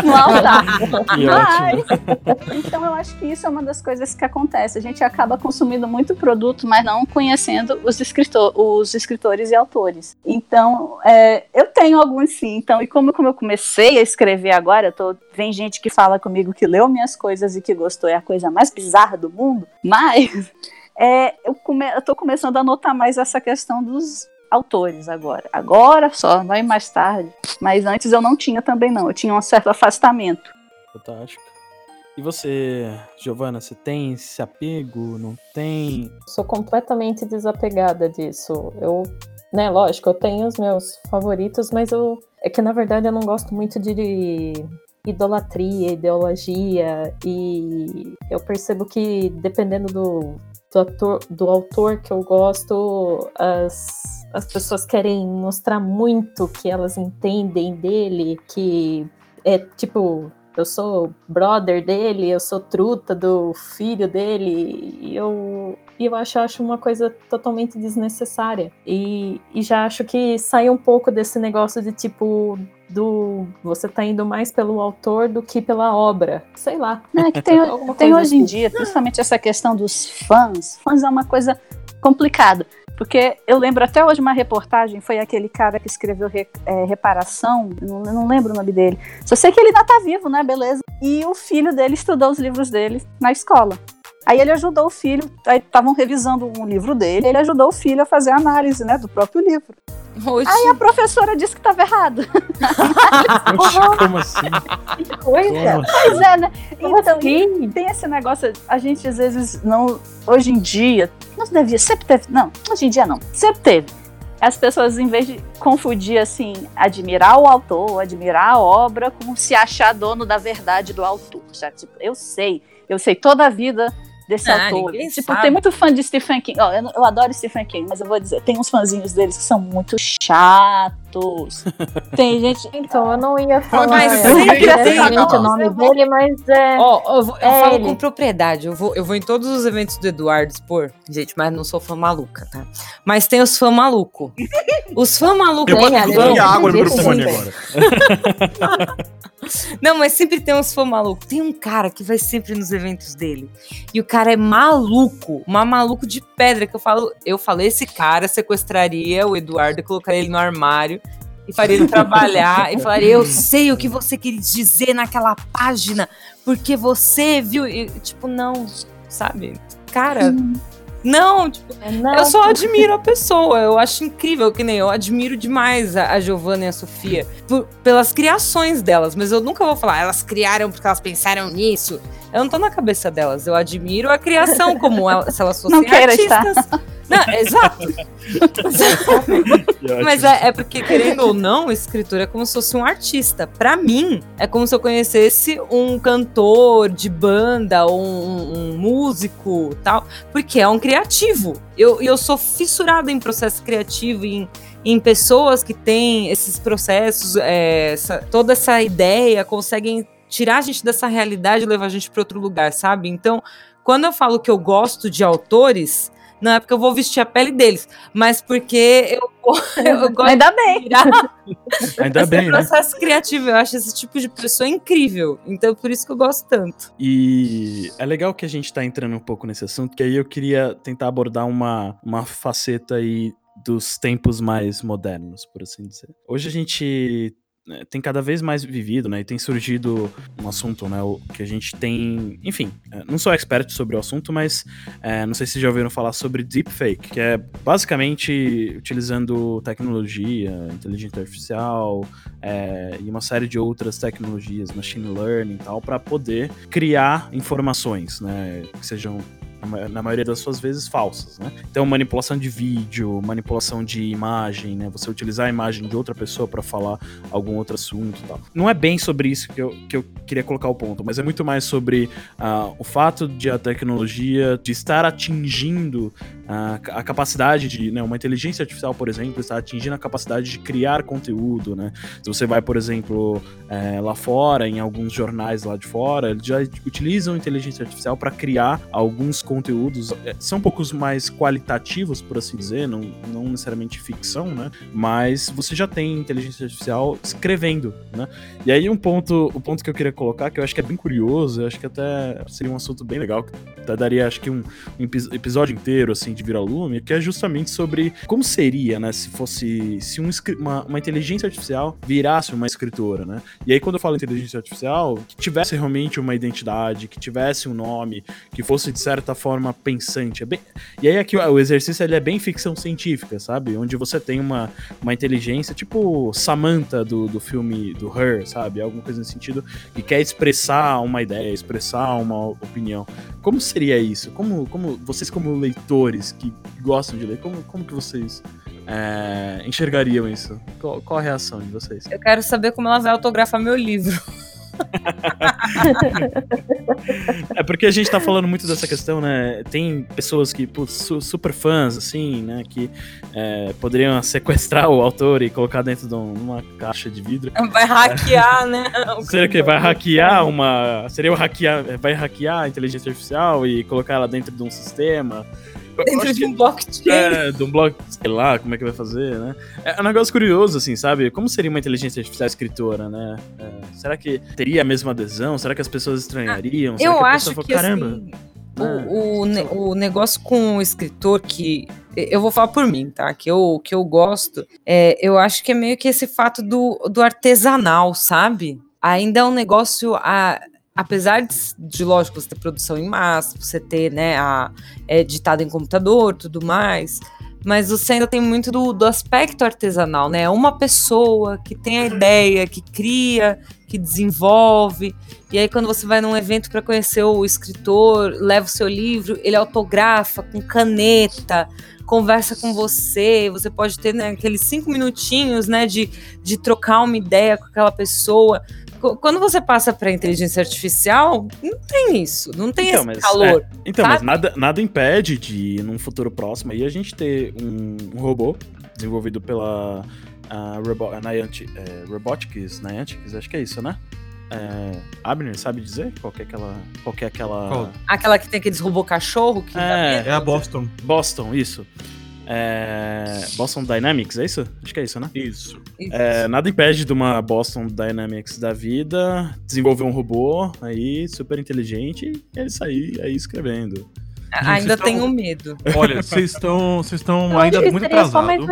no altar. Mas, então eu acho que isso é uma das coisas que acontece. A gente acaba consumindo muito produto, mas não conhecendo os, escritor, os escritores e autores. Então, é, eu tenho alguns sim. Então, e como, como eu comecei a escrever agora, tô, vem gente que fala comigo que leu minhas coisas e que gostou, é a coisa mais bizarra do mundo, mas é, eu, come, eu tô começando a notar mais essa questão dos autores agora. Agora só, vai mais tarde. Mas antes eu não tinha também não. Eu tinha um certo afastamento. Fantástico. E você, Giovana, você tem esse apego? Não tem? Sou completamente desapegada disso. Eu, né, lógico, eu tenho os meus favoritos, mas eu é que na verdade eu não gosto muito de idolatria, ideologia e eu percebo que dependendo do do, ator, do autor que eu gosto, as, as pessoas querem mostrar muito que elas entendem dele, que é tipo, eu sou brother dele, eu sou truta do filho dele, e eu, eu acho, acho uma coisa totalmente desnecessária. E, e já acho que sai um pouco desse negócio de tipo, do você tá indo mais pelo autor do que pela obra. Sei lá. É que tem, tem hoje em assim. dia, principalmente essa questão dos fãs. Fãs é uma coisa complicada. Porque eu lembro até hoje uma reportagem, foi aquele cara que escreveu re, é, Reparação, não, não lembro o nome dele. Só sei que ele ainda tá vivo, né? Beleza. E o filho dele estudou os livros dele na escola. Aí ele ajudou o filho, aí estavam revisando um livro dele, ele ajudou o filho a fazer a análise, né, do próprio livro. Oxi. Aí a professora disse que estava errado. Oxi, como assim? Que coisa. Como Pois é, né? Então, assim? tem esse negócio, a gente às vezes não, hoje em dia, não devia, sempre teve, não, hoje em dia não, sempre teve. As pessoas, em vez de confundir, assim, admirar o autor, admirar a obra, com se achar dono da verdade do autor. Já, tipo, eu sei, eu sei toda a vida desse Ah, autor. Tipo, sabe. tem muito fã de Stephen King. Ó, eu, eu adoro Stephen King, mas eu vou dizer, tem uns fãzinhos deles que são muito chatos. tem gente. Então, eu não ia falar Mas eu sempre diretamente tem. o nome dele, mas é. Ó, eu, vou- eu É falo ele. com propriedade. Eu vou, eu vou em todos os eventos do Eduardo expor. Gente, mas não sou fã maluca, tá? Mas tem os fã maluco. Os fã maluco. Eu Tem, vou Ale, beber tem, água no microfone agora. Não, mas sempre tem uns fã maluco. Tem um cara que vai sempre nos eventos dele. E o cara é maluco, uma maluco de pedra que eu falo, eu falei esse cara sequestraria o Eduardo e colocaria ele no armário e faria ele trabalhar. E falaria, eu sei o que você quis dizer naquela página, porque você viu, e, tipo, não, sabe? Cara, não, tipo, Não, eu só admiro a pessoa, eu acho incrível, que nem eu admiro demais a, a Giovanna e a Sofia por- pelas criações delas, mas eu nunca vou falar, elas criaram porque elas pensaram nisso. Eu não tô na cabeça delas, eu admiro a criação, como ela- se elas fossem Não queira estar. artistas. Não, exato. Mas é, é porque, querendo ou não, o escritor é como se fosse um artista. Pra mim, é como se eu conhecesse um cantor de banda, ou um, um músico tal, porque é um criativo. Eu, eu sou fissurada em processo criativo, em, em pessoas que têm esses processos, é, essa- toda essa ideia, conseguem tirar a gente dessa realidade e levar a gente para outro lugar, sabe? Então, quando eu falo que eu gosto de autores, não é porque eu vou vestir a pele deles, mas porque eu, eu gosto Ainda de bem. tirar Ainda esse bem, né? processo criativo. Eu acho esse tipo de pessoa incrível. Então, por isso que eu gosto tanto. E é legal que a gente tá entrando um pouco nesse assunto, que aí eu queria tentar abordar uma, uma faceta aí dos tempos mais modernos, por assim dizer. Hoje a gente tem cada vez mais vivido, né? E tem surgido um assunto, né? Que a gente tem. Enfim, é, não sou expert sobre o assunto, mas é, não sei se já ouviram falar sobre deepfake, que é basicamente utilizando tecnologia, inteligência artificial é, e uma série de outras tecnologias, machine learning e tal, para poder criar informações, né? Que sejam na maioria das suas vezes falsas, né? Então, manipulação de vídeo, manipulação de imagem, né? Você utilizar a imagem de outra pessoa para falar algum outro assunto e tal. Não é bem sobre isso que eu, que eu queria colocar o ponto, mas é muito mais sobre uh, o fato de a tecnologia de estar atingindo uh, a capacidade de, né, uma inteligência artificial, por exemplo, estar atingindo a capacidade de criar conteúdo, né? Se você vai, por exemplo, é, lá fora, em alguns jornais lá de fora, eles já utilizam inteligência artificial para criar alguns conteúdos é, são um pouco mais qualitativos, por assim dizer, não, não necessariamente ficção, né? Mas você já tem inteligência artificial escrevendo, né? E aí um ponto, o ponto que eu queria colocar, que eu acho que é bem curioso, eu acho que até seria um assunto bem legal, que até daria acho que um, um episódio inteiro, assim, de Vira-Lume, que é justamente sobre como seria, né, se fosse, se um, uma, uma inteligência artificial virasse uma escritora, né? E aí quando eu falo inteligência artificial, que tivesse realmente uma identidade, que tivesse um nome, que fosse de certa forma pensante. É bem... E aí aqui o exercício ele é bem ficção científica, sabe? Onde você tem uma, uma inteligência, tipo Samantha do, do filme do Her, sabe? Alguma coisa nesse sentido, que quer expressar uma ideia, expressar uma opinião. Como seria isso? Como, como vocês como leitores que gostam de ler, como, como que vocês é, enxergariam isso? Qual, qual a reação de vocês? Eu quero saber como ela vai autografar meu livro. É porque a gente tá falando muito dessa questão, né? Tem pessoas que, su super fãs, assim, né? Que é, poderiam sequestrar o autor e colocar dentro de uma caixa de vidro. Vai hackear, né? Seria que vai hackear uma. Seria o hackear. Vai hackear a inteligência artificial e colocar ela dentro de um sistema. Dentro de um blockchain. É, de um block, sei lá, como é que vai fazer, né? É um negócio curioso, assim, sabe? Como seria uma inteligência artificial escritora, né? É, será que teria a mesma adesão? Será que as pessoas estranhariam? eu que acho que, caramba. Assim, ah, o, o, ne o, negócio com o escritor que eu vou falar por mim, tá? Que eu, que eu gosto, é, eu acho que é meio que esse fato do, do artesanal, sabe? Ainda é um negócio. A, apesar de, de, lógico, você ter produção em massa, você ter, né, a, é, editado em computador, tudo mais, mas você ainda tem muito do, do aspecto artesanal, né? É uma pessoa que tem a ideia, que cria, que desenvolve, e aí quando você vai num evento para conhecer o escritor, leva o seu livro, ele autografa com caneta, conversa com você, você pode ter né, aqueles cinco minutinhos, né, de, de trocar uma ideia com aquela pessoa quando você passa para inteligência artificial, não tem isso, não tem então, esse calor. É, então, sabe? mas nada, nada impede de, num futuro próximo, aí a gente ter um, um robô desenvolvido pela uh, Robo, Niantic, é, Robotics, Niantic, acho que é isso, né? É, Abner, sabe dizer qual que é aquela. Qual que é aquela. Qual? Aquela que tem aqueles robô cachorro que. É, é a Boston. Boston, isso. É, Boston Dynamics, é isso? Acho que é isso, né? Isso. É, nada impede de uma Boston Dynamics da vida desenvolver um robô aí super inteligente e ele sair aí escrevendo. Gente, ainda tenho tão... medo. Olha, vocês estão vocês estão ainda muito atrasados. Um.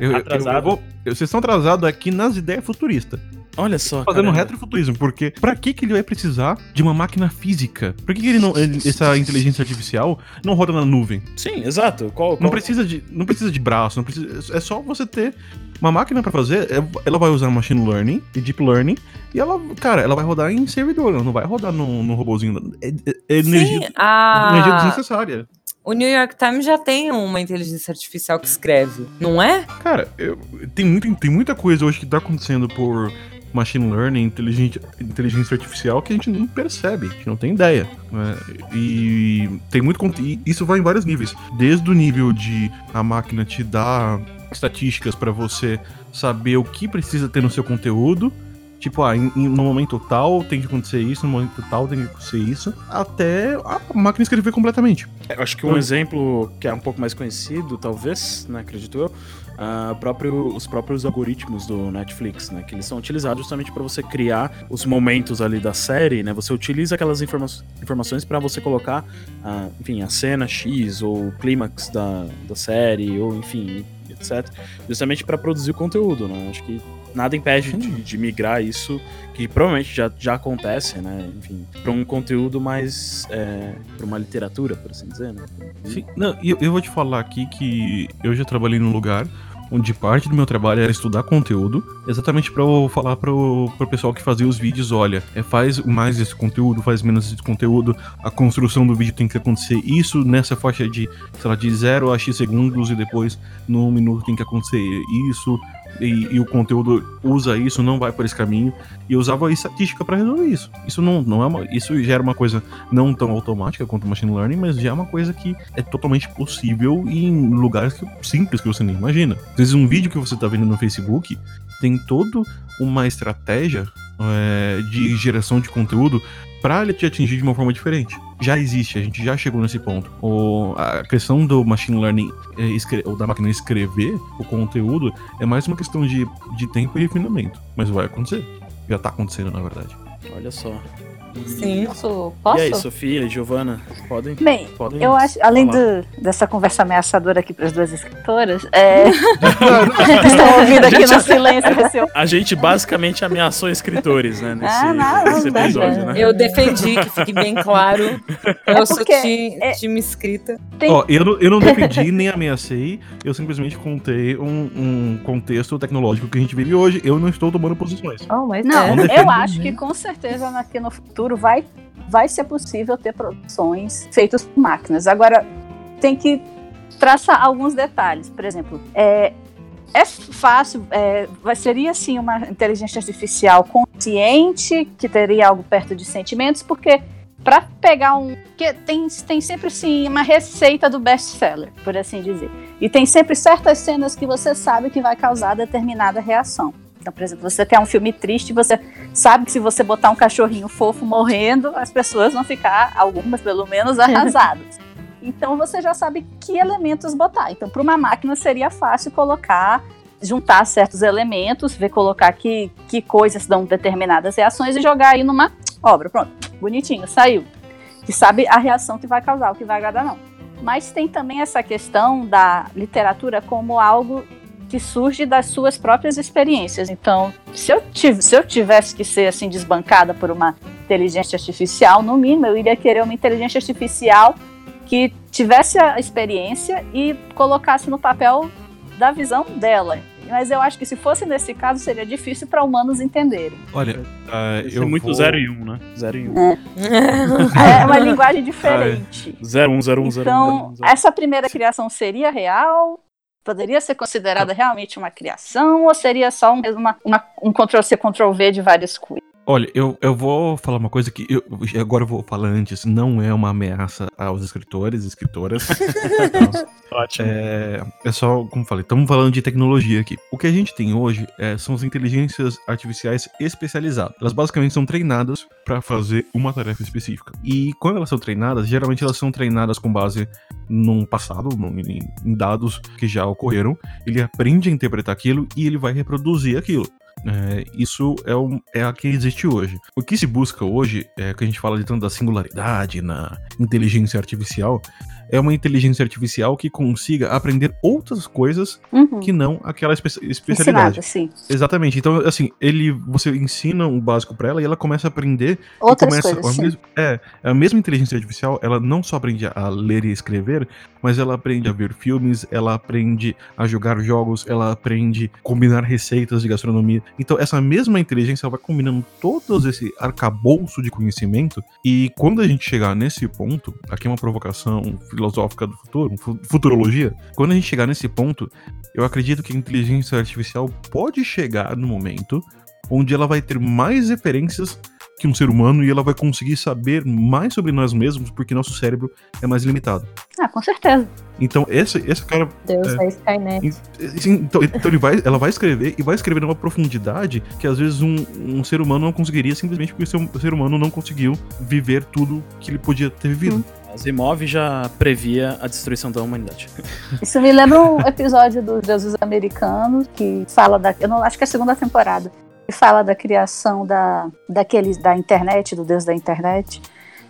Eu, atrasado. Eu, eu, eu, vocês estão atrasados aqui nas ideias futuristas. Olha só. Fazendo caramba. retrofuturismo, porque pra que, que ele vai precisar de uma máquina física? Por que, que ele não, ele, essa inteligência artificial não roda na nuvem? Sim, exato. Qual, qual... Não, precisa de, não precisa de braço, não precisa, é só você ter uma máquina para fazer. É, ela vai usar machine learning e deep learning e ela, cara, ela vai rodar em servidor, ela não vai rodar no, no robôzinho. É, é energia, Sim, a... energia desnecessária. O New York Times já tem uma inteligência artificial que escreve, não é? Cara, eu, tem, muito, tem muita coisa hoje que tá acontecendo por machine learning, inteligência, inteligência artificial que a gente não percebe, a gente não tem ideia. Né? E tem muito e isso vai em vários níveis, desde o nível de a máquina te dar estatísticas para você saber o que precisa ter no seu conteúdo. Tipo, ah, em, em, no momento tal tem que acontecer isso, no momento tal tem que acontecer isso, até a máquina escrever completamente. Eu acho que um exemplo que é um pouco mais conhecido, talvez, né, acredito eu, uh, próprio, os próprios algoritmos do Netflix, né? Que eles são utilizados justamente para você criar os momentos ali da série, né? Você utiliza aquelas informa informações para você colocar, uh, enfim, a cena X ou o clímax da, da série, ou enfim, etc. Justamente para produzir o conteúdo, né? Acho que nada impede de, de migrar isso, que provavelmente já, já acontece, né? Enfim, para um conteúdo mais. É, para uma literatura, por assim dizer, né? Sim, não, eu, eu vou te falar aqui que eu já trabalhei num lugar onde parte do meu trabalho era estudar conteúdo, exatamente para eu falar pro, pro pessoal que fazia os vídeos, olha, é, faz mais esse conteúdo, faz menos esse conteúdo, a construção do vídeo tem que acontecer isso nessa faixa de, sei lá, de 0 a X segundos e depois no minuto tem que acontecer isso, e, e, o conteúdo usa isso, não vai por esse caminho. E usava a estatística para resolver isso. Isso não, não é uma, isso já era uma coisa não tão automática quanto o machine learning, mas já é uma coisa que é totalmente possível em lugares que, simples que você nem imagina. Às vezes um vídeo que você está vendo no Facebook tem toda uma estratégia é, de geração de conteúdo para ele te atingir de uma forma diferente. Já existe, a gente já chegou nesse ponto. O, a questão do machine learning, é, ou da máquina escrever o conteúdo, é mais uma questão de, de tempo e refinamento. Mas vai acontecer. Já tá acontecendo, na verdade. Olha só. Sim. Posso? Posso? E aí, Sofia e Giovana, podem. Bem, podem eu acho, além do, dessa conversa ameaçadora aqui para as duas escritoras, é... estão ouvindo aqui no silêncio desse A gente basicamente ameaçou escritores, né? Nesse, Ah, não, nesse não, episódio, né? Eu defendi, que fique bem claro. Eu sou porque ti- é- time escrita. Tem- Ó, eu, não- eu não defendi nem ameacei, eu simplesmente contei um, um contexto tecnológico que a gente vive hoje. Eu não estou tomando posições. Oh, mas Não, é. Não eu acho que com certeza aqui no futuro vai, vai ser possível ter produções feitas por máquinas. Agora, tem que traçar alguns detalhes. Por exemplo, é, é fácil, é, seria sim uma inteligência artificial consciente, que teria algo perto de sentimentos, porque para pegar um. que tem, tem sempre sim uma receita do best-seller, por assim dizer. E tem sempre certas cenas que você sabe que vai causar determinada reação. Então, por exemplo, você quer um filme triste, você sabe que se você botar um cachorrinho fofo morrendo, as pessoas vão ficar, algumas pelo menos, arrasadas. Então você já sabe que elementos botar. Então, para uma máquina seria fácil colocar, juntar certos elementos, ver colocar que, que coisas dão determinadas reações e jogar aí numa obra. Pronto, bonitinho, saiu. Que sabe a reação que vai causar, o que vai agradar, não. Mas tem também essa questão da literatura como algo que surge das suas próprias experiências. Então, se eu, tiv se eu tivesse que ser assim desbancada por uma inteligência artificial, no mínimo eu iria querer uma inteligência artificial que tivesse a experiência e colocasse no papel da visão dela. Mas eu acho que se fosse nesse caso seria difícil para humanos entenderem. Olha, Esse eu é muito vou... 0 e 1, um, né? 0 e 1. Um. É uma linguagem diferente. 0, 1, 0, 1, 0, 1. Então, essa primeira criação seria real? Poderia ser considerada realmente uma criação ou seria só um, uma, uma, um Ctrl-C, Ctrl-V de várias coisas? Olha, eu, eu vou falar uma coisa que eu, agora eu vou falar antes, não é uma ameaça aos escritores e escritoras. Ótimo. É, é só, como falei, estamos falando de tecnologia aqui. O que a gente tem hoje é, são as inteligências artificiais especializadas. Elas basicamente são treinadas para fazer uma tarefa específica. E quando elas são treinadas, geralmente elas são treinadas com base num passado, num- em dados que já ocorreram. Ele aprende a interpretar aquilo e ele vai reproduzir aquilo. É, isso é, um, é a que existe hoje. O que se busca hoje, é que a gente fala de tanto da singularidade na inteligência artificial, é uma inteligência artificial que consiga aprender outras coisas Uhum. que não aquela espe especialidade. Ensinada, sim. Exatamente. Então, assim, ele, você ensina um básico pra ela e ela começa a aprender. Outras começa, coisas, a mes- é, a mesma inteligência artificial, ela não só aprende a ler e escrever, mas ela aprende a ver filmes, ela aprende a jogar jogos, ela aprende a combinar receitas de gastronomia. Então, essa mesma inteligência ela vai combinando todo esse arcabouço de conhecimento. E quando a gente chegar nesse ponto, aqui é uma provocação filosófica do futuro, fu- futurologia. Quando a gente chegar nesse ponto, eu acredito que a inteligência artificial pode chegar no momento onde ela vai ter mais referências que um ser humano e ela vai conseguir saber mais sobre nós mesmos porque nosso cérebro é mais limitado. Ah, com certeza. Então, esse, esse cara. Deus É. da Skynet. Então, então ele vai, ela vai escrever e vai escrever numa profundidade que às vezes um, um ser humano não conseguiria simplesmente porque o ser, o ser humano não conseguiu viver tudo que ele podia ter vivido. Asimov já previa a destruição da humanidade. Isso me lembra um episódio dos Deuses Americanos que fala da. Eu não acho que é a segunda temporada. Que fala da criação da, daqueles da internet, do Deus da internet.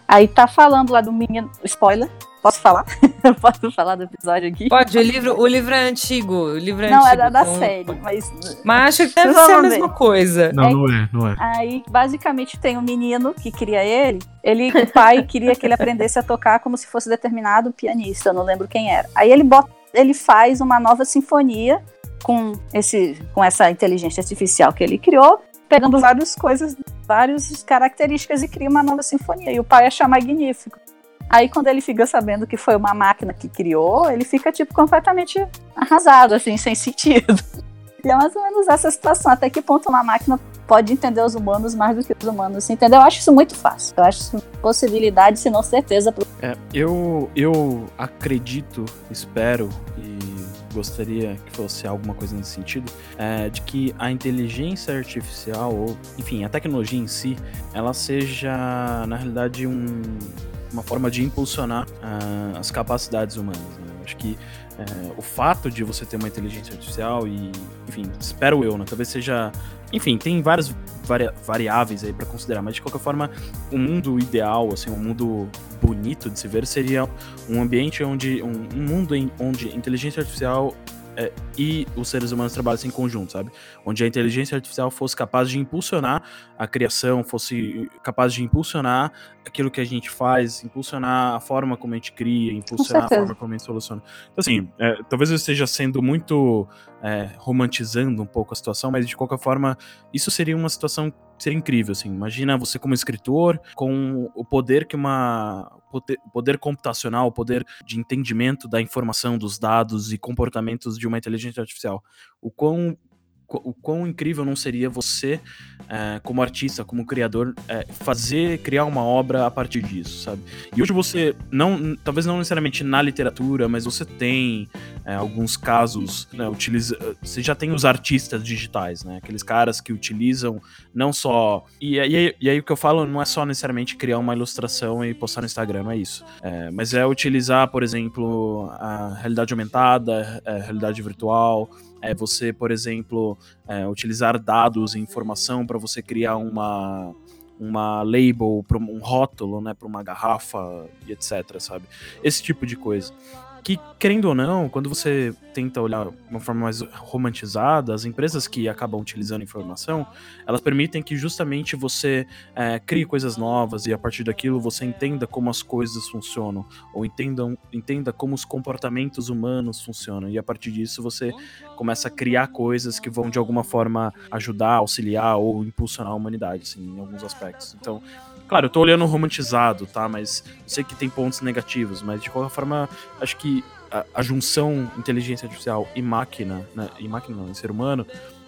Aí tá falando lá do menino. Spoiler. Posso falar? Posso falar do episódio aqui? Pode, o livro, o livro é antigo. O livro é Não, antigo. é da, da então- série, mas. Mas acho que deve ser a mesma ver. coisa. Não, não é, não é. Aí, basicamente, tem um menino que cria ele. Ele, o pai queria que ele aprendesse a tocar como se fosse determinado pianista, eu não lembro quem era. Aí ele bota, ele faz uma nova sinfonia com esse, com essa inteligência artificial que ele criou, pegando várias coisas, várias características e cria uma nova sinfonia. E o pai acha magnífico. Aí quando ele fica sabendo que foi uma máquina que criou, ele fica tipo completamente arrasado, assim, sem sentido. E é mais ou menos essa situação. Até que ponto uma máquina pode entender os humanos mais do que os humanos, entendeu? Eu acho isso muito fácil. Eu acho isso possibilidade, se não certeza. É, eu, eu acredito, espero e gostaria que fosse alguma coisa nesse sentido, é, de que a inteligência artificial, ou enfim, a tecnologia em si, ela seja, na realidade, um- uma forma de impulsionar ah, as capacidades humanas. né? Acho que é, o fato de você ter uma inteligência artificial e, enfim, espero eu, né? Talvez seja. Enfim, tem várias variáveis aí pra considerar, mas de qualquer forma, o mundo ideal, assim, um mundo bonito de se ver seria um ambiente onde. um, um mundo em, onde inteligência artificial é, e os seres humanos trabalhassem em conjunto, sabe? Onde a inteligência artificial fosse capaz de impulsionar a criação, fosse capaz de impulsionar aquilo que a gente faz, impulsionar a forma como a gente cria, impulsionar a forma como a gente soluciona. Então, assim, é, talvez eu esteja sendo muito é, romantizando um pouco a situação, mas de qualquer forma, isso seria uma situação seria incrível, assim. Imagina você como escritor, com o poder que uma poder, computacional, poder de entendimento da informação, dos dados e comportamentos de uma inteligência artificial. O quão o quão incrível não seria você, é, como artista, como criador, é, fazer, criar uma obra a partir disso, sabe? E hoje você, não, talvez não necessariamente na literatura, mas você tem é, alguns casos, né, utiliza, você já tem os artistas digitais, né? Aqueles caras que utilizam não só. E, aí- e aí o que eu falo não é só necessariamente criar uma ilustração e postar no Instagram, é isso. É, mas é utilizar, por exemplo, a realidade aumentada, a realidade virtual. É você, por exemplo, é, utilizar dados e informação para você criar uma uma label, um rótulo, né, para uma garrafa e etc, sabe? Esse tipo de coisa. Que, querendo ou não, quando você tenta olhar de uma forma mais romantizada, as empresas que acabam utilizando informação, elas permitem que justamente você é, crie coisas novas e a partir daquilo você entenda como as coisas funcionam, ou entendam, entenda como os comportamentos humanos funcionam, e a partir disso você começa a criar coisas que vão de alguma forma ajudar, auxiliar ou impulsionar a humanidade, assim, em alguns aspectos. Então, claro, eu tô olhando romantizado, tá? Mas eu sei que tem pontos negativos, mas de qualquer forma, acho que a, a junção inteligência artificial e máquina, né, e máquina não, e ser humano,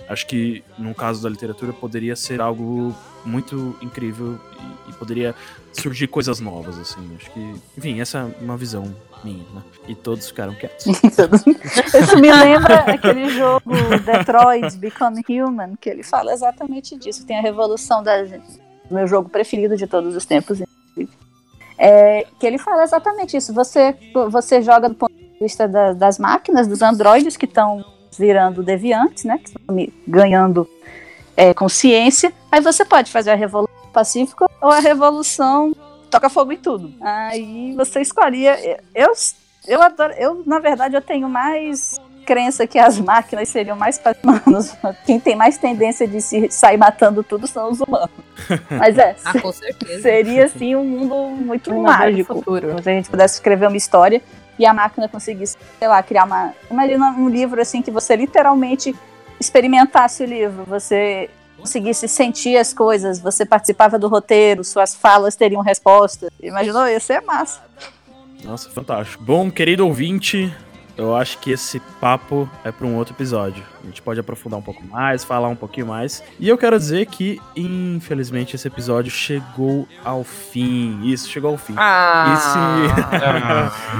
acho que no caso da literatura poderia ser algo muito incrível e, e poderia surgir coisas novas, assim. Acho que, enfim, essa é uma visão minha, né? E todos ficaram quietos. Isso me lembra aquele jogo Detroit Become Human, que ele fala exatamente disso. Tem a revolução da meu jogo preferido de todos os tempos. É, que ele fala exatamente isso. Você, você joga do ponto de vista da- das máquinas, dos androides que estão virando deviantes, né? Que estão ganhando é, consciência. Aí você pode fazer a revolução pacífica ou a revolução toca fogo em tudo. Aí você escolhia. Eu, eu adoro. Eu, na verdade, eu tenho mais crença que as máquinas seriam mais humanos. Quem tem mais tendência de se sair matando tudo são os humanos. Mas é, Ah, com certeza. seria assim um mundo muito Um mágico. futuro. Se a gente pudesse escrever uma história e a máquina conseguisse, sei lá, criar uma. Imagina um livro assim que você literalmente experimentasse o livro, você conseguisse sentir as coisas, você participava do roteiro, suas falas teriam resposta. Imaginou? Ia ser massa. Nossa, fantástico. Bom, querido ouvinte, eu acho que esse papo é para um outro episódio. A gente pode aprofundar um pouco mais, falar um pouquinho mais. E eu quero dizer que, infelizmente, esse episódio chegou ao fim. Isso, chegou ao fim. Ah,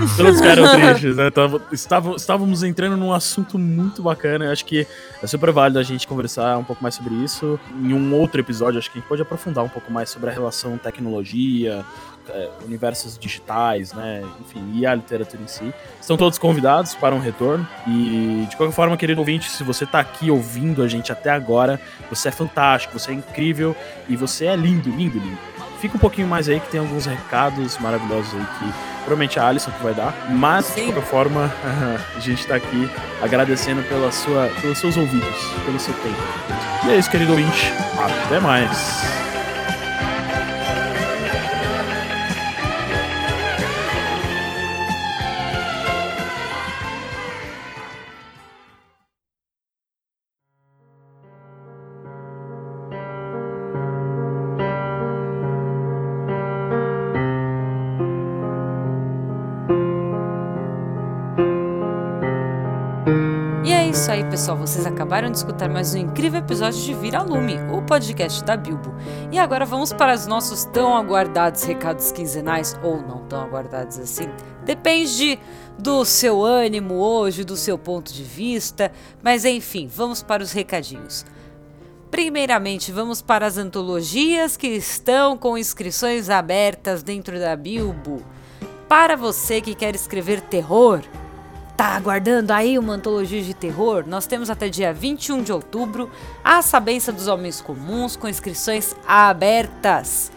Esse. Todos ficaram tristes, né? Tava- estavam- estávamos entrando num assunto muito bacana. Eu acho que é super válido a gente conversar um pouco mais sobre isso. Em um outro episódio, acho que a gente pode aprofundar um pouco mais sobre a relação tecnologia, é, universos digitais, né? Enfim, e a literatura em si. Estão todos convidados para um retorno. E, de qualquer forma, querido ouvinte, se você tá aqui ouvindo a gente até agora, você é fantástico, você é incrível e você é lindo, lindo, lindo. fica um pouquinho mais aí que tem alguns recados maravilhosos aí que provavelmente a Alison que vai dar. Mas, Sim. de qualquer forma, a gente tá aqui agradecendo pela sua, pelos seus ouvidos, pelo seu tempo. E é isso, querido ouvinte. Até mais. Isso aí, pessoal. Vocês acabaram de escutar mais um incrível episódio de Vira Lume, o podcast da Bilbo. E agora vamos para os nossos tão aguardados recados quinzenais, ou não tão aguardados assim. Depende do seu ânimo hoje, do seu ponto de vista. Mas enfim, vamos para os recadinhos. Primeiramente, vamos para as antologias que estão com inscrições abertas dentro da Bilbo. Para você que quer escrever terror, Tá aguardando aí uma antologia de terror? Nós temos até dia 21 de outubro a Sabença dos Homens Comuns com inscrições abertas.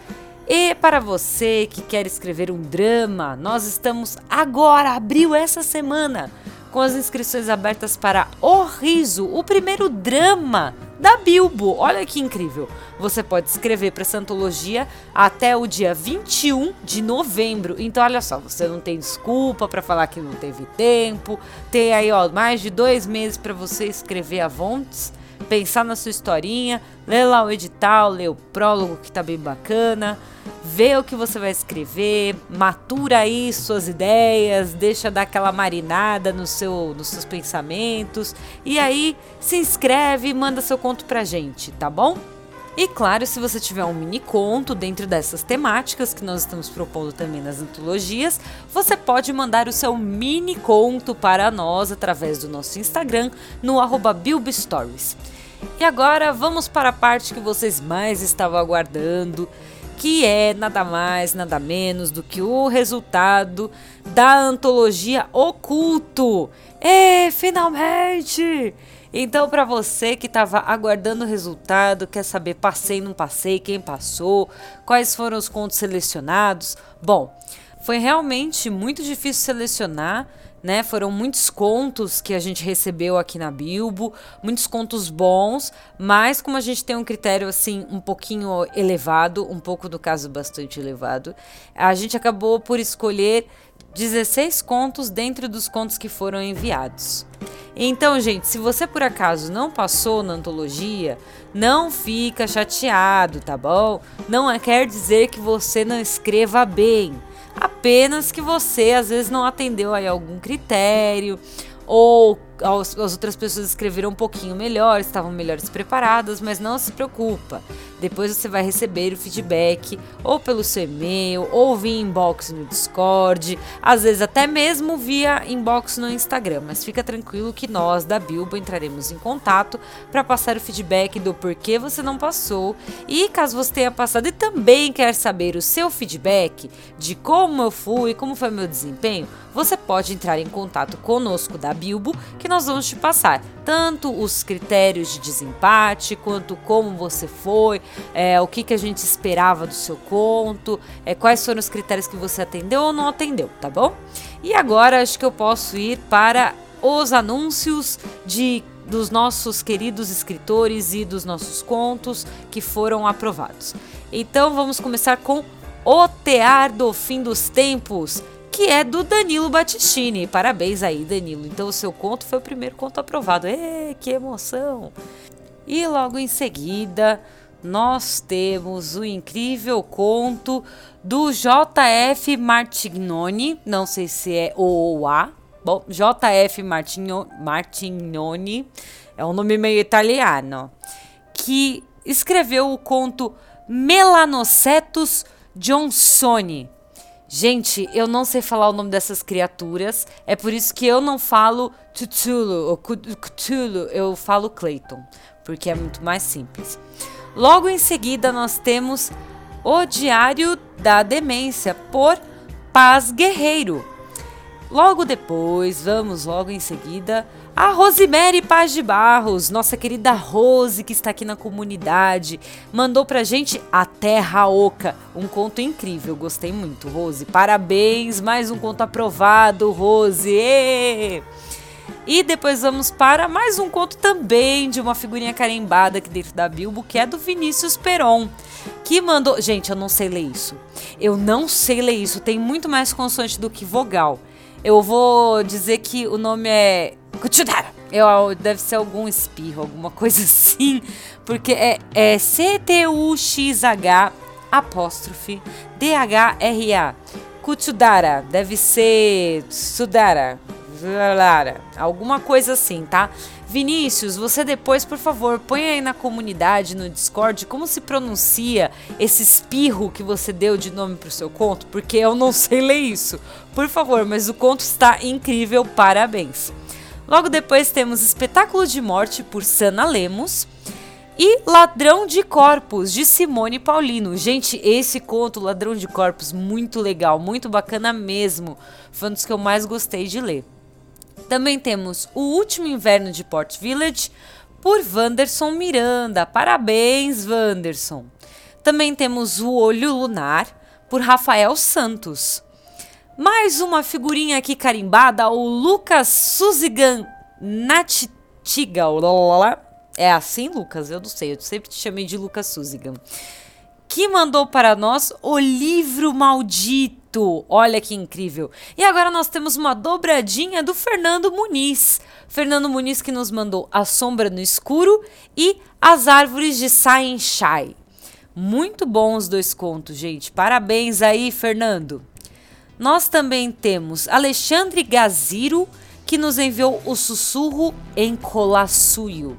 E para você que quer escrever um drama, nós estamos agora, abriu essa semana, com as inscrições abertas para O Riso, o primeiro drama da Bilbo. Olha que incrível! Você pode escrever para essa antologia até o dia 21 de novembro. Então, olha só, você não tem desculpa para falar que não teve tempo. Tem aí, ó, mais de dois meses para você escrever a Vontes, pensar na sua historinha, ler lá o edital, ler o prólogo que tá bem bacana, ver o que você vai escrever, matura aí suas ideias, deixa dar aquela marinada no seu, nos seus pensamentos e aí se inscreve e manda seu conto pra gente, tá bom? E claro, se você tiver um mini conto dentro dessas temáticas que nós estamos propondo também nas antologias, você pode mandar o seu mini conto para nós através do nosso Instagram no arroba BilboStories. E agora vamos para a parte que vocês mais estavam aguardando, que é nada mais, nada menos do que o resultado da antologia Oculto. É, finalmente! Então, para você que estava aguardando o resultado, quer saber passei, não passei, quem passou, quais foram os contos selecionados? Bom, foi realmente muito difícil selecionar, né? Foram muitos contos que a gente recebeu aqui na Bilbo, muitos contos bons, mas como a gente tem um critério assim um pouquinho elevado, um pouco do caso bastante elevado, a gente acabou por escolher 16 contos dentro dos contos que foram enviados. Então, gente, se você por acaso não passou na antologia, não fica chateado, tá bom? Não é- quer dizer que você não escreva bem, apenas que você às vezes não atendeu aí algum critério ou as outras pessoas escreveram um pouquinho melhor, estavam melhores preparadas, mas não se preocupa. Depois você vai receber o feedback ou pelo seu e-mail, ou via inbox no Discord, às vezes até mesmo via inbox no Instagram. Mas fica tranquilo que nós da Bilbo entraremos em contato para passar o feedback do porquê você não passou. E caso você tenha passado e também quer saber o seu feedback de como eu fui, como foi meu desempenho, você pode entrar em contato conosco da Bilbo, que nós vamos te passar tanto os critérios de desempate, quanto como você foi, é, o que, que a gente esperava do seu conto, é, quais foram os critérios que você atendeu ou não atendeu, tá bom? E agora acho que eu posso ir para os anúncios de dos nossos queridos escritores e dos nossos contos que foram aprovados. Então vamos começar com O Tear do Fim dos Tempos, que é do Danilo Battistini. Parabéns aí, Danilo. Então o seu conto foi o primeiro conto aprovado. Ê, que emoção! E logo em seguida, nós temos o incrível conto do JF Martignoni, não sei se é O ou A. Bom, JF Martigno- Martignoni é um nome meio italiano, que escreveu o conto Melanocetus Johnsoni. Gente, eu não sei falar o nome dessas criaturas, é por isso que eu não falo Cthulhu ou Cthulhu, eu falo Clayton, porque é muito mais simples. Logo em seguida, nós temos O Diário da Demência, por Paz Guerreiro. Logo depois, vamos logo em seguida, A Rosemary Paz de Barros, nossa querida Rose, que está aqui na comunidade, mandou pra gente A Terra Oca, um conto incrível, gostei muito, Rose. Parabéns, mais um conto aprovado, Rose. Êêê! E depois vamos para mais um conto também de uma figurinha carimbada aqui dentro da Bilbo, que é do Vinícius Peron, que mandou. Gente, eu não sei ler isso. Eu não sei ler isso. Tem muito mais consoante do que vogal. Eu vou dizer que o nome é. Kuchudara. Eu, deve ser algum espirro, alguma coisa assim. Porque é, é C-T-U-X-H apóstrofe D-H-R-A. Kuchudara. Deve ser. Sudara. Lara, alguma coisa assim, tá? Vinícius, você depois, por favor, põe aí na comunidade, no Discord, como se pronuncia esse espirro que você deu de nome pro seu conto, porque eu não sei ler isso. Por favor, mas o conto está incrível, parabéns. Logo depois temos Espetáculo de Morte por Sana Lemos. E Ladrão de Corpos, de Simone Paulino. Gente, esse conto, Ladrão de Corpos, muito legal, muito bacana mesmo. Foi um dos que eu mais gostei de ler. Também temos O Último Inverno de Port Village, por Wanderson Miranda. Parabéns, Wanderson. Também temos O Olho Lunar, por Rafael Santos. Mais uma figurinha aqui carimbada, o Lucas Suzigan Natitigal. É assim, Lucas? Eu não sei, eu sempre te chamei de Lucas Suzigan. Que mandou para nós o livro maldito. Olha que incrível. E agora nós temos uma dobradinha do Fernando Muniz. Fernando Muniz que nos mandou A Sombra no Escuro e As Árvores de Sainchai. Muito bons os dois contos, gente. Parabéns aí, Fernando. Nós também temos Alexandre Gaziro, que nos enviou o Sussurro em Colassuio.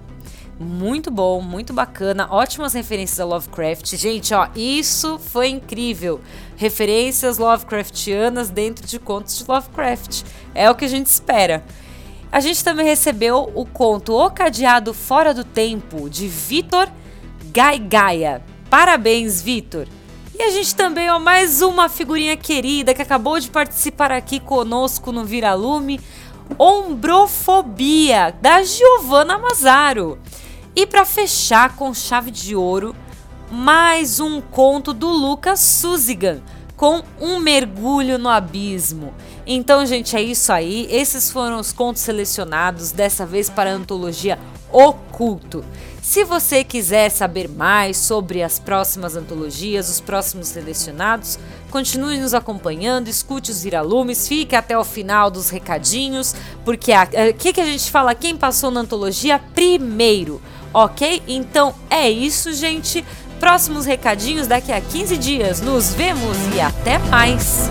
Muito bom, muito bacana, ótimas referências a Lovecraft. Gente, ó, isso foi incrível. Referências Lovecraftianas dentro de contos de Lovecraft. É o que a gente espera. A gente também recebeu o conto O Cadeado Fora do Tempo, de Vitor Gaigaia. Parabéns, Vitor! E a gente também, ó, mais uma figurinha querida que acabou de participar aqui conosco no Viralume, Ombrofobia, da Giovanna Mazaro. E para fechar com chave de ouro, mais um conto do Lucas Suzigan, com um mergulho no abismo. Então, gente, é isso aí. Esses foram os contos selecionados, dessa vez para a antologia Oculto. Se você quiser saber mais sobre as próximas antologias, os próximos selecionados, continue nos acompanhando, escute os viralumes, fique até o final dos recadinhos, porque o que, que a gente fala quem passou na antologia primeiro, ok? Então é isso, gente. Próximos recadinhos daqui a 15 dias. Nos vemos e até mais!